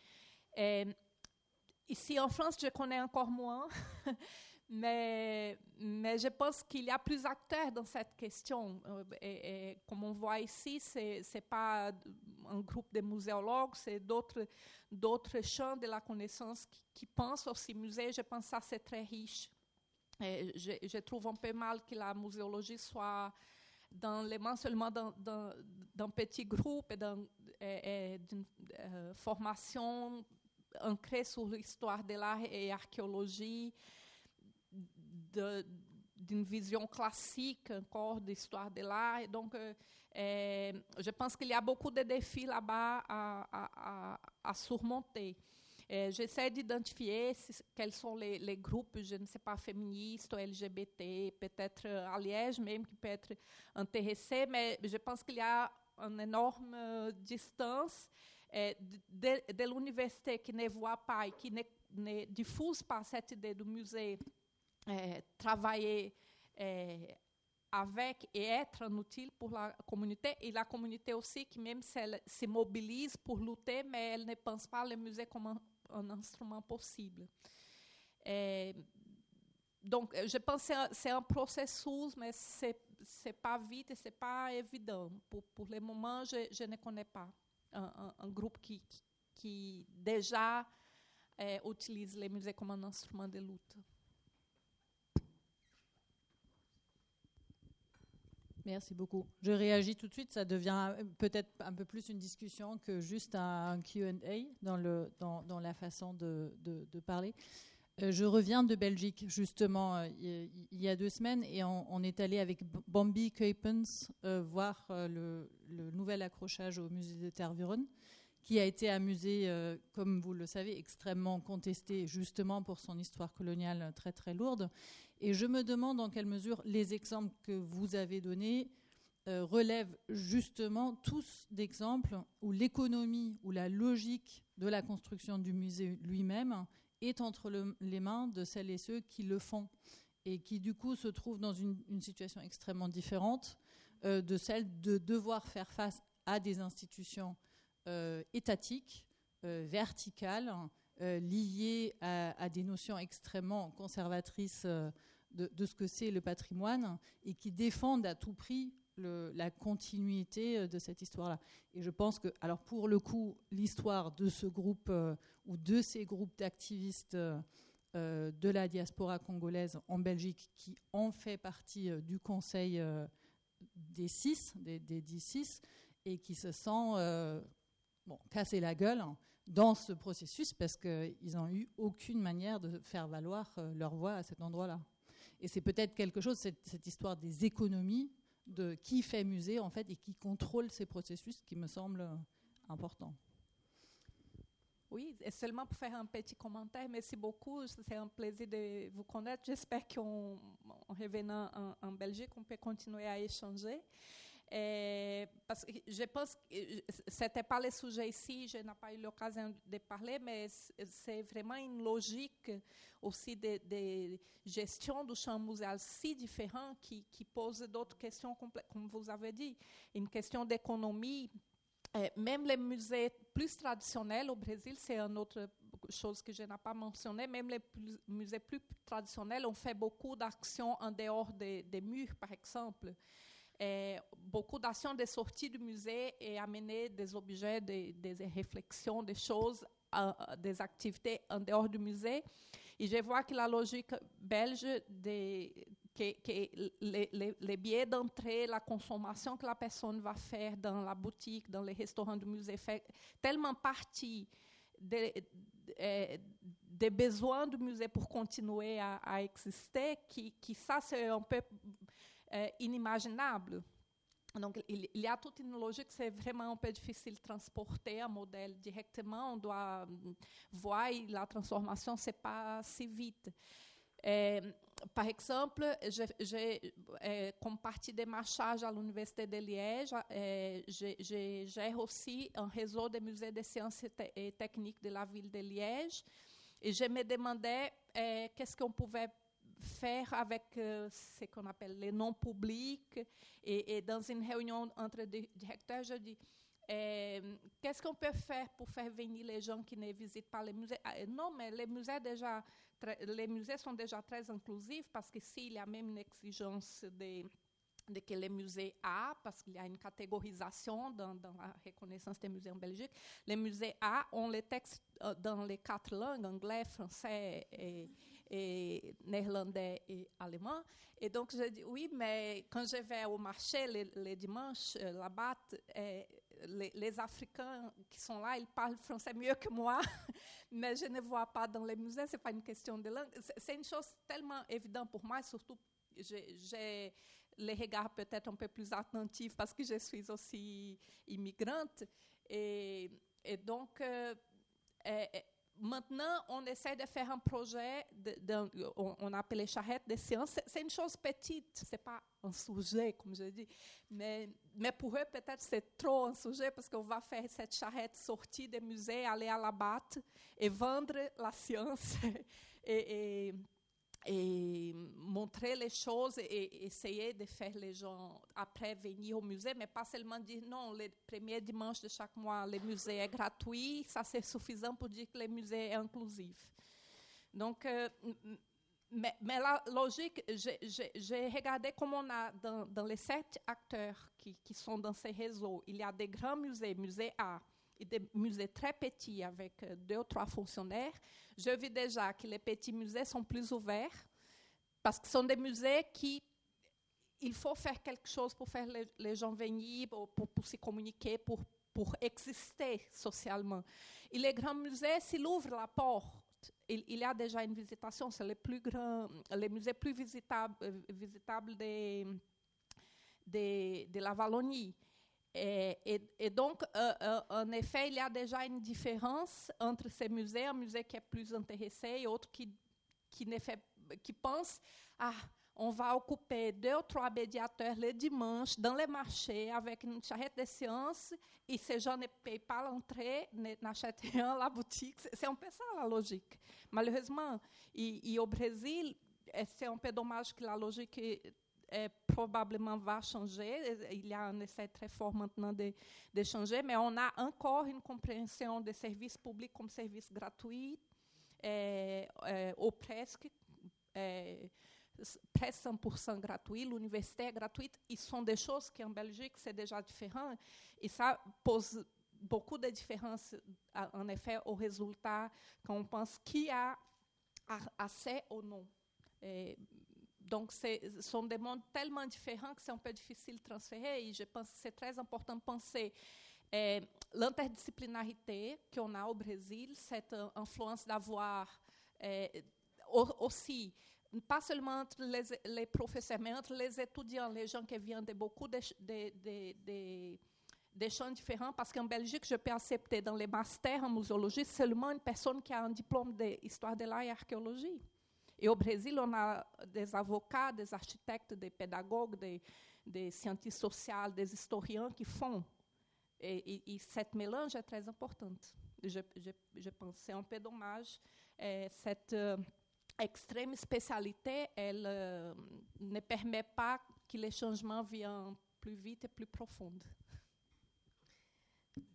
Ici en France, je connais encore moins, [laughs] mais, je pense qu'il y a plus d'acteurs dans cette question. Euh, comme on voit ici, ce n'est pas un groupe de muséologues, c'est d'autres champs de la connaissance qui, pensent aussi musée. Je pense que c'est très riche. Je, trouve un peu mal que la muséologie soit dans les mains seulement d'un- petit groupe et d'un- et- et d'une euh, formation ancrée sur l'histoire de l'art et archéologie, d'une vision classique encore d'histoire de l'art. Donc, euh, euh, je pense qu'il y a beaucoup de défis là-bas à, à- à- surmonter. Euh, J'essaie d'identifier quels sont les, groupes, je ne sais pas, féministes LGBT, peut-être à même, qui peut être intéressés, mais je pense qu'il y a une énorme distance de, l'université qui ne voit pas et qui ne diffuse pas cette idée du musée euh, travailler euh, avec et être utile pour la communauté, et la communauté aussi qui même si elle se mobilise pour lutter, mais elle ne pense pas le musée comme un, un instrument possible. Euh, donc, je pense que c'est un- processus, mais c'est c'est pas vite et c'est pas évident. Pour, pour le moment, je, je ne connais pas un, un- un groupe qui, qui, qui déjà euh, utilise comme un instrument de lutte. Merci beaucoup. Je réagis tout de suite. Ça devient peut-être un peu plus une discussion que juste un QA dans, la façon de, parler. Euh, je reviens de Belgique, justement, euh, il y a deux semaines, et on, est allé avec Bambi Kuipens euh, voir le, nouvel accrochage au musée de Tervuren, qui a été un musée, comme vous le savez, extrêmement contesté, justement pour son histoire coloniale très très lourde. Et je me demande en quelle mesure les exemples que vous avez donnés euh, relèvent justement tous d'exemples où l'économie ou la logique de la construction du musée lui-même est entre le- les mains de celles et ceux qui le font et qui du coup se trouvent dans une, situation extrêmement différente euh, de celle de devoir faire face à des institutions euh, étatiques, verticales, liées à, des notions extrêmement conservatrices de, ce que c'est le patrimoine et qui défendent à tout prix la continuité euh, de cette histoire-là. Et je pense que, alors pour le coup, l'histoire de ce groupe euh, ou de ces groupes d'activistes euh, de la diaspora congolaise en Belgique qui ont fait partie du Conseil des six, des, des dix six, et qui se sent bon, casser la gueule dans ce processus parce qu'ils n'ont eu aucune manière de faire valoir leur voix à cet endroit-là. Et c'est peut-être quelque chose, cette, histoire des économies, de qui fait musée en fait et qui contrôle ces processus qui me semble euh, important. Oui, et seulement pour faire un petit commentaire, merci beaucoup. C'est un plaisir de vous connaître. J'espère qu'en en revenant en, en Belgique, on peut continuer à échanger. Et parce que je pense que ce n'était pas le sujet ici, je n'ai pas eu l'occasion de parler, mais c'est vraiment une logique aussi de, gestion du champ muséal si différent qui, pose d'autres questions, comme vous avez dit. Une question d'économie, euh, même les musées plus traditionnels au Brésil, c'est une autre chose que je n'ai pas mentionné, même les musées plus traditionnels ont fait beaucoup d'actions en dehors des murs, par exemple. Et beaucoup d'actions de sortie du musée et amener des objets, des, des réflexions, des choses, euh, des activités en dehors du musée. Et je vois que la logique belge de, que, les, les, billets d'entrée, la consommation que la personne va faire dans la boutique, dans les restaurants du musée, fait tellement partie des, des, des besoins du musée pour continuer à, à exister, que, que ça, c'est un peu euh, inimaginable. Donc, il, il, y a toute une logique, c'est vraiment un peu difficile de transporter un modèle directement. On doit voir la transformation, c'est pas si vite. Et, par exemple, j'ai, comme partie des à l'Université de Liège, je gère aussi un réseau de musées de sciences et techniques de la ville de Liège. Et je me demandais qu'est-ce qu'on pouvait faire avec euh, ce qu'on appelle les noms publics. Et, dans une réunion entre directeurs, je dis euh, qu'est-ce qu'on peut faire pour faire venir les gens qui ne visitent pas les musées? Ah, Non, mais les musées, déjà, les musées sont déjà très inclusifs parce que s'il y a même une exigence de, de que les musées A, parce qu'il y a une catégorisation dans, dans la reconnaissance des musées en Belgique, les musées A ont les textes euh, dans les quatre langues, anglais, français et, et néerlandais et allemand. Et donc, je dis oui, mais quand je vais au marché les, les dimanches, euh, là-bas, euh, les, les Africains qui sont là, ils parlent français mieux que moi, [laughs] mais je ne vois pas dans les musées, ce n'est pas une question de langue. C'est- C'est une chose tellement évidente pour moi, surtout j'ai les regards peut-être un peu plus attentifs parce que je suis aussi immigrante. Et, donc, euh, euh, euh, maintenant, on essaie de faire un projet, de, on, appelle les charrettes de sciences. C'est- une chose petite, c'est pas un sujet, comme je dis. Mais, mais pour eux, peut-être c'est trop un sujet parce qu'on va faire cette charrette sortie des musées, aller à la batte et vendre la science [laughs] et- et montrer les choses et essayer de faire les gens après venir au musée, mais pas seulement dire non, le premier dimanche de chaque mois, le musée est gratuit, ça c'est suffisant pour dire que le musée est inclusif. Donc, euh, mais, la logique, j'ai- regardé comme on a dans, dans les sept acteurs qui, qui sont dans ces réseaux, il y a des grands musées, musée A, et des musées très petits avec euh, deux ou trois fonctionnaires. Je vis déjà que les petits musées sont plus ouverts parce que ce sont des musées qui il faut faire quelque chose pour faire les, gens venir, pour, pour, se communiquer, pour, pour exister socialement. Et les grands musées, s'ils ouvrent la porte, il, y a déjà une visitation, c'est les plus grands, les musées plus visitables, euh, visitables de, de, de la Wallonie. Et, et- donc, en effet, il y a déjà une différence entre ces musées, un musée qui est plus intéressé et autre qui, qui, ne fait, qui pense, ah, on va occuper deux ou trois médiateurs le dimanche dans les marchés avec une charrette de sciences et ces gens ne payent pas l'entrée, n'achètent rien à la boutique. C'est un peu ça la logique. Malheureusement, et, et au Brésil, eh, c'est un peu dommage que la logique eh, probablement va changer. Il y a un essai très fort maintenant de, de changer, mais on a encore une compréhension des services publics comme services gratuits, eh, ou presque. eh, s- presque 100% gratuit, l'université est gratuite, ils sont des choses qui en Belgique c'est déjà différent et ça pose beaucoup de différences en effet au résultat quand on pense qui a a- assez ou non. Et donc, ce sont des mondes tellement différents que c'est un peu difficile de transférer. Et je pense que c'est très important de penser eh, l'interdisciplinarité qu'on a au Brésil, cette euh, influence d'avoir eh, au- aussi, pas seulement entre les, professeurs, mais entre les étudiants, les gens qui viennent de beaucoup de, champs différents, parce qu'en Belgique, je peux accepter dans les masters en muséologie seulement une personne qui a un diplôme d'histoire de l'art et archéologie. On a des avocats, des architectes, des pédagogues, des, des sociaux, des historiens qui font. Et, et, et cette mélange est très importante. Je, je, je pense que c'est un peu dommage. eh, cette euh, extrême spécialité, elle euh, ne permet pas que les changements viennent plus vite et plus profonds.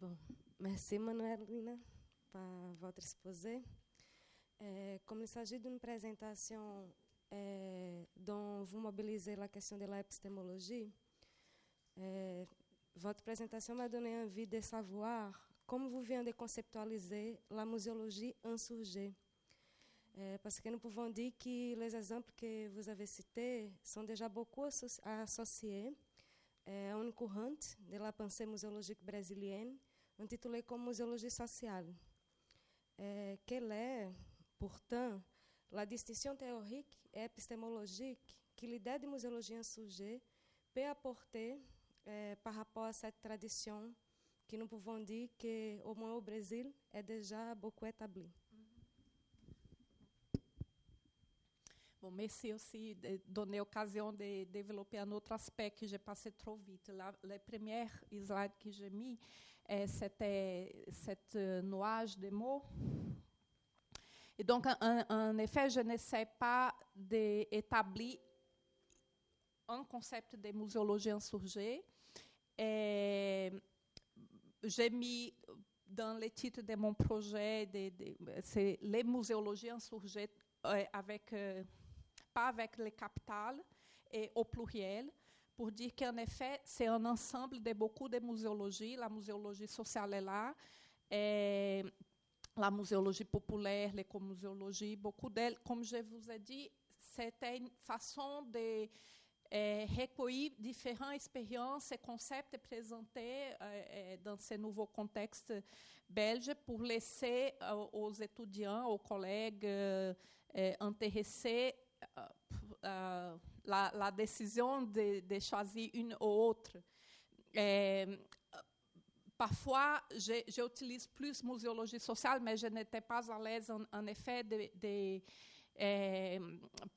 Bon, merci Manuelina pour votre exposé. Euh, comme il s'agit d'une présentation euh, dont vous mobilisez la question de l'épistémologie, euh, votre présentation m'a donné envie de savoir comment vous venez de conceptualiser la muséologie insurgée. Euh, parce que nous pouvons dire que les exemples que vous avez cités sont déjà beaucoup asso- associés é une courante de la pensée muséologique brésilienne, intitulée comme muséologie sociale. Euh, quelle est, pourtant, la distinction théorique et épistémologique que l'idée de muséologie insurgée peut apporter euh, par rapport à cette tradition que nous pouvons dire que, au moins au Brésil, est déjà beaucoup établie. Bon, merci aussi de donner l'occasion de développer un autre aspect que j'ai passé trop vite. La, les premières slides que j'ai mis, eh, c'était cet euh, nuage de mots. Et donc, en, effet, je n'essaie pas d'établir un concept de muséologie insurgée. Et j'ai mis dans le titre de mon projet, c'est les muséologies insurgées euh, avec, euh, pas avec les capitales et au pluriel, pour dire qu'en effet, c'est un ensemble de beaucoup de muséologies. La muséologie sociale est là, la muséologie populaire, l'écomuséologie, beaucoup d'elles, comme je vous ai dit, c'était une façon de euh, recueillir différentes expériences et concepts présentés euh, euh, dans ce nouveau contexte belge pour laisser euh, aux étudiants, aux collègues euh, intéressés euh, la, la décision de, de choisir une ou autre. Euh, parfois, j'utilise plus muséologie sociale, mais je n'étais pas à l'aise, en, effet, de, euh,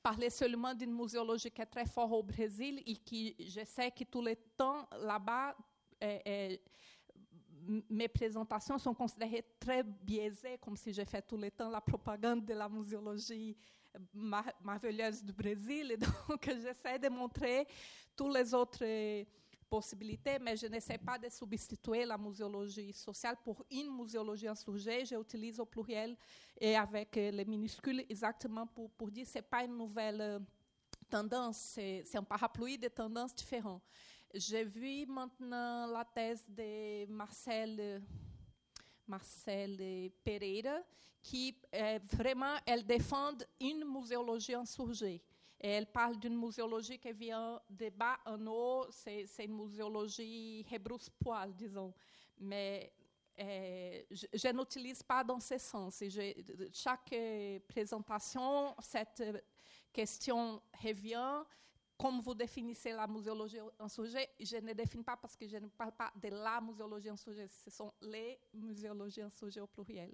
parler seulement d'une muséologie qui est très forte au Brésil et qui, je sais que tout le temps, là-bas, euh, euh, mes présentations sont considérées très biaisées, comme si j'ai fait tout le temps la propagande de la muséologie mar- merveilleuse du Brésil. Et [laughs] donc, j'essaie de montrer toutes les autres possibilités, mais je n'essaie pas de substituer la muséologie sociale pour une muséologie insurgée. J'utilise au pluriel et avec euh, les minuscules exactement pour, dire que ce n'est pas une nouvelle euh, tendance, c'est un parapluie de tendances différentes. J'ai vu maintenant la thèse de Marcel, euh, Marcel Pereira, qui vraiment, elle défend une muséologie insurgée. Elle parle d'une muséologie qui vient de bas en haut, c'est une muséologie rebrousse-poil, disons. Mais euh, je, je n'utilise pas dans ce sens. Je- chaque présentation, cette question revient. Comme vous définissez la muséologie insurgée, je ne définis pas parce que je ne parle pas de la muséologie insurgée, ce sont les muséologies insurgées au pluriel.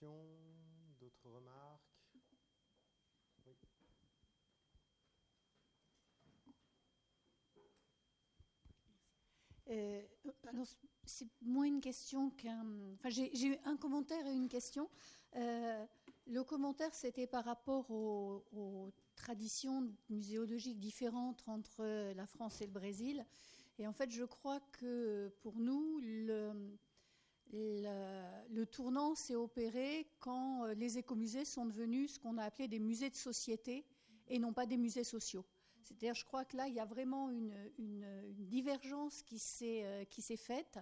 D'autres remarques? Euh, c'est moins une question qu'un. Enfin, j'ai eu un commentaire et une question. Euh, le commentaire, c'était par rapport aux traditions muséologiques différentes entre la France et le Brésil. Et en fait, je crois que pour nous, le, le, tournant s'est opéré quand euh, les écomusées sont devenus ce qu'on a appelé des musées de société et non pas des musées sociaux. C'est-à-dire, je crois que là, il y a vraiment une, divergence qui s'est euh, faite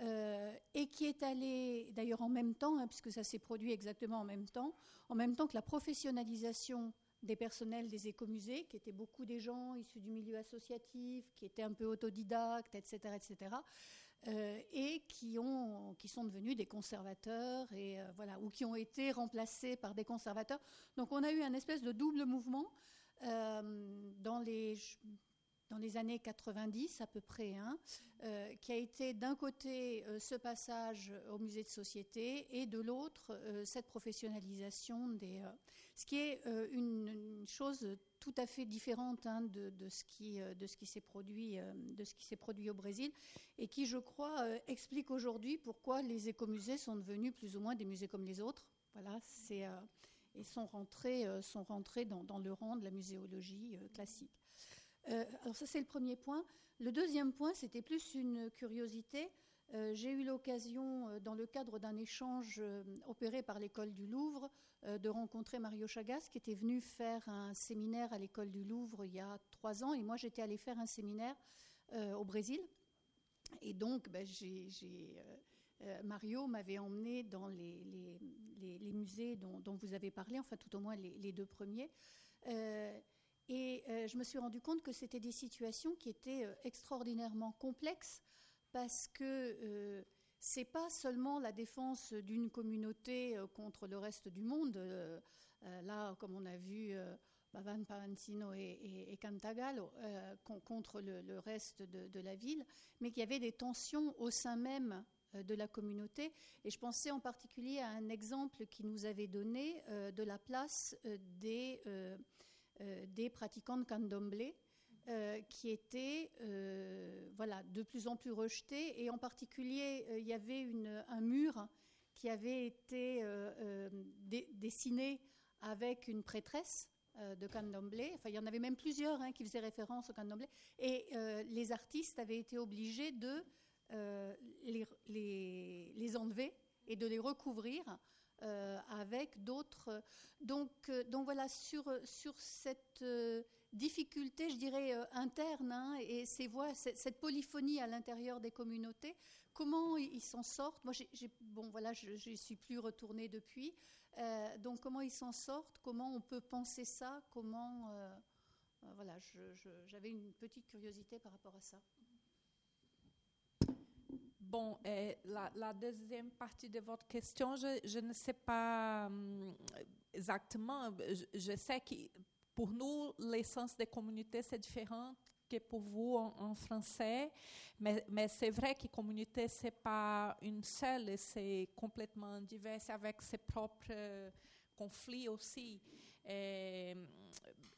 euh, et qui est allée, d'ailleurs en même temps, hein, puisque ça s'est produit exactement en même temps, en même temps que la professionnalisation des personnels des écomusées, qui étaient beaucoup des gens issus du milieu associatif, qui étaient un peu autodidactes, etc., etc., euh, et qui, ont, qui sont devenus des conservateurs, euh, ou qui ont été remplacés par des conservateurs. Donc on a eu un espèce de double mouvement euh, dans, les, années 90 à peu près, hein, qui a été d'un côté ce passage au musée de société et de l'autre cette professionnalisation des... ce qui est une, une chose tout à fait différente hein, de, de ce qui, euh, qui s'est produit, euh, produit au Brésil et qui, je crois, euh, explique aujourd'hui pourquoi les écomusées sont devenus plus ou moins des musées comme les autres. Voilà, c'est et sont rentrés, sont rentrés dans, dans le rang de la muséologie classique. Alors ça, c'est le premier point. Le deuxième point, c'était plus une curiosité. Euh, J'ai eu l'occasion, euh, dans le cadre d'un échange euh, opéré par l'école du Louvre, de rencontrer Mario Chagas, qui était venu faire un séminaire à l'école du Louvre il y a trois ans, et moi j'étais allée faire un séminaire au Brésil. Et donc, ben, Mario m'avait emmené dans les, musées dont, vous avez parlé, enfin tout au moins les, deux premiers. Et je me suis rendu compte que c'était des situations qui étaient extraordinairement complexes parce que euh, c'est pas seulement la défense d'une communauté euh, contre le reste du monde. euh, euh, là, comme on a vu, Bavan Parentino et, et- Cantagallo con- contre le, reste de, la ville, mais qu'il y avait des tensions au sein même de la communauté. Et je pensais en particulier à un exemple qui nous avait donné de la place des, des pratiquants de candomblé euh, qui étaient euh, voilà, de plus en plus rejetés. Et en particulier, euh, il y avait un mur qui avait été dessiné avec une prêtresse de Candomblé. Enfin, il y en avait même plusieurs hein, qui faisaient référence au Candomblé. Et les artistes avaient été obligés de les, enlever et de les recouvrir avec d'autres. Donc, donc voilà, sur, sur cette difficulté, je dirais, euh, interne, hein, et ces voix, cette, polyphonie à l'intérieur des communautés, comment ils s'en sortent? Moi, bon, voilà, je n'y suis plus retournée depuis. Euh, donc, comment ils s'en sortent? Comment on peut penser ça? Comment. euh, voilà, j'avais une petite curiosité par rapport à ça. Bon, la, deuxième partie de votre question, je, ne sais pas hum, exactement. Je, je sais que pour nous, l'essence des communautés, c'est différent que pour vous en, français. Mais, c'est vrai que communauté, ce n'est pas une seule, c'est complètement divers avec ses propres euh, conflits aussi. Et,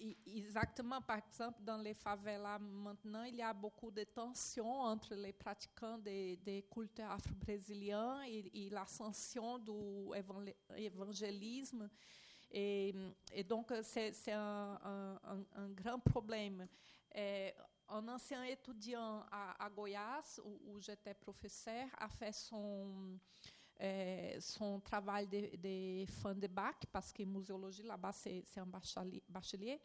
e- exactement, par exemple, dans les favelas maintenant, il y a beaucoup de tensions entre les pratiquants des, des cultes afro-brésiliens et, et l'ascension du évangé- évangélisme. Et, et donc, c'est un, un- un- grand problème. Et un ancien étudiant à, à Goiás, où, où j'étais professeur, a fait son, euh, son travail de, de fin de bac, parce que muséologie là-bas, c'est un bachelier. bachelier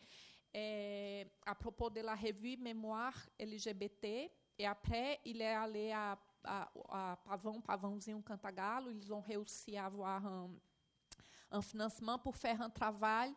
euh, à propos de la revue Mémoire LGBT. Et après, il est allé à, à, à Pavão, Pavãozinho Cantagalo. Ils ont réussi à avoir un, un financement pour faire un travail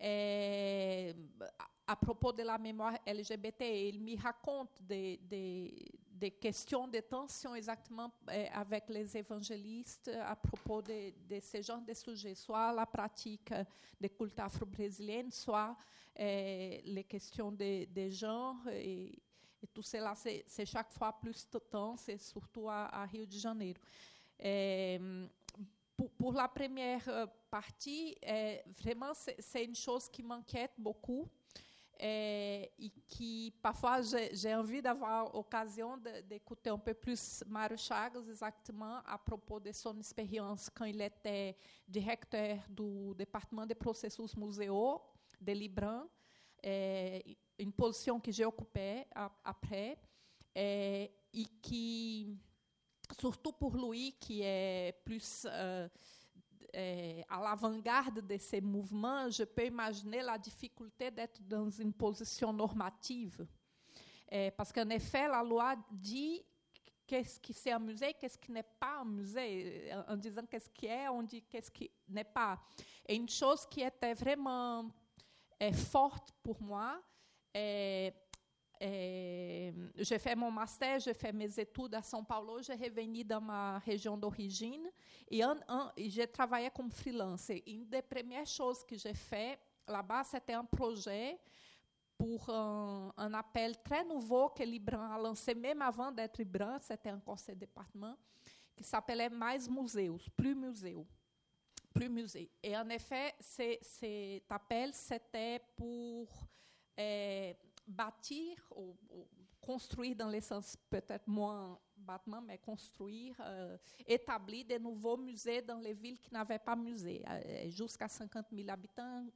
à, à propos de la mémoire LGBT. Et il me raconte des, des, des questions de tension exactement euh, avec les évangélistes à propos de, de ce genre de sujets, soit la pratique des cultes afro-brésiliennes, soit euh, les questions de, de genre. Et, tout cela, c'est c'est chaque fois plus tense, et surtout à, Rio de Janeiro. Euh, pour, la première partie, euh, vraiment, c'est une chose qui m'inquiète beaucoup euh, et qui, parfois, j'ai envie d'avoir de- d'écouter un peu plus Mário Chagas exactement à propos de son expérience quand il était directeur du département de processus muséaux de Libran, euh, une position que j'ai occupée après, euh, et qui, surtout pour lui, qui est plus euh, euh, à l'avant-garde de ces mouvements, je peux imaginer la difficulté d'être dans une position normative. Euh, parce qu'en effet, la loi dit qu'est-ce qui c'est un musée, qu'est-ce qui n'est pas un musée. En disant qu'est-ce qui est, on dit qu'est-ce qui n'est pas. Et une chose qui était vraiment forte pour moi, é, Jefé Montmasté, Jefé Mesetuda, São Paulo, hoje é revenida uma região de origem e, an, an, já trabalha como freelancer. E de premier chose que j'ai fait là-bas, c'était um projeto por ah, un, un, appel très nouveau que Libran a lancé, même avant d'être Libran, c'était um conseil de département, qui s'appelait é Mais Museus, Plus Museu. Plus Musée. E, en effet, cet tá appel, c'était pour. Eh, bâtir ou, ou construire dans le sens peut-être moins bâtiment, mais construire, euh, établir de nouveaux musées dans les villes qui n'avaient pas musée. Euh, Jusqu'à 50 000 habitants,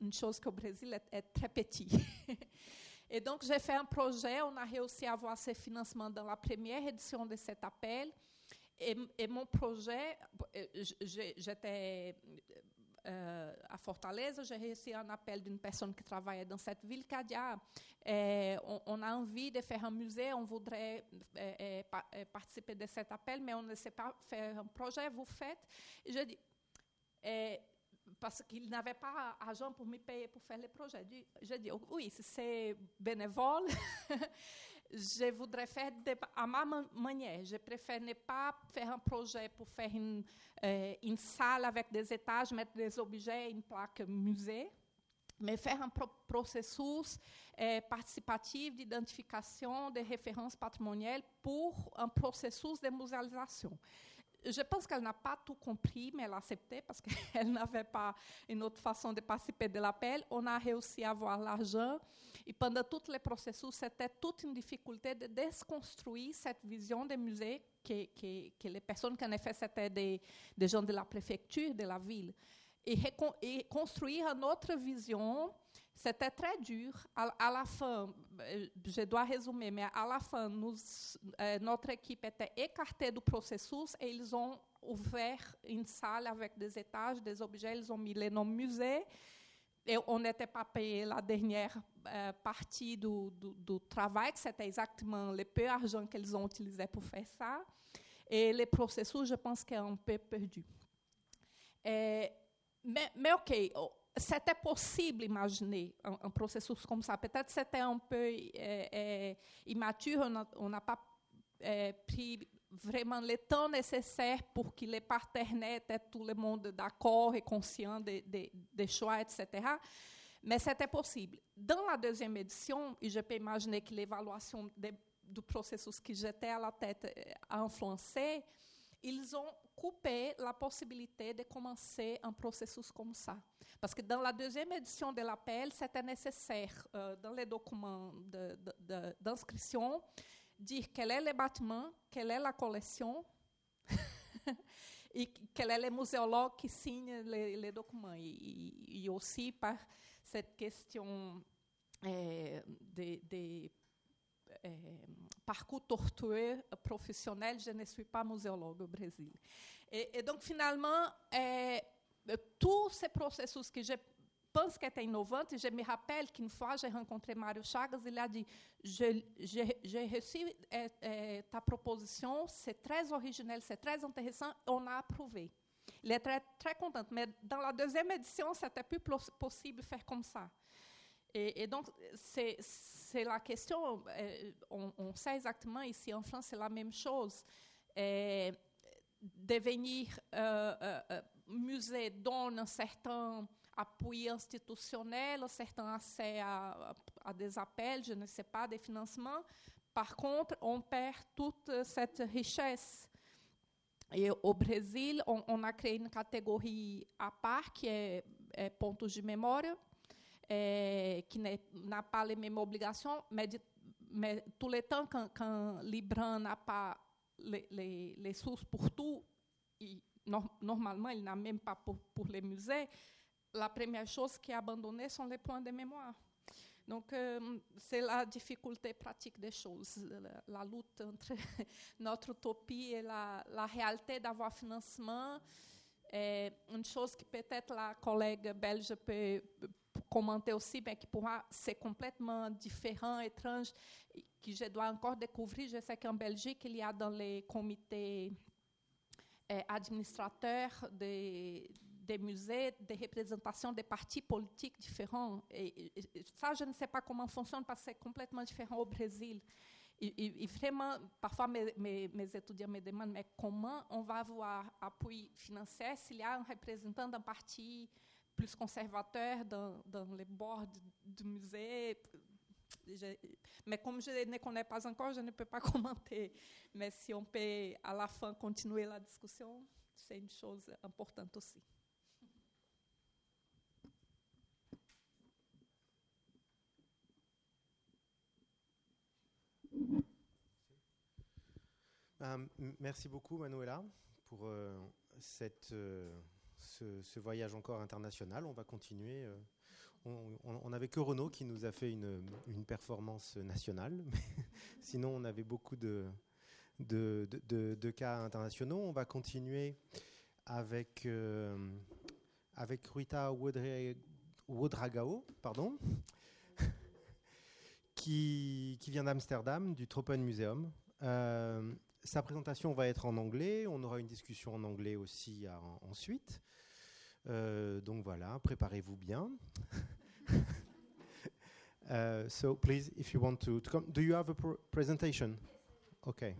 une chose qu'au Brésil est, est très petit. [laughs] Et donc, j'ai fait un projet, on a réussi à avoir ce financement dans la première édition de cet appel. Et, et mon projet, euh, j'étais à Fortaleza, j'ai reçu un appel d'une personne qui travaillait dans cette ville qui a dit ah, euh, on, on a envie de faire un musée, on voudrait pa- euh, participer de cet appel, mais on ne sait pas faire un projet, vous faites. Et je dis, parce qu'il n'avait pas argent pour me payer pour faire le projet. Je dis- dis, oui, c'est bénévole, [laughs] je voudrais faire de, à ma man- manière. Je préfère ne pas faire un projet pour faire une, euh, salle avec des étages, mettre des objets, une plaque musée, mais faire un pro- processus euh, participatif d'identification des références patrimoniales pour un processus de muséalisation. Je pense qu'elle n'a pas tout compris, mais elle a accepté parce qu'elle [laughs] n'avait pas une autre façon de participer de l'appel. On a réussi à avoir l'argent Et pendant tous les processus, c'était toute une difficulté de déconstruire cette vision des musées que, les personnes qui en effet c'était des, gens de la préfecture, de la ville. Et, construire une autre vision, c'était très dur. À, la fin, euh, je dois résumer, mais à la fin, euh, notre équipe était écartée du processus et ils ont ouvert une salle avec des étages, des objets, ils ont mis les noms musée. Et on pas payé la dernière euh, partie du, du, du travail, c'était exactement le peu d'argent qu'ils ont utilisé pour faire ça. Et le processus, je pense qu'il est un peu perdu. Et, mais, mais OK, oh, c'était possible imaginer un, un, processus comme ça. Peut-être c'était un peu euh, immature, on n'a pas euh, pris vraiment le temps nécessaire pour que les partenaires étaient tout le monde d'accord et conscient des de, de choix, etc. Mais c'était possible. Dans la deuxième édition, et je peux imaginer que l'évaluation du processus que j'étais à la tête a influencé, ils ont coupé la possibilité de commencer un processus comme ça. Parce que dans la deuxième édition de l'appel, c'était nécessaire, euh, dans les documents d'inscription, dire quel est le bâtiment, quelle est la collection, [laughs] et quel est le muséologue qui signe les, les documents. Et, et, aussi par cette question euh, des de, euh, parcours tortueux professionnel, je ne suis pas muséologue au Brésil. Et, et donc, finalement, euh, tous ces processus que je pense que était innovante, je me rappelle qu'une fois, j'ai rencontré Mário Chagas, il a dit, j'ai reçu euh, euh, ta proposition, c'est très original, c'est très intéressant, on a approuvé. Il est très, très content, mais dans la deuxième édition, c'était plus possible faire comme ça. Et, et donc, c'est la question, euh, on, on, sait exactement, ici en France, c'est la même chose. Euh, devenir euh, musée donne un certain appui institutionnel, un certain accès à, à, des appels, je ne sais pas, des financements. Par contre, on perd toute cette richesse. Et au Brésil, on, on a créé une catégorie à part qui est, est pontos de memória, é, qui n'a pas les mêmes obligations, mais, de, mais tout le temps, quand, quand Libran n'a pas les, les, les, sources pour tout, et no, normalement, il n'a même pas pour, pour, les musées, la première chose qui est abandonnée sont les points de mémoire. Donc, euh, c'est la difficulté pratique des choses, la, la lutte entre [laughs] notre utopie et la, la réalité d'avoir financement. É une chose que peut-être la collègue belge peut commenter aussi, mais qui pourra ser complètement différent, étrange, que je dois encore découvrir. Je sais qu'en Belgique, il y a dans les comités euh, administrateurs des, des, musées des représentations des partis politiques différents. Ça, je ne sais pas comment fonctionne parce que c'est complètement différent au Brésil. Et, vraiment, parfois, mes, mes, mes, étudiants me demandent mais comment on va avoir appui financier s'il y a un représentant d'un parti plus conservateur dans, dans les bords du musée? Mais comme je ne connais pas encore, je ne peux pas [laughs] commenter. Mais si on peut, à la fin, continuer la discussion, c'est une chose importante aussi. Um, merci beaucoup, Manuela, pour euh, euh, ce, voyage encore international. On va continuer. Euh, on n'avait que Renaud qui nous a fait une, performance nationale. [laughs] Mais sinon, on avait beaucoup de, cas internationaux. On va continuer avec, avec Ruita Wodragao, pardon, [laughs] qui, vient d'Amsterdam, du Tropen Museum. Euh, sa présentation va être en anglais. On aura une discussion en anglais aussi à, ensuite. Euh, donc voilà, préparez-vous bien. [laughs] uh, so please, if you want to, to, come, do you have a pr presentation? Okay.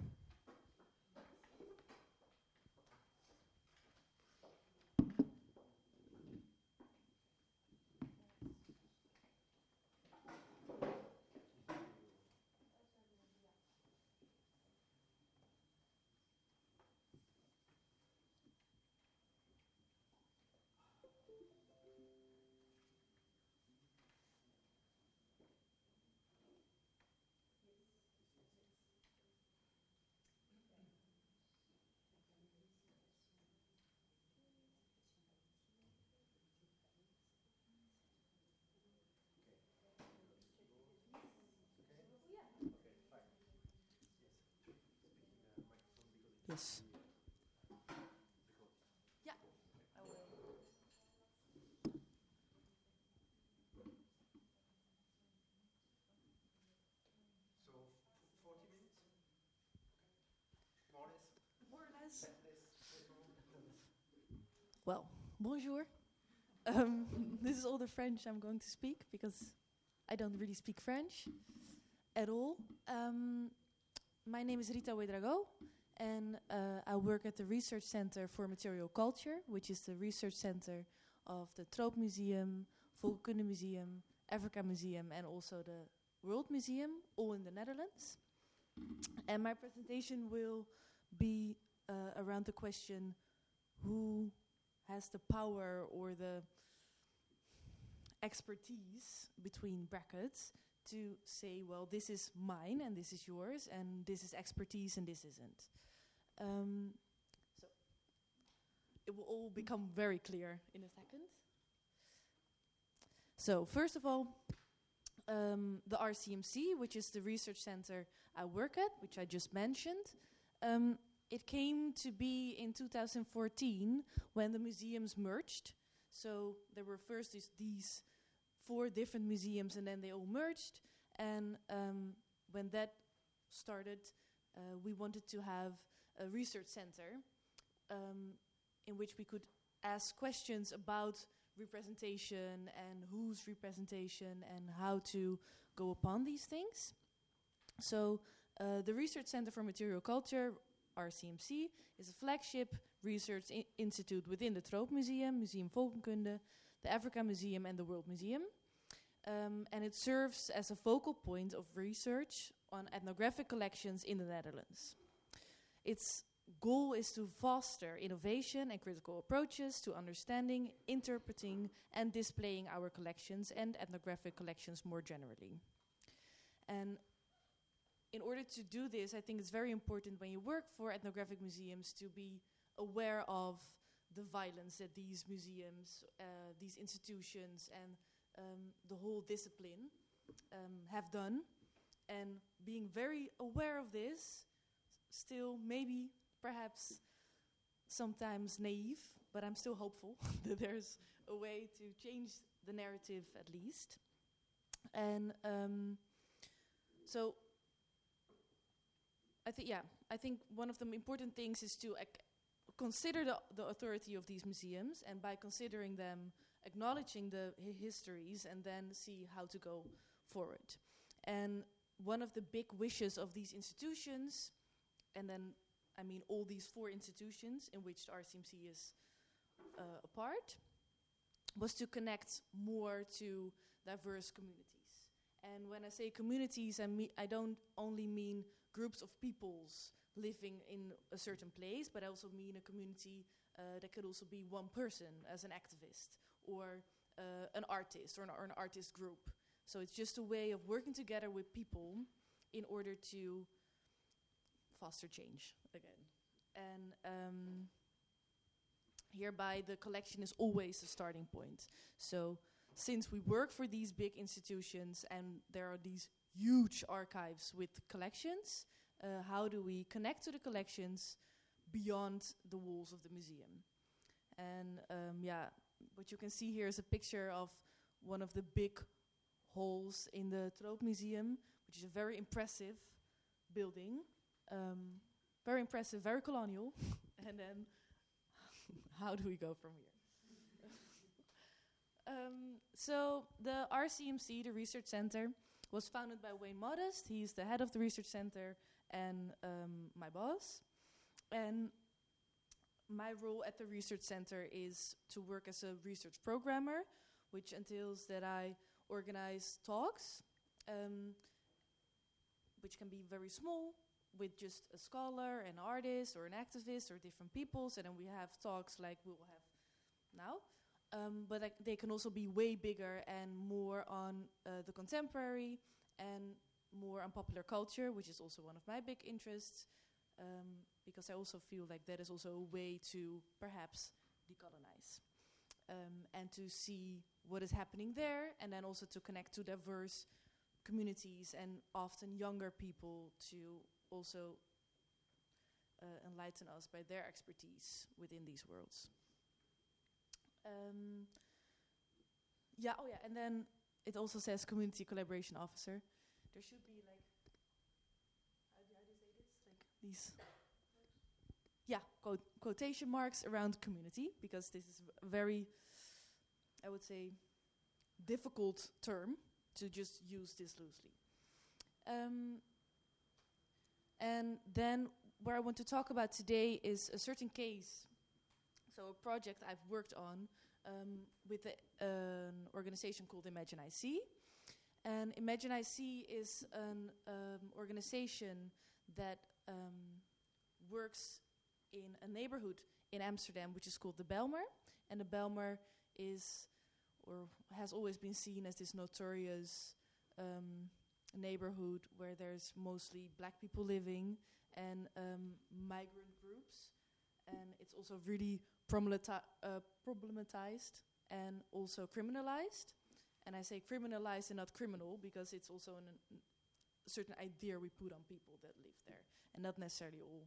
Yes. Yeah, I will. So, 40 minutes? More or less? Well, bonjour. Um, [laughs] this is all the French I'm going to speak because I don't really speak French at all. Um, my name is Rita Ouedrago, and uh, I work at the Research Center for Material Culture, which is the research center of the Troop Museum, Volkenkunde Museum, Africa Museum, and also the World Museum, all in the Netherlands. And my presentation will be uh, around the question who has the power or the expertise between brackets to say, well, this is mine and this is yours, and this is expertise and this isn't. Um, so it will all become very clear in a second. So, first of all, um, the RCMC, which is the research center I work at, which I just mentioned, um, it came to be in 2014 when the museums merged. So there were first these, these four different museums, and then they all merged. And um, when that started, uh, we wanted to have a research center um, in which we could ask questions about representation and whose representation and how to go upon these things. So, uh, the Research Center for Material Culture, RCMC, is a flagship research I- institute within the Troop Museum, Museum Volkenkunde, the Africa Museum, and the World Museum. Um, and it serves as a focal point of research on ethnographic collections in the Netherlands. Its goal is to foster innovation and critical approaches to understanding, interpreting, and displaying our collections and ethnographic collections more generally. And in order to do this, I think it's very important when you work for ethnographic museums to be aware of the violence that these museums, uh, these institutions, and um, the whole discipline um, have done. And being very aware of this, still maybe, perhaps, sometimes naive, but I'm still hopeful [laughs] that there's a way to change the narrative at least. And um, so I think, yeah, I think one of the important things is to consider the, the authority of these museums, and by considering them, acknowledging the hi- histories, and then see how to go forward. And one of the big wishes of these institutions, and then I mean all these four institutions in which the RCMC is uh, a part, was to connect more to diverse communities. And when I say communities, I, me- I don't only mean groups of peoples living in a certain place, but I also mean a community uh, that could also be one person as an activist or uh, an artist or an, or an artist group. So it's just a way of working together with people in order to foster change again. And um, hereby, the collection is always a starting point. So since we work for these big institutions and there are these huge archives with collections, uh, how do we connect to the collections beyond the walls of the museum? And um, yeah, what you can see here is a picture of one of the big halls in the Troop Museum, which is a very impressive building. Um, very impressive, very colonial. [laughs] and then, [laughs] how do we go from here? [laughs] um, so, the RCMC, the Research Center, was founded by Wayne Modest. He's the head of the Research Center and um, my boss. And my role at the Research Center is to work as a research programmer, which entails that I organize talks, um, which can be very small, with just a scholar, an artist, or an activist, or different peoples, and then we have talks like we will have now. Um, but they can also be way bigger and more on uh, the contemporary and more on popular culture, which is also one of my big interests, um, because I also feel like that is also a way to perhaps decolonize um, and to see what is happening there, and then also to connect to diverse communities and often younger people to also uh, enlighten us by their expertise within these worlds. Um, yeah, oh yeah, and then it also says community collaboration officer. There should be like, how do, how do you say this? Like these, yeah, quote, quotation marks around community because this is a very, I would say, difficult term to just use this loosely. Um, and then where I want to talk about today is a certain case, so a project I've worked on um, with a, an organization called Imagine IC. And Imagine IC is an um, organization that um, works in a neighborhood in Amsterdam, which is called the Belmer. And the Belmer is, or has always been seen as this notorious um, neighborhood where there's mostly black people living and um, migrant groups. And it's also really uh, problematized and also criminalized. And I say criminalized and not criminal because it's also an, a certain idea we put on people that live there, and not necessarily all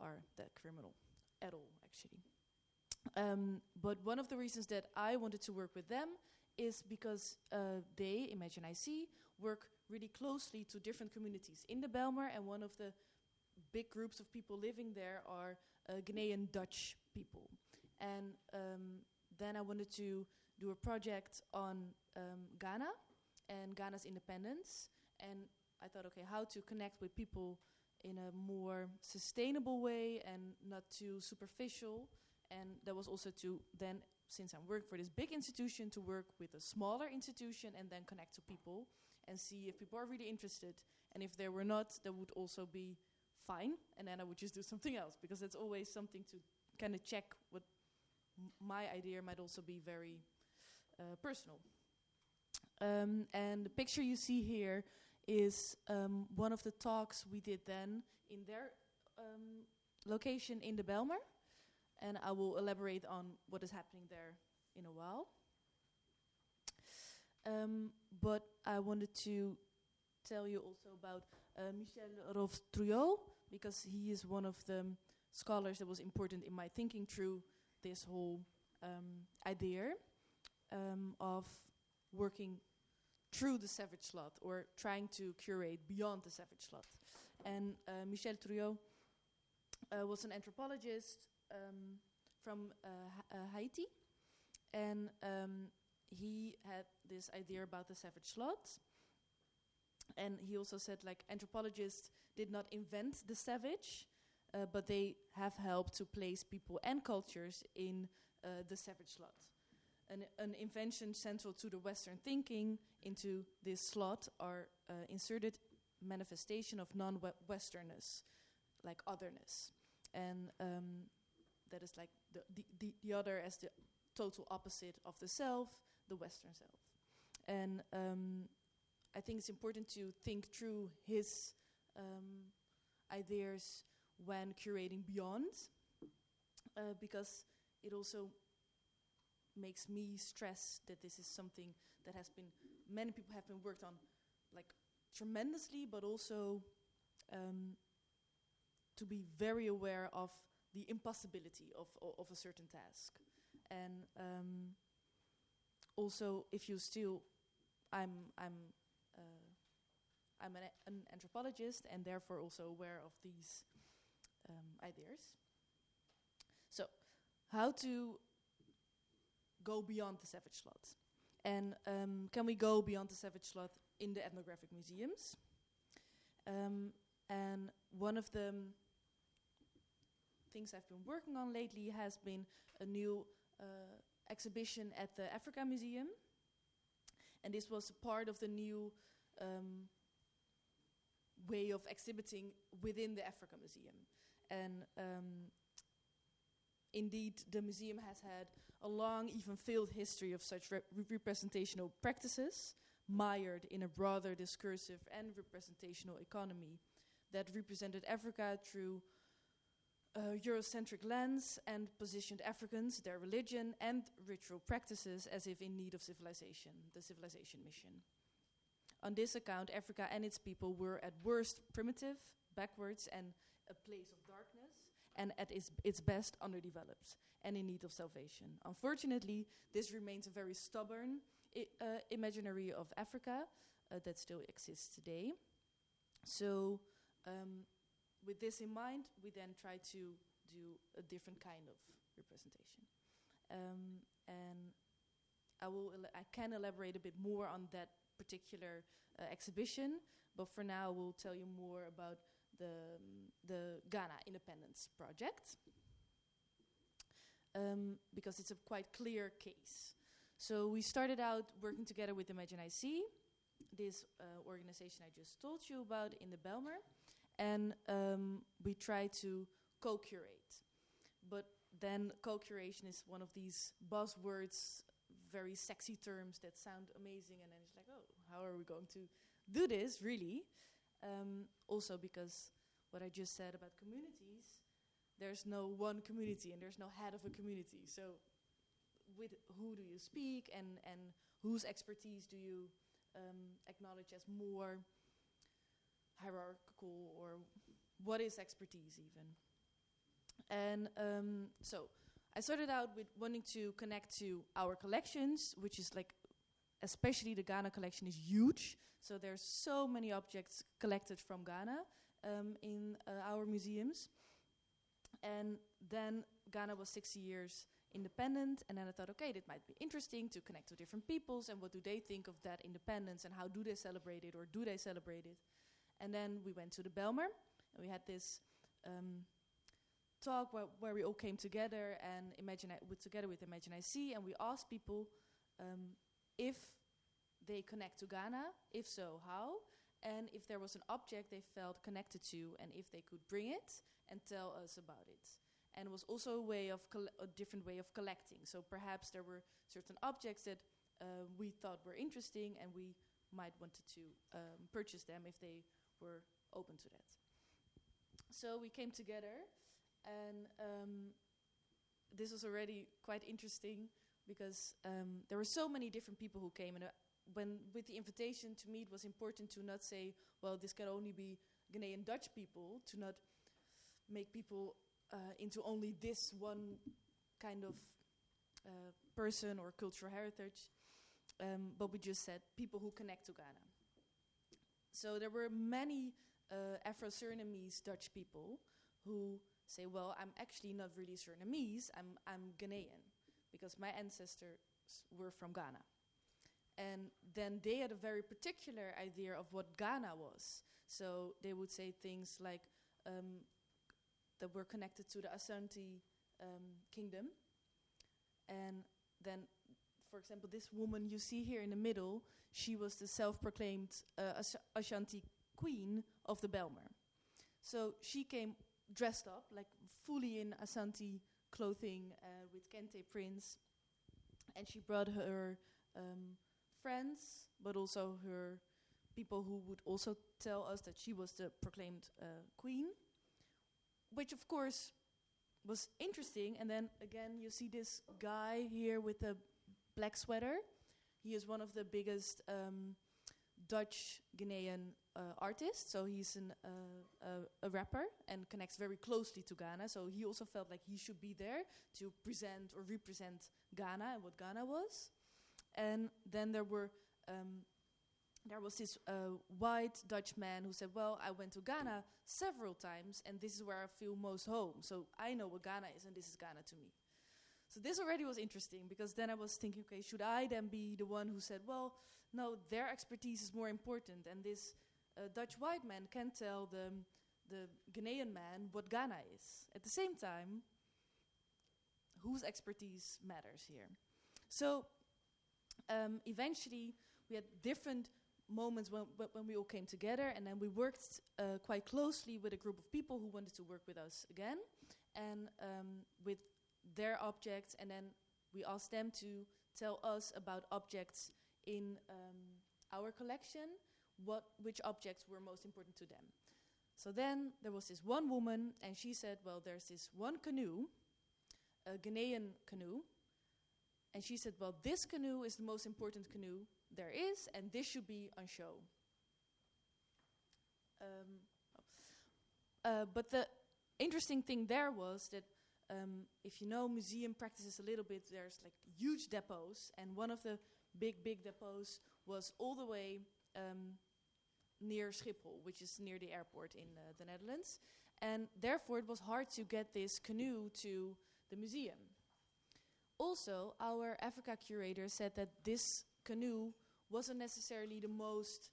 are that criminal at all, actually. Um, but one of the reasons that I wanted to work with them is because uh, they, Imagine IC, work really closely to different communities in the Belmer, and one of the big groups of people living there are uh, Ghanaian Dutch people. And um, then I wanted to do a project on um, Ghana and Ghana's independence. And I thought, okay, how to connect with people in a more sustainable way and not too superficial. And that was also to then, since I'm working for this big institution, to work with a smaller institution and then connect to people and see if people are really interested. And if they were not, that would also be fine. And then I would just do something else because it's always something to kind of check what my idea might also be very uh, personal. Um, and the picture you see here is um, one of the talks we did then in their um, location in the Belmer. And I will elaborate on what is happening there in a while. Um, but I wanted to tell you also about uh, Michel Rovs-Trouillot, because he is one of the scholars that was important in my thinking through this whole um, idea um, of working through the savage slot or trying to curate beyond the savage slot. And uh, Michel Trouillot uh, was an anthropologist um, from uh, ha- uh, Haiti, and um, he had this idea about the savage slot. And he also said, like, anthropologists did not invent the savage, uh, but they have helped to place people and cultures in uh, the savage slot. An, an invention central to the Western thinking into this slot are uh, inserted manifestation of non-Westernness, like otherness, and um, that is like the, the, the, the other as the total opposite of the self, the Western self. And um, I think it's important to think through his um, ideas when curating beyond, uh, because it also makes me stress that this is something that has been many people have been worked on, like tremendously, but also um, to be very aware of the impossibility of of a certain task, and um, also if you still, I'm I'm uh, I'm an, an anthropologist and therefore also aware of these um, ideas. So, how to go beyond the savage slot, and um, can we go beyond the savage slot in the ethnographic museums? Um, and one of the things I've been working on lately has been a new uh, exhibition at the Africa Museum. And this was part of the new um, way of exhibiting within the Africa Museum. And um, indeed, the museum has had a long, even failed history of such rep- representational practices, mired in a broader discursive and representational economy that represented Africa through a Eurocentric lens and positioned Africans, their religion, and ritual practices as if in need of civilization, the civilization mission. On this account, Africa and its people were at worst primitive, backwards, and a place of and at its, its best underdeveloped and in need of salvation. Unfortunately, this remains a very stubborn I- uh, imaginary of Africa uh, that still exists today. So, um, with this in mind, we then try to do a different kind of representation. Um, and I will ele- I can elaborate a bit more on that particular uh, exhibition, but for now, we'll tell you more about the the Ghana Independence Project um, because it's a quite clear case. So we started out working together with Imagine IC, this uh, organization I just told you about in the Belmer, and um, we try to co-curate. But then co-curation is one of these buzzwords, very sexy terms that sound amazing, and then it's like, oh, how are we going to do this really? Um, also because what I just said about communities, there's no one community and there's no head of a community. So with who do you speak and, and whose expertise do you um, acknowledge as more hierarchical or what is expertise even? And um, so I started out with wanting to connect to our collections, which is like, especially the Ghana collection is huge. So there's so many objects collected from Ghana um, in uh, our museums. And then Ghana was 60 years independent, and then I thought, okay, it might be interesting to connect to different peoples and what do they think of that independence and how do they celebrate it or do they celebrate it? And then we went to the Belmer, and we had this um, talk where, where we all came together and imagine I- together with Imagine IC, and we asked people um, if they connect to Ghana, if so, how, and if there was an object they felt connected to, and if they could bring it and tell us about it. And it was also a way of a different way of collecting. So perhaps there were certain objects that uh, we thought were interesting, and we might wanted to um, purchase them if they were open to that. So we came together, and um, this was already quite interesting because um, there were so many different people who came, and uh, when with the invitation to meet it was important to not say, well, this can only be Ghanaian Dutch people, to not make people uh, into only this one kind of uh, person or cultural heritage, um, but we just said people who connect to Ghana. So there were many uh, Afro-Surinamese Dutch people who say, well, I'm actually not really Surinamese, I'm, I'm Ghanaian, because my ancestors were from Ghana. And then they had a very particular idea of what Ghana was. So they would say things like um, that were connected to the Asante um, kingdom. And then, for example, this woman you see here in the middle, she was the self proclaimed uh, Ash- Ashanti queen of the Belmer. So she came dressed up, like fully in Ashanti clothing uh, with kente prints. And she brought her um, friends, but also her people who would also tell us that she was the proclaimed uh, queen, which of course was interesting. And then again, you see this guy here with the black sweater. He is one of the biggest um, Dutch Ghanaian uh, artists. So he's an, uh, a, a rapper and connects very closely to Ghana. So he also felt like he should be there to present or represent Ghana and what Ghana was. And then there were um, there was this uh, white Dutch man who said, "Well, I went to Ghana several times, and this is where I feel most home. So I know what Ghana is, and this is Ghana to me." So this already was interesting because then I was thinking, okay, should I then be the one who said, "Well, no, their expertise is more important, and this uh, Dutch white man can tell the the Ghanaian man what Ghana is." At the same time, whose expertise matters here? So um, eventually we had different moments when, when we all came together and then we worked uh, quite closely with a group of people who wanted to work with us again and um, with their objects and then we asked them to tell us about objects in um, our collection what which objects were most important to them so then there was this one woman and she said well there's this one canoe a Ghanaian canoe and she said, Well, this canoe is the most important canoe there is, and this should be on show. Um, uh, but the interesting thing there was that um, if you know museum practices a little bit, there's like huge depots, and one of the big, big depots was all the way um, near Schiphol, which is near the airport in uh, the Netherlands. And therefore, it was hard to get this canoe to the museum. Also, our Africa curator said that this canoe wasn't necessarily the most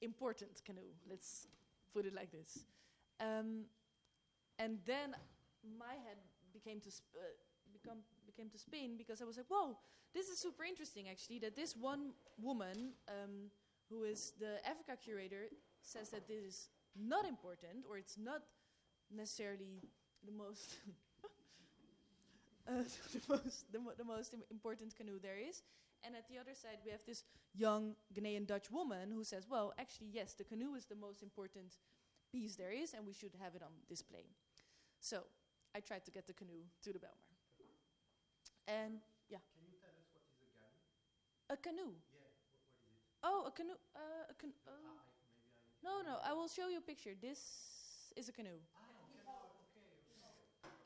important canoe. Let's put it like this. Um, and then my head became to uh, become became to Spain because I was like, "Whoa, this is super interesting." Actually, that this one woman, um, who is the Africa curator, says that this is not important or it's not necessarily the most [laughs] uh, [laughs] the most the, mo- the most im- important canoe there is. And at the other side, we have this young Ghanaian Dutch woman who says, "Well, actually, yes, the canoe is the most important piece there is, and we should have it on display." So I tried to get the canoe to the Belmar. And yeah. Can you tell us what is a gun? A canoe. Yeah, what, what is it? Oh, a canoe. Uh, a can- uh, no, no. I will show you a picture. This is a canoe.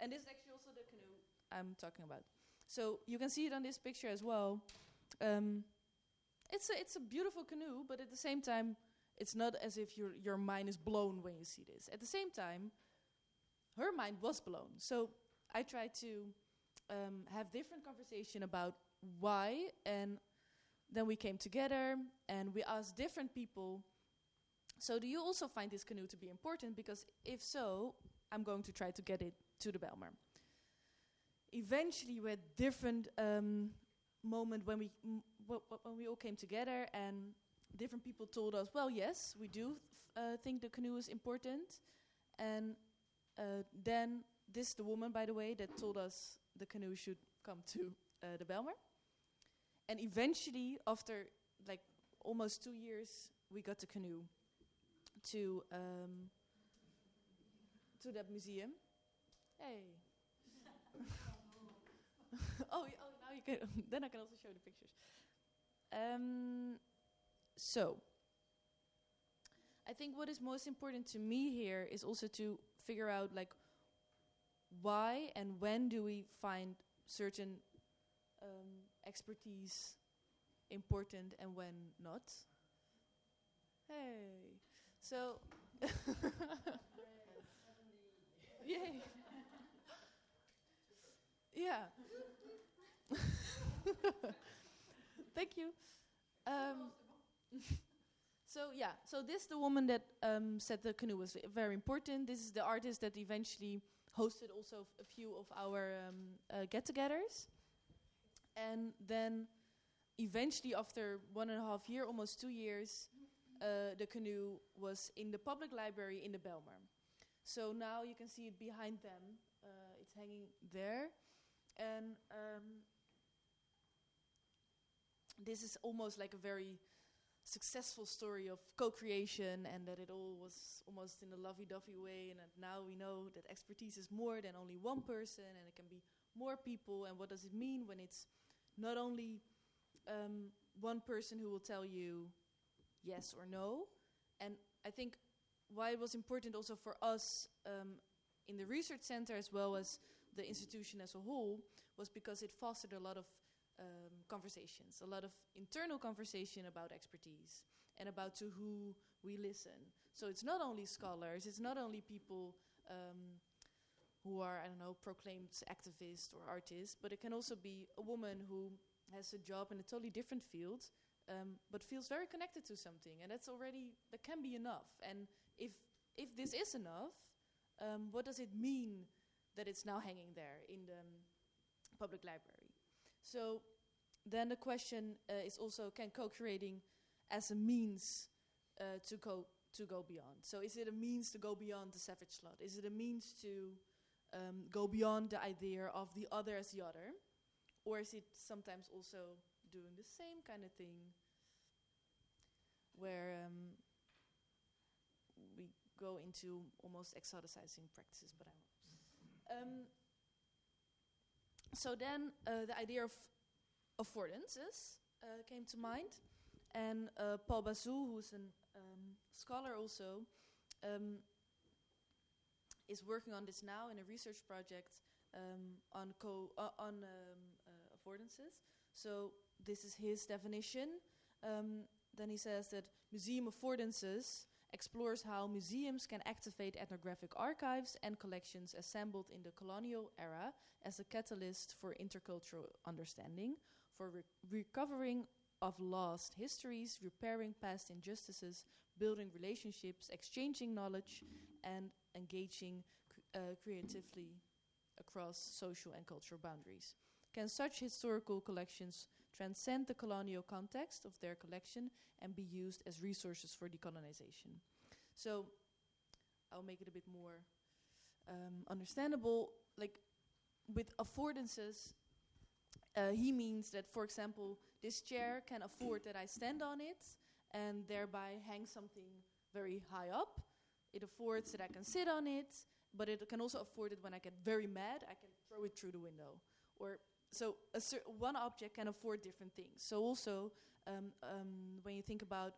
And this is actually also the canoe I'm talking about. So you can see it on this picture as well. Um, it's a it's a beautiful canoe, but at the same time, it's not as if your your mind is blown when you see this. At the same time, her mind was blown. So I tried to um, have different conversation about why, and then we came together and we asked different people. So do you also find this canoe to be important? Because if so, I'm going to try to get it to the Belmar. Eventually, we had different um, moment when we when we all came together, and different people told us, "Well, yes, we do uh, think the canoe is important." And uh, then this is the woman, by the way, that told us the canoe should come to uh, the Belmar. And eventually, after like almost two years, we got the canoe to um, to that museum. Hey. [laughs] oh, oh, now you can. [laughs] then I can also show the pictures. Um, so, I think what is most important to me here is also to figure out like why and when do we find certain um, expertise important and when not. Hey, so [laughs] yay, yeah. [laughs] Thank you. Um, [laughs] so yeah, so this the woman that um, said the canoe was very important. This is the artist that eventually hosted also a few of our um, uh, get-togethers, and then eventually after one and a half year, almost two years, uh, the canoe was in the public library in the Belmar. So now you can see it behind them. Uh, it's hanging there, and um, this is almost like a very successful story of co-creation and that it all was almost in a lovey-dovey way and that now we know that expertise is more than only one person and it can be more people. And what does it mean when it's not only um, one person who will tell you yes or no? And i think why it was important also for us um, in the research center as well as the institution as a whole was because it fostered a lot of um, conversations, a lot of internal conversation about expertise and about to who we listen. So it's not only scholars, it's not only people um, who are, I don't know, proclaimed activists or artists, but it can also be a woman who has a job in a totally different field, um, but feels very connected to something, and that's already that can be enough. And if if this is enough, um, what does it mean that it's now hanging there in the um, public library? So then the question uh, is also can co-creating as a means uh, to go to go beyond. So is it a means to go beyond the savage slot? Is it a means to um, go beyond the idea of the other as the other, or is it sometimes also doing the same kind of thing, where um, we go into almost exoticizing practices? But I won't. Um, so then uh, the idea of affordances uh, came to mind, and uh, Paul Bazou, who's a um, scholar also, um, is working on this now in a research project um, on co uh, on um, uh, affordances. So this is his definition. Um, then he says that museum affordances explores how museums can activate ethnographic archives and collections assembled in the colonial era as a catalyst for intercultural understanding, for re- recovering of lost histories, repairing past injustices, building relationships, exchanging knowledge, and engaging uh, creatively across social and cultural boundaries. Can such historical collections transcend the colonial context of their collection and be used as resources for decolonization? So, I'll make it a bit more um, understandable. Like with affordances, uh, he means that, for example, this chair can afford that I stand on it and thereby hang something very high up. It affords that I can sit on it, but it can also afford it when I get very mad, I can throw it through the window. Or so one object can afford different things. So also, um, um, when you think about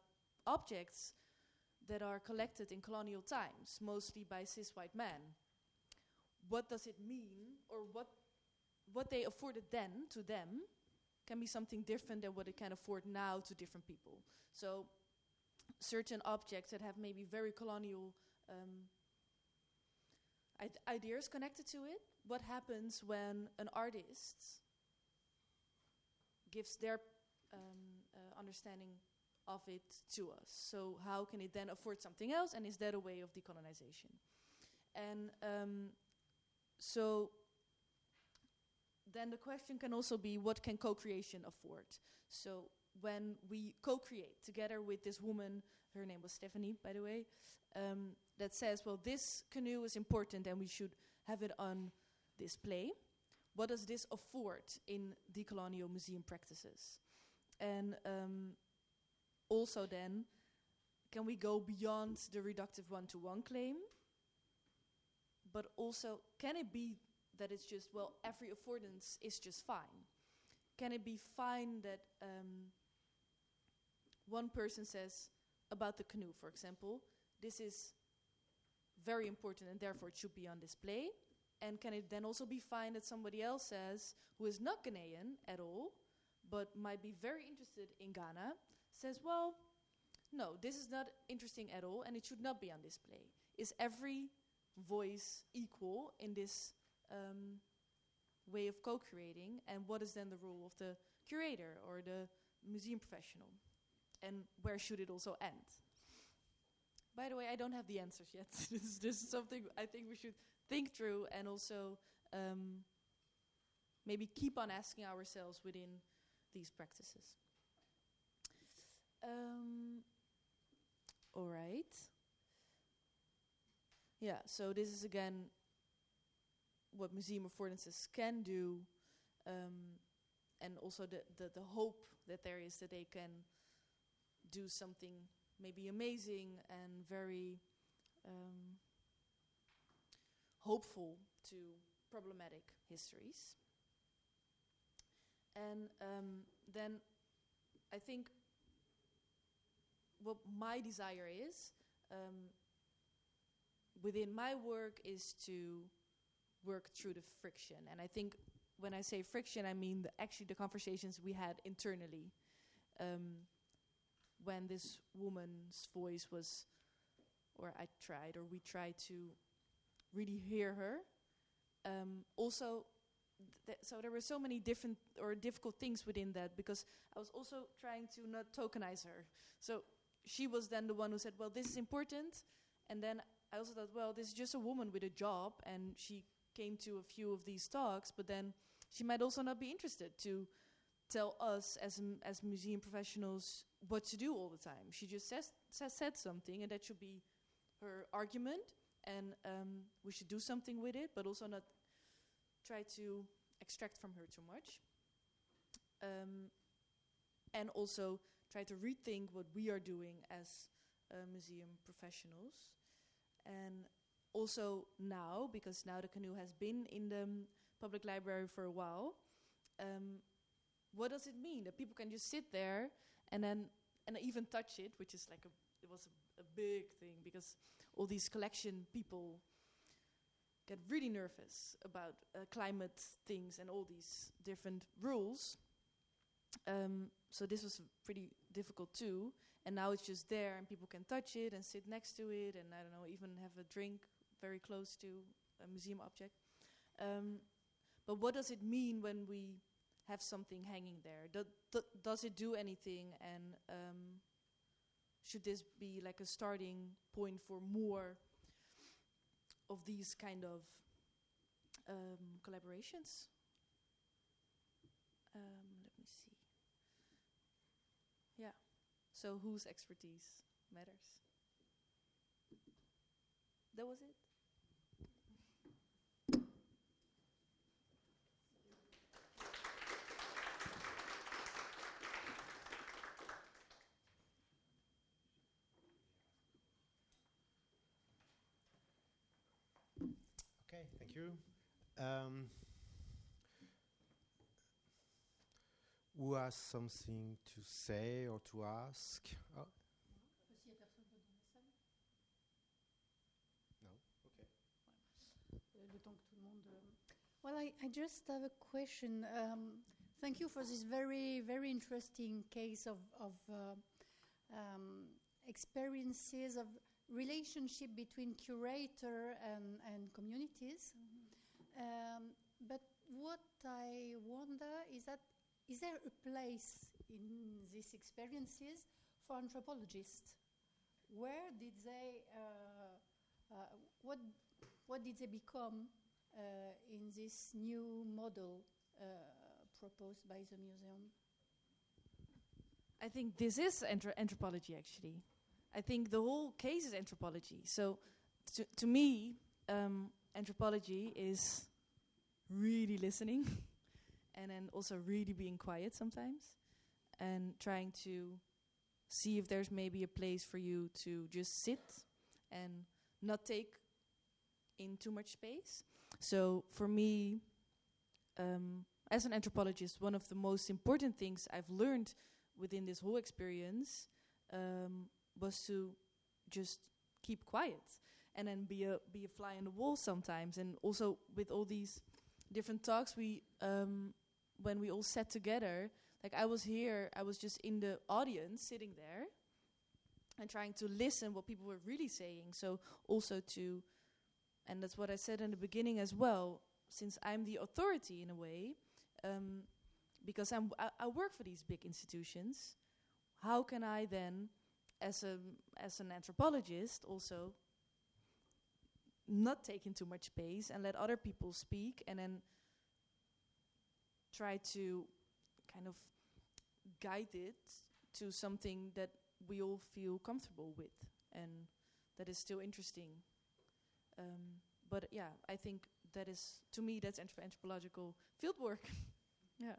objects that are collected in colonial times, mostly by cis white men, what does it mean, or what what they afforded then to them can be something different than what it can afford now to different people. So, certain objects that have maybe very colonial um, ideas connected to it. What happens when an artist gives their um, uh, understanding of it to us? So, how can it then afford something else? And is that a way of decolonization? And um, so, then the question can also be what can co-creation afford so when we co-create together with this woman her name was stephanie by the way um, that says well this canoe is important and we should have it on display what does this afford in decolonial museum practices? And um, also then can we go beyond the reductive one-to-one claim? But also can it be that it's just well every affordance is just fine? Can it be fine that um, one person says about the canoe for example this is very important and therefore it should be on display and can it then also be fine that somebody else says who is not ghanaian at all but might be very interested in ghana says well no this is not interesting at all and it should not be on display is every voice equal in this um, way of co-creating? And what is then the role of the curator or the museum professional? And where should it also end? By the way i don't have the answers yet. [laughs] This is just something i think we should think through and also um, maybe keep on asking ourselves within these practices. Um, all right. Yeah so this is again what museum affordances can do, um, and also the, the, the hope that there is that they can do something maybe amazing and very um, hopeful to problematic histories. And um, then I think what my desire is um, within my work is to work through the friction. And I think when I say friction, I mean the, actually the conversations we had internally um, when this woman's voice was, or I tried, or we tried to really hear her. Um, also, th- so there were so many different or difficult things within that because I was also trying to not tokenize her. So she was then the one who said, "Well, this is important," and then I also thought, "Well, this is just a woman with a job, and she came to a few of these talks, but then she might also not be interested to tell us as as museum professionals what to do all the time. She just says, says said something, and that should be her argument, and um, we should do something with it, but also not try to extract from her too much. Um, and also try to rethink what we are doing as uh, museum professionals. And also now, because now the canoe has been in the um, public library for a while, um, what does it mean that people can just sit there and then and even touch it, which is like a it was a, a big thing because all these collection people get really nervous about uh, climate things and all these different rules. Um, so this was pretty difficult too. And now it's just there, and people can touch it and sit next to it, and I don't know, even have a drink very close to a museum object. Um, but what does it mean when we have something hanging there? Do, do, does it do anything? And um, should this be like a starting point for more of these kind of um, collaborations? Um, let me see. Yeah. So whose expertise matters? That was it. Okay, you. Um, who has something to say or to ask? Oh. Well, I, I just have a question. Um, thank you for this very, very interesting case of, of uh, um, experiences of relationship between curator and, and communities. Um, but what I wonder is that is there a place in these experiences for anthropologists? Where did they, uh, uh, what, what did they become uh, in this new model uh, proposed by the museum? I think this is anthro- anthropology, actually. I think the whole case is anthropology. So, to, to me, um, anthropology is really listening [laughs] and then also really being quiet sometimes and trying to see if there's maybe a place for you to just sit and not take in too much space. So, for me, um, as an anthropologist, one of the most important things I've learned within this whole experience um, was to just keep quiet and then be a be a fly on the wall sometimes. And also with all these different talks, we um, when we all sat together, like I was here, I was just in the audience sitting there and trying to listen what people were really saying. So also to, and that's what I said in the beginning as well. Since I'm the authority in a way, um, because I'm I, I work for these big institutions, how can I then, as a as an anthropologist, also not take in too much space and let other people speak, and then try to kind of guide it to something that we all feel comfortable with and that is still interesting. Um, but yeah, I think that is to me that's anthrop- anthropological field work. [laughs] yeah.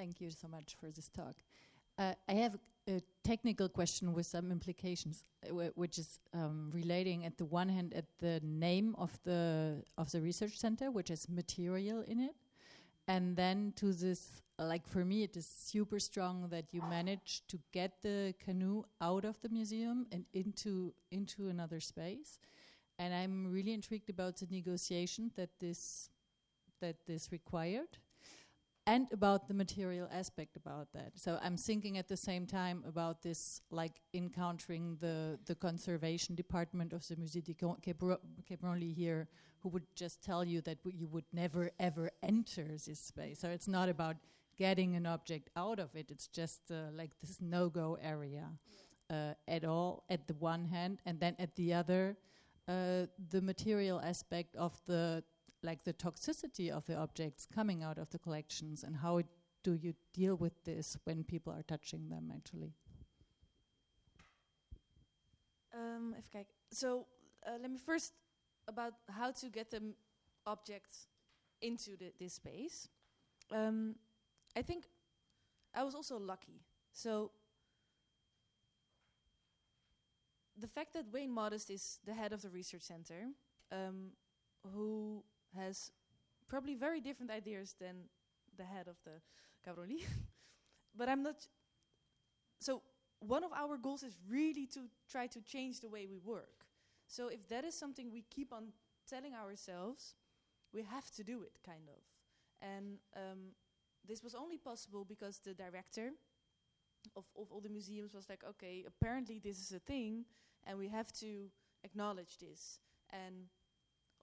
Thank you so much for this talk. Uh, I have a technical question with some implications, uh, which is um, relating at the one hand at the name of the of the research center, which has material in it, and then to this. Like for me, it is super strong that you managed to get the canoe out of the museum and into into another space, and I'm really intrigued about the negotiation that this that this required and about the material aspect about that. So I'm thinking at the same time about this, like encountering the the conservation department of the Musée de Bro- here, who would just tell you that you would never ever enter this space. So it's not about getting an object out of it; it's just uh, like this no-go area uh, at all. At the one hand, and then at the other, uh, the material aspect of the like the toxicity of the objects coming out of the collections and how do you deal with this when people are touching them actually Um, even kijken. So uh, let me first about how to get the objects into the, this space. Um, I think I was also lucky. So the fact that Wayne Modest is the head of the research center, um, who has probably very different ideas than the head of the Cabroli, [laughs] but I'm not. So one of our goals is really to try to change the way we work. So if that is something we keep on telling ourselves, we have to do it, kind of. And um, this was only possible because the director of, of all the museums was like, okay, apparently this is a thing, and we have to acknowledge this. And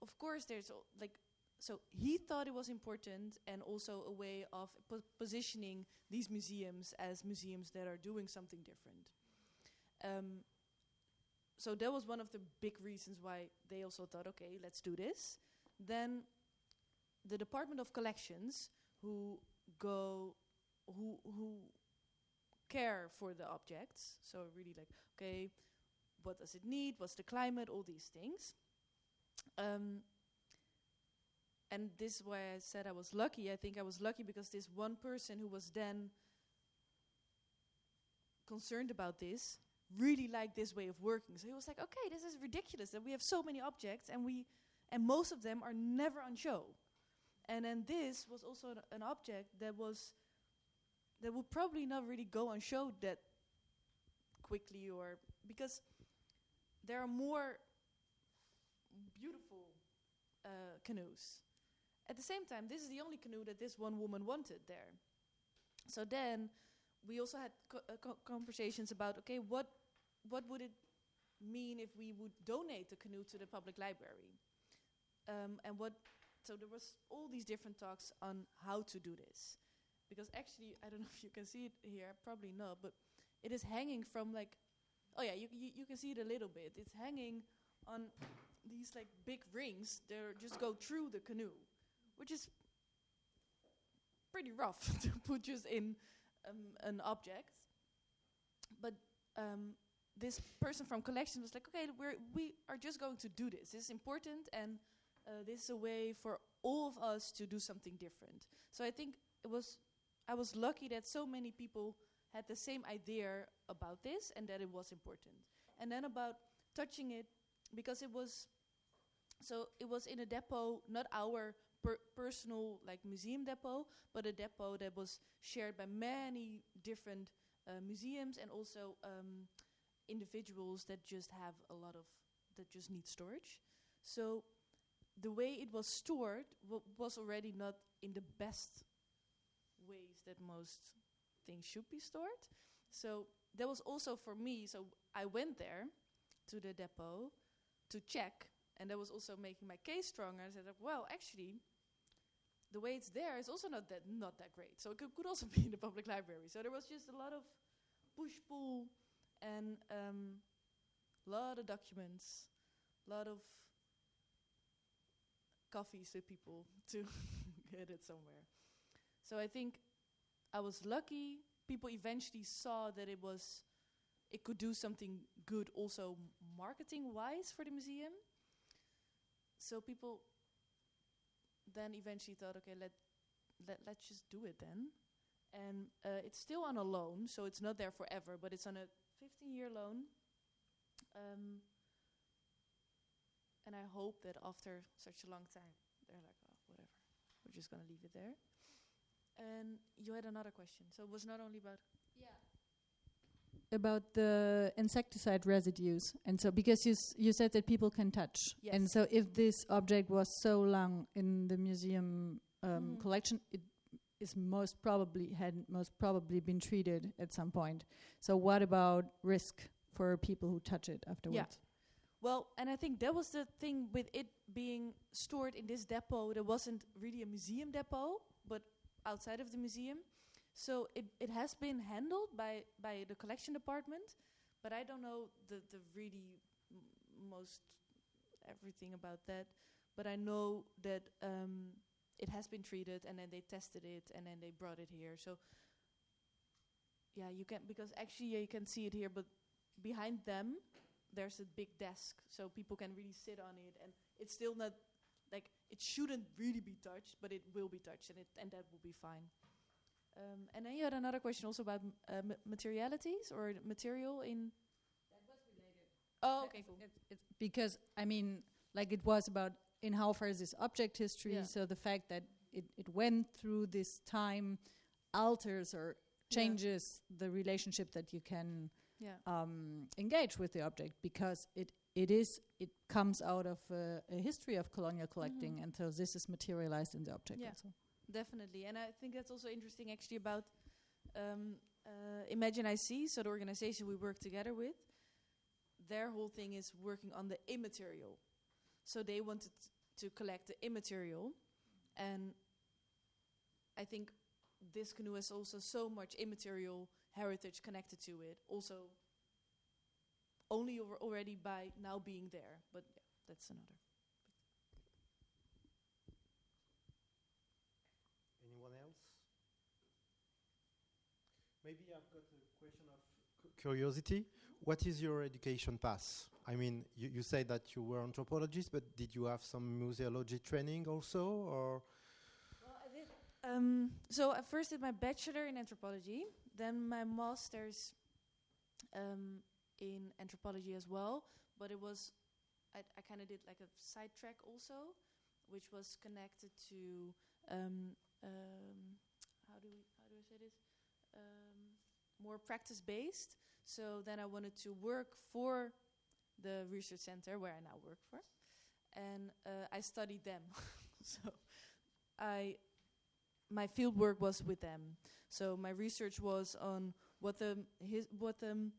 of course, there's like, so he thought it was important, and also a way of po- positioning these museums as museums that are doing something different. Um, so that was one of the big reasons why they also thought, okay, let's do this. Then the Department of Collections, who go, who who care for the objects, so really like, okay, what does it need? What's the climate? All these things. Um, and this is why I said I was lucky. I think I was lucky because this one person who was then concerned about this really liked this way of working. So he was like, okay, this is ridiculous that we have so many objects and we and most of them are never on show. And then this was also an, an object that was that would probably not really go on show that quickly or because there are more uh, canoes. At the same time, this is the only canoe that this one woman wanted there. So then we also had co- uh, co- conversations about okay, what what would it mean if we would donate the canoe to the public library? Um, and what so there was all these different talks on how to do this because actually I don't [laughs] know if you can see it here, probably not, but it is hanging from like oh yeah, you you, you can see it a little bit. It's hanging on these like big rings are- just go through the canoe, which is pretty rough [laughs] to put just in um, an object. But um, this person from collections was like, okay, we're we are just going to do this. This is important, and uh, this is a way for all of us to do something different. So I think it was I was lucky that so many people had the same idea about this and that it was important. And then about touching it because it was so it was in a depot, not our per- personal like museum depot, but a depot that was shared by many different uh, museums and also um, individuals that just have a lot of that just need storage. So the way it was stored was already not in the best ways that most things should be stored. So that was also for me. So I went there to the depot to check, and that was also making my case stronger. I said, well, actually, the way it's there is also not that not that great. So it could, could also [laughs] be in the public library. So there was just a lot of push pull and um, lot of documents, a lot of coffees with people [laughs] to get it somewhere. So I think I was lucky. People eventually saw that it was it could do something good also marketing wise for the museum. So people then eventually thought, okay, let let let's just do it then. And uh, it's still on a loan, so it's not there forever, but it's on a 15-year loan. Um, and I hope that after such a long time, they're like, oh, whatever, we're just gonna leave it there. And you had another question, so it was not only about about the insecticide residues and so because you s- you said that people can touch and so if this object was so long in the museum um, Mhm. collection it is most probably had most probably been treated at some point so what about risk for people who touch it afterwards Yeah. Well, and I think that was the thing with it being stored in this depot. There wasn't really a museum depot, but outside of the museum. So it, it has been handled by, by the collection department, but I don't know the, the really most everything about that. But I know that um, it has been treated, and then they tested it, and then they brought it here. So yeah, you can because actually yeah, you can see it here, but behind them there's a big desk, so people can really sit on it, and it's still not like it shouldn't really be touched, but it will be touched, and it and that will be fine. Um, and then you had another question also about m- uh, ma- materialities or material in. That was related. Oh, okay, cool. It's, it's because I mean, like it was about in how far is this object history. Yeah. So the fact that it, it went through this time alters or changes the relationship that you can Yeah. um, engage with the object because it it is it comes out of uh, a history of colonial collecting, and so this is materialized in the object. Yeah. Also. Definitely, and I think that's also interesting actually about um, uh, Imagine IC, so the organization we work together with. Their whole thing is working on the immaterial, so they wanted to collect the immaterial, and I think this canoe has also so much immaterial heritage connected to it. Also, only already by now being there, but yeah, that's another. Anyone else? Maybe I've got a question of curiosity. What is your education path? I mean, you, you say that you were anthropologist, but did you have some museology training also, or Well, I did. Um, so I first did my bachelor in anthropology, then my master's um, in anthropology as well. But it was, I, I kind of did like a side track also, which was connected to um, um, how do we how do I say this? Um, more practice based. So then I wanted to work for the research center where I now work for, and uh, I studied them. [laughs] so I my field work was with them. So my research was on what the his, what the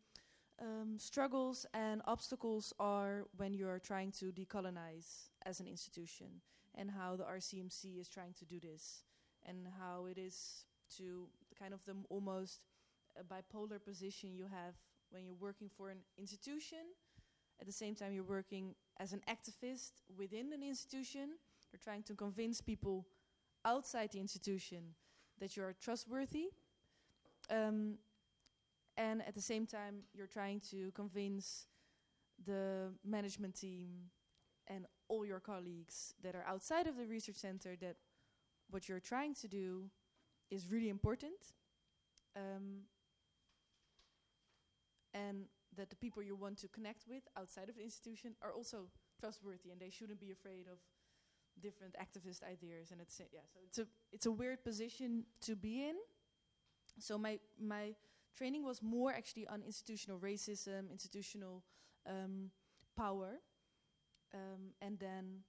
um, struggles and obstacles are when you are trying to decolonize as an institution, and how the RCMC is trying to do this, and how it is to kind of the almost a bipolar position you have when you're working for an institution. At the same time, you're working as an activist within an institution. You're trying to convince people outside the institution that you are trustworthy. Um, and at the same time, you're trying to convince the management team and all your colleagues that are outside of the research center that what you're trying to do is really important. Um, and that the people you want to connect with outside of the institution are also trustworthy and they shouldn't be afraid of different activist ideas. And it's yeah so it's a it's a weird position to be in. So my my training was more actually on institutional racism institutional um, power um, and then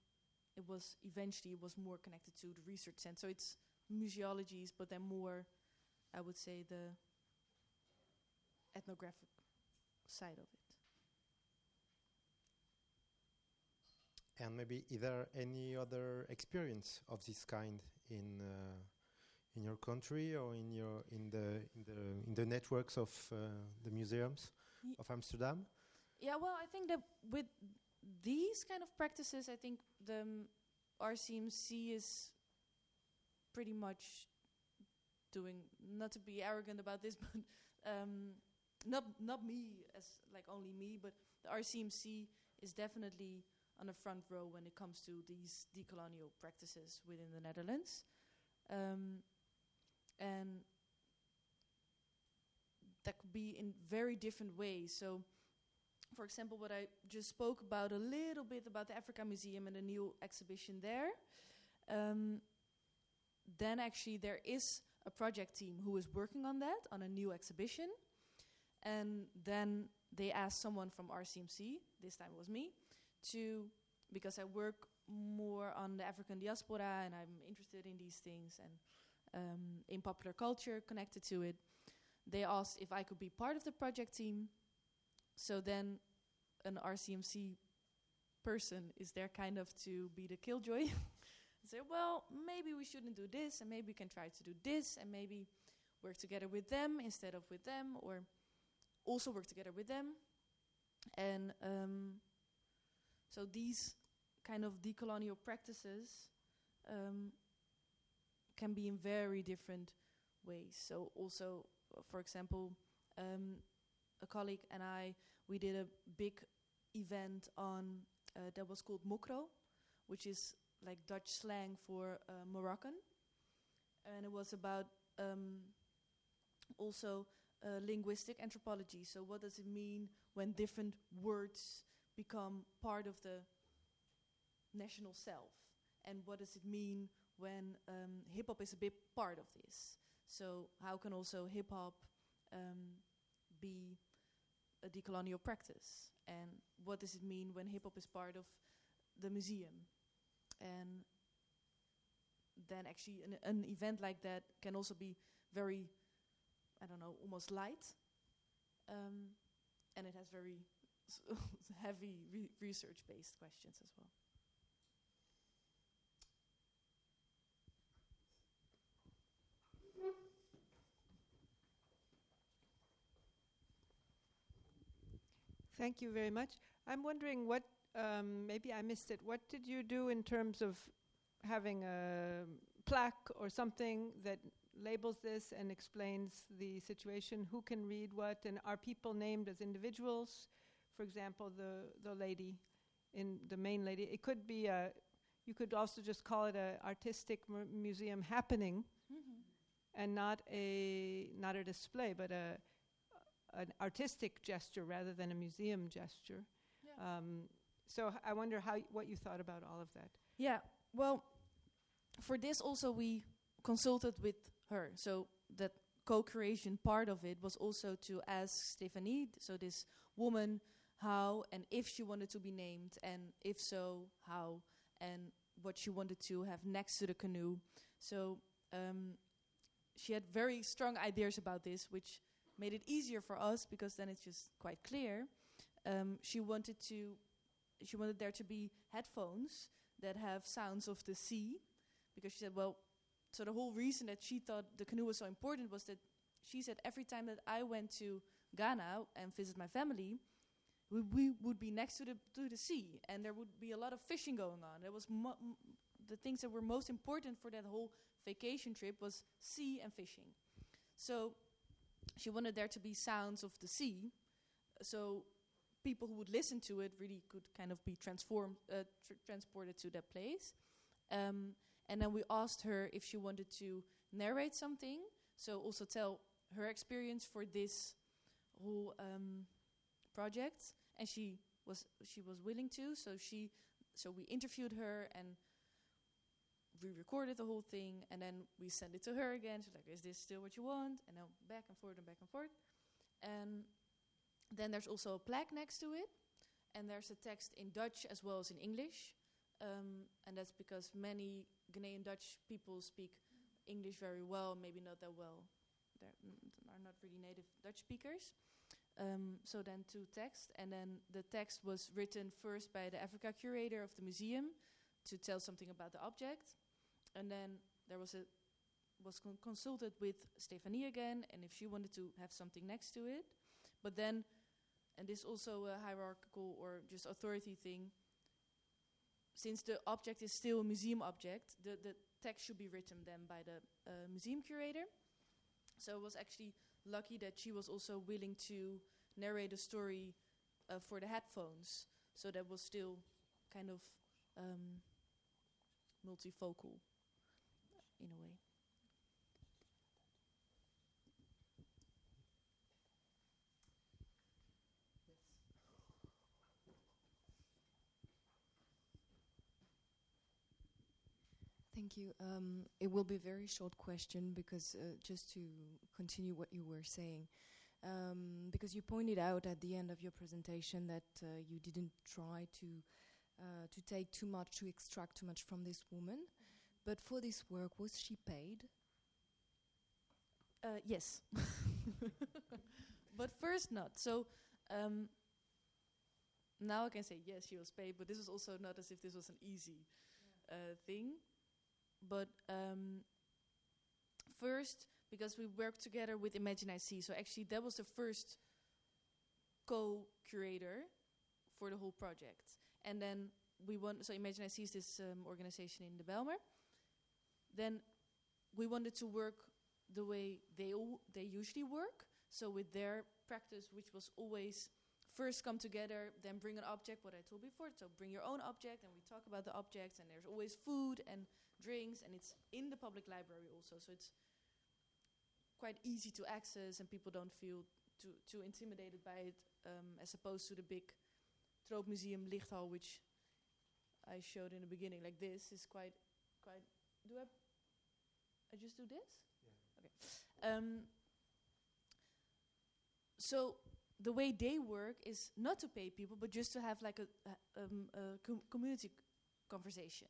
it was eventually it was more connected to the research center. So it's museologies but then more i would say the ethnographic side of it and maybe is there any other experience of this kind in uh, in your country or in your in the in the in the networks of uh, the museums Ye- of Amsterdam? Yeah, well, I think that with these kind of practices, I think the um, RCMC is pretty much doing. Not to be arrogant about this, [laughs] but um, not not me as like only me, but the RCMC is definitely on the front row when it comes to these decolonial practices within the Netherlands, um, and that could be in very different ways. So for example, what I just spoke about a little bit about the Africa Museum and the new exhibition there. Um, then actually there is a project team who is working on that on a new exhibition, and then they asked someone from RCMC, this time it was me, to because I work more on the African diaspora and I'm interested in these things and um, in popular culture connected to it. They asked if I could be part of the project team so then an RCMC person is there kind of to be the killjoy. [laughs] Say, well, maybe we shouldn't do this, and maybe we can try to do this, and maybe work together with them instead of with them, or also work together with them. And um, so these kind of decolonial practices um, can be in very different ways. So also, for example, um, a colleague and I, we did a big event on uh, that was called Mokro, which is like Dutch slang for uh, Moroccan, and it was about um, also uh, linguistic anthropology. So what does it mean when different words become part of the national self. And what does it mean when um, hip hop is a big part of this? So, how can also hip hop um, be a decolonial practice? And what does it mean when hip hop is part of the museum? And then, actually, an, an event like that can also be very, I don't know, almost light. Um, and it has very [laughs] heavy re- research based questions as well. Thank you very much. I'm wondering what, um, maybe I missed it, what did you do in terms of having a plaque or something that labels this and explains the situation? Who can read what? And are people named as individuals? For example, the, the lady, in the main lady. It could be a, you could also just call it a artistic mu- museum happening and not a not a display, but a an artistic gesture rather than a museum gesture. Yeah. Um, so I wonder how y- what you thought about all of that. Yeah, well, for this also we consulted with her. So that co-creation part of it was also to ask Stephanie, so this woman, how and if she wanted to be named, and if so, how, and what she wanted to have next to the canoe. So um, she had very strong ideas about this, which made it easier for us because then it's just quite clear. Um, she wanted to, she wanted there to be headphones that have sounds of the sea, because she said, well, so the whole reason that she thought the canoe was so important was that she said every time that I went to Ghana and visit my family, we, we would be next to the to the sea, and there would be a lot of fishing going on. That was the things that were most important for that whole vacation trip was sea and fishing. So she wanted there to be sounds of the sea, so people who would listen to it really could kind of be transformed, uh, tr- transported to that place. Um, and then we asked her if she wanted to narrate something, so also tell her experience for this whole um, project, and she was she was willing to. So she so we interviewed her and we recorded the whole thing, and then we sent it to her again. She's like, "Is this still what you want?" And then back and forth and back and forth, and then there's also a plaque next to it, and there's a text in Dutch as well as in English, um, and that's because many Ghanaian Dutch people speak English very well, maybe not that well. They are not really native Dutch speakers. Um, so then two texts, and then the text was written first by the Africa curator of the museum to tell something about the object, and then there was a was con- consulted with Stephanie again, and if she wanted to have something next to it, but then, and this also a hierarchical or just authority thing. Since the object is still a museum object, the the text should be written then by the uh, museum curator. So it was actually lucky that she was also willing to narrate a story uh, for the headphones. So that was still kind of um, multifocal in a way. Thank you. Um, it will be a very short question because uh, just to continue what you were saying, um, because you pointed out at the end of your presentation that uh, you didn't try to uh, to take too much, to extract too much from this woman. But for this work, was she paid? Uh, yes, [laughs] but first not. So um, now I can say yes, she was paid, but this was also not as if this was an easy uh, thing. But um, first, because we worked together with Imagine IC, so actually that was the first co-curator for the whole project, and then we want so Imagine IC is this um, organization in the Belmer. Then we wanted to work the way they they usually work. So with their practice, which was always first come together, then bring an object. What I told before, so bring your own object, and we talk about the objects. And there's always food and drinks, and it's in the public library also. So it's quite easy to access, and people don't feel too too intimidated by it, um, as opposed to the big Stroopmuseum Lichthal, which I showed in the beginning, like this, is quite, quite. Do I? I just do this? Yeah. Okay. Um, so the way they work is not to pay people, but just to have like a, a, um, a com- community conversation.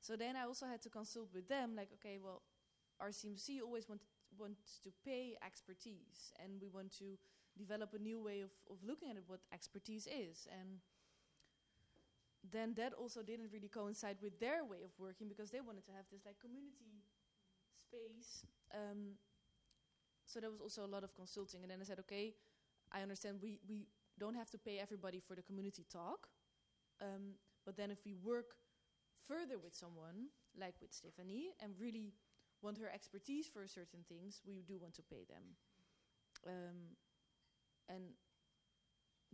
So then I also had to consult with them, like, okay, well, RCMC always want, wants to pay expertise, and we want to develop a new way of, of looking at it, what expertise is. And then that also didn't really coincide with their way of working because they wanted to have this like community space. Um, so there was also a lot of consulting, and then I said, okay, I understand we we don't have to pay everybody for the community talk, um, but then if we work further with someone like with Stephanie and really want her expertise for certain things, we do want to pay them. Um, and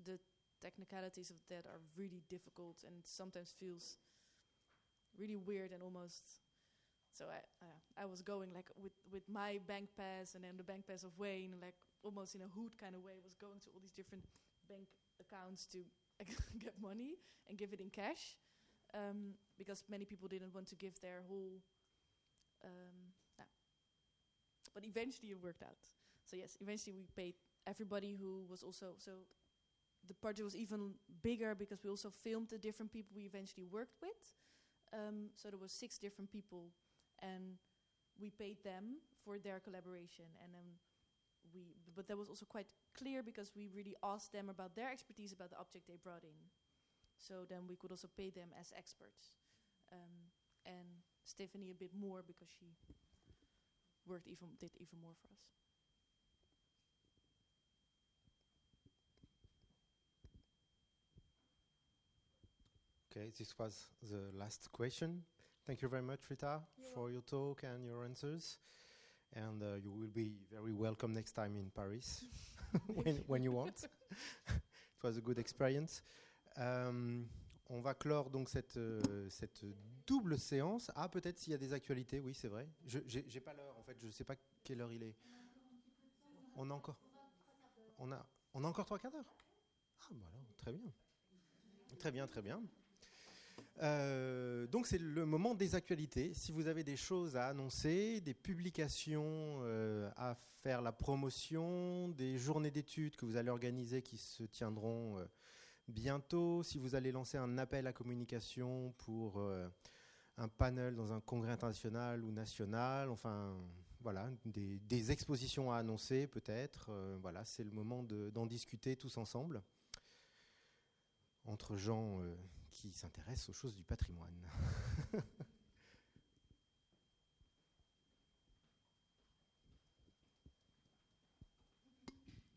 the technicalities of that are really difficult and sometimes feels really weird and almost so I uh, I was going like with with my bank pass and then the bank pass of Wayne like almost in a hood kind of way was going to all these different bank accounts to [laughs] get money and give it in cash um, because many people didn't want to give their whole um, yeah. but eventually it worked out so yes eventually we paid everybody who was also so the project was even bigger because we also filmed the different people we eventually worked with um, so there was six different people and we paid them for their collaboration and then we but that was also quite clear because we really asked them about their expertise about the object they brought in so then we could also pay them as experts um, and stephanie a bit more because she worked even did even more for us Okay, this was the last question. Thank you very much, Rita, for your talk and your answers. And uh, you will be very welcome next time in Paris [laughs] [laughs] when, when you want. [laughs] it was a good experience. Um, on va clore donc cette, euh, cette double séance. Ah, peut-être s'il y a des actualités, oui, c'est vrai. Je n'ai pas l'heure, en fait, je ne sais pas quelle heure il est. On a encore on a, on a encore trois quarts d'heure Ah, voilà, très bien. Très bien, très bien. Euh, donc c'est le moment des actualités. Si vous avez des choses à annoncer, des publications euh, à faire la promotion, des journées d'études que vous allez organiser qui se tiendront euh, bientôt, si vous allez lancer un appel à communication pour un panel dans un congrès international ou national, enfin voilà, des, expositions à annoncer peut-être, voilà, c'est le moment de- d'en discuter tous ensemble entre gens qui s'intéressent aux choses du patrimoine. [laughs]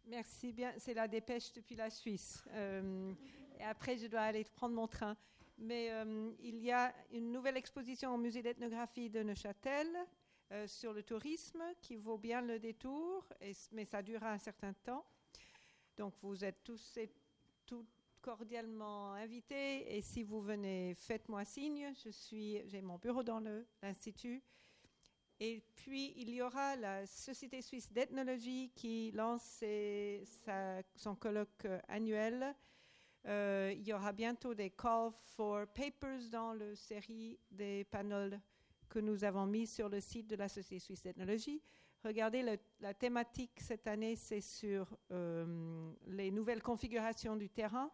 Merci bien. C'est la dépêche depuis la Suisse. Euh, et après, je dois aller prendre mon train. Mais euh, il y a une nouvelle exposition au musée d'ethnographie de Neuchâtel euh, sur le tourisme qui vaut bien le détour, mais ça durera un certain temps. Donc vous êtes tous et toutes cordialement invités. Et si vous venez, faites-moi signe. Je suis, j'ai mon bureau dans l'institut. Et puis, il y aura la Société suisse d'ethnologie qui lance son colloque euh, annuel. Euh, il y aura bientôt des calls for papers dans la série des panels que nous avons mis sur le site de la Société suisse d'ethnologie. Regardez, la thématique cette année, c'est sur euh, les nouvelles configurations du terrain.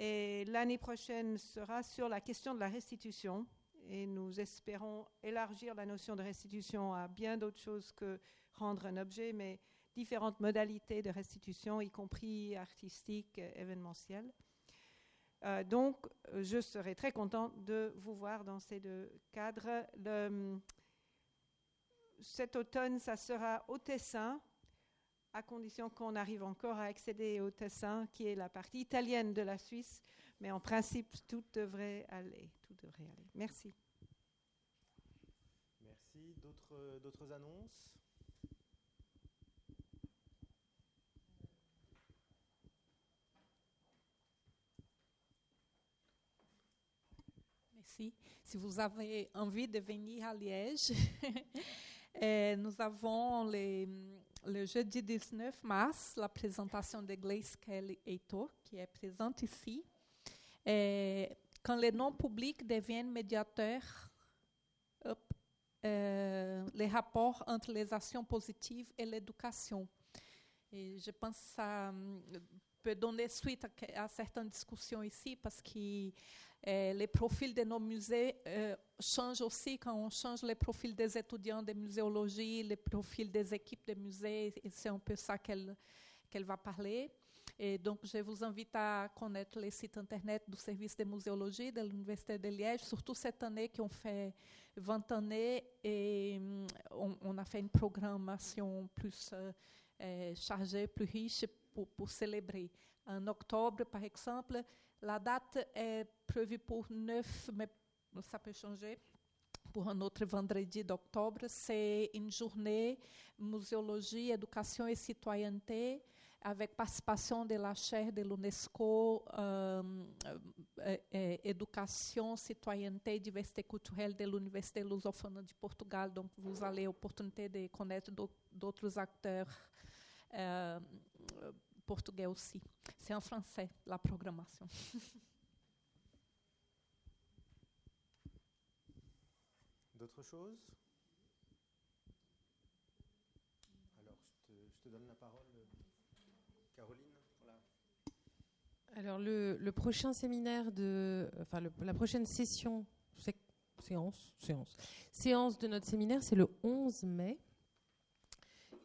Et l'année prochaine sera sur la question de la restitution. Et nous espérons élargir la notion de restitution à bien d'autres choses que rendre un objet, mais différentes modalités de restitution, y compris artistiques, euh, événementielles. Euh, donc, je serai très contente de vous voir dans ces deux cadres. Cet automne, ça sera au Tessin, à condition qu'on arrive encore à accéder au Tessin, qui est la partie italienne de la Suisse. Mais en principe, tout devrait aller. Tout devrait aller. Merci. Merci. D'autres d'autres annonces? Merci. Si vous avez envie de venir à Liège, [laughs] Et nous avons les, le jeudi 19 mars la présentation de Glace Kelly Heitor, qui est présente ici. Et quand les noms publics deviennent médiateurs, euh, les rapports entre les actions positives et l'éducation. Et je pense que ça hum, peut donner suite à, certaines discussions ici, parce que euh, les profils de nos musées euh, changent aussi quand on change les profils des étudiants de muséologie, les profils des équipes de musées, c'est un peu ça qu'elle qu'elle va parler. Et donc, je vous invite à connaître les sites internet du service de muséologie de l'Université de Liège, surtout cette année qui ont fait 20 années et hum, on, a fait une programmation plus euh, euh, chargée, plus riche pour, pour célébrer. En octobre, par exemple, la date est prévue pour 9, mais ça peut changer, pour un autre vendredi d'octobre. C'est une journée muséologie, éducation et citoyenneté avec participation de la chaire de l'UNESCO, euh, euh, euh, éducation, citoyenneté et diversité culturelle de l'Université lusophone de Portugal. Donc, vous avez l'opportunité de connaître d'au- d'autres acteurs euh, portugais aussi. C'est en français, la programmation. [laughs] D'autres choses? Alors, je te, donne la parole, Caroline. Alors le, prochain séminaire de, enfin le- la prochaine session, sé- séance, séance, séance de notre séminaire, c'est le 11 mai.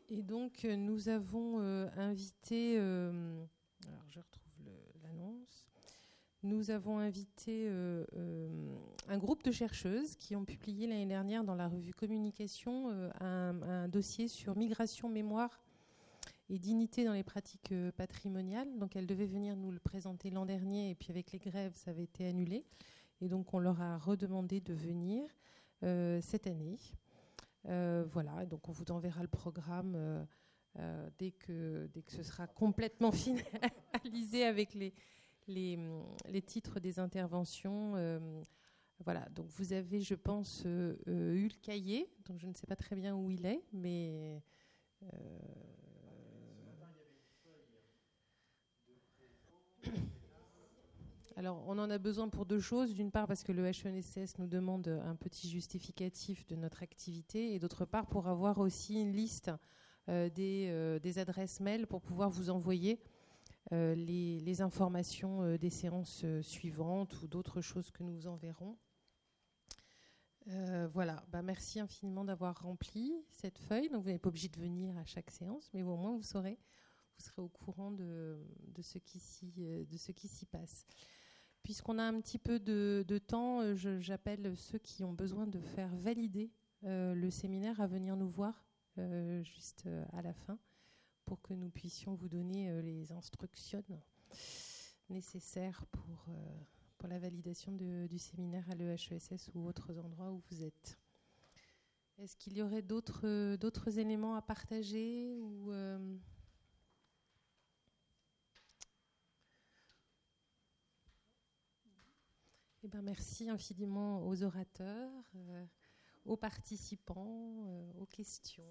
Et donc euh, nous avons euh, invité, euh, alors je retrouve. Nous avons invité euh, euh, un groupe de chercheuses qui ont publié l'année dernière dans la revue Communication euh, un, un dossier sur migration, mémoire et dignité dans les pratiques patrimoniales. Donc elles devaient venir nous le présenter l'an dernier et puis avec les grèves, ça avait été annulé. Et donc on leur a redemandé de venir cette année. Voilà, donc on vous enverra le programme dès, que, dès que ce sera complètement [laughs] finalisé avec les, les, hum, les titres des interventions. euh, voilà, donc vous avez, je pense, euh, euh, eu le cahier, donc je ne sais pas très bien où il est, mais Alors, on en a besoin pour deux choses. D'une part, parce que le HNSS nous demande un petit justificatif de notre activité, et d'autre part, pour avoir aussi une liste des, des adresses mail pour pouvoir vous envoyer les, les informations euh, des séances euh, suivantes ou d'autres choses que nous vous enverrons. Euh, voilà, bah, merci infiniment d'avoir rempli cette feuille. Donc, vous n'êtes pas obligé de venir à chaque séance, mais au moins vous saurez, vous serez au courant de, de ce qui s'y euh, passe. Puisqu'on a un petit peu de, de temps, euh, j'appelle ceux qui ont besoin de faire valider euh, le séminaire à venir nous voir euh, juste euh, à la fin pour que nous puissions vous donner euh, les instructions nécessaires pour, euh, pour la validation du séminaire à l'EHESS ou autres endroits où vous êtes. Est-ce qu'il y aurait d'autres euh, d'autres éléments à partager ou Eh ben, merci infiniment aux orateurs, aux participants, aux questions.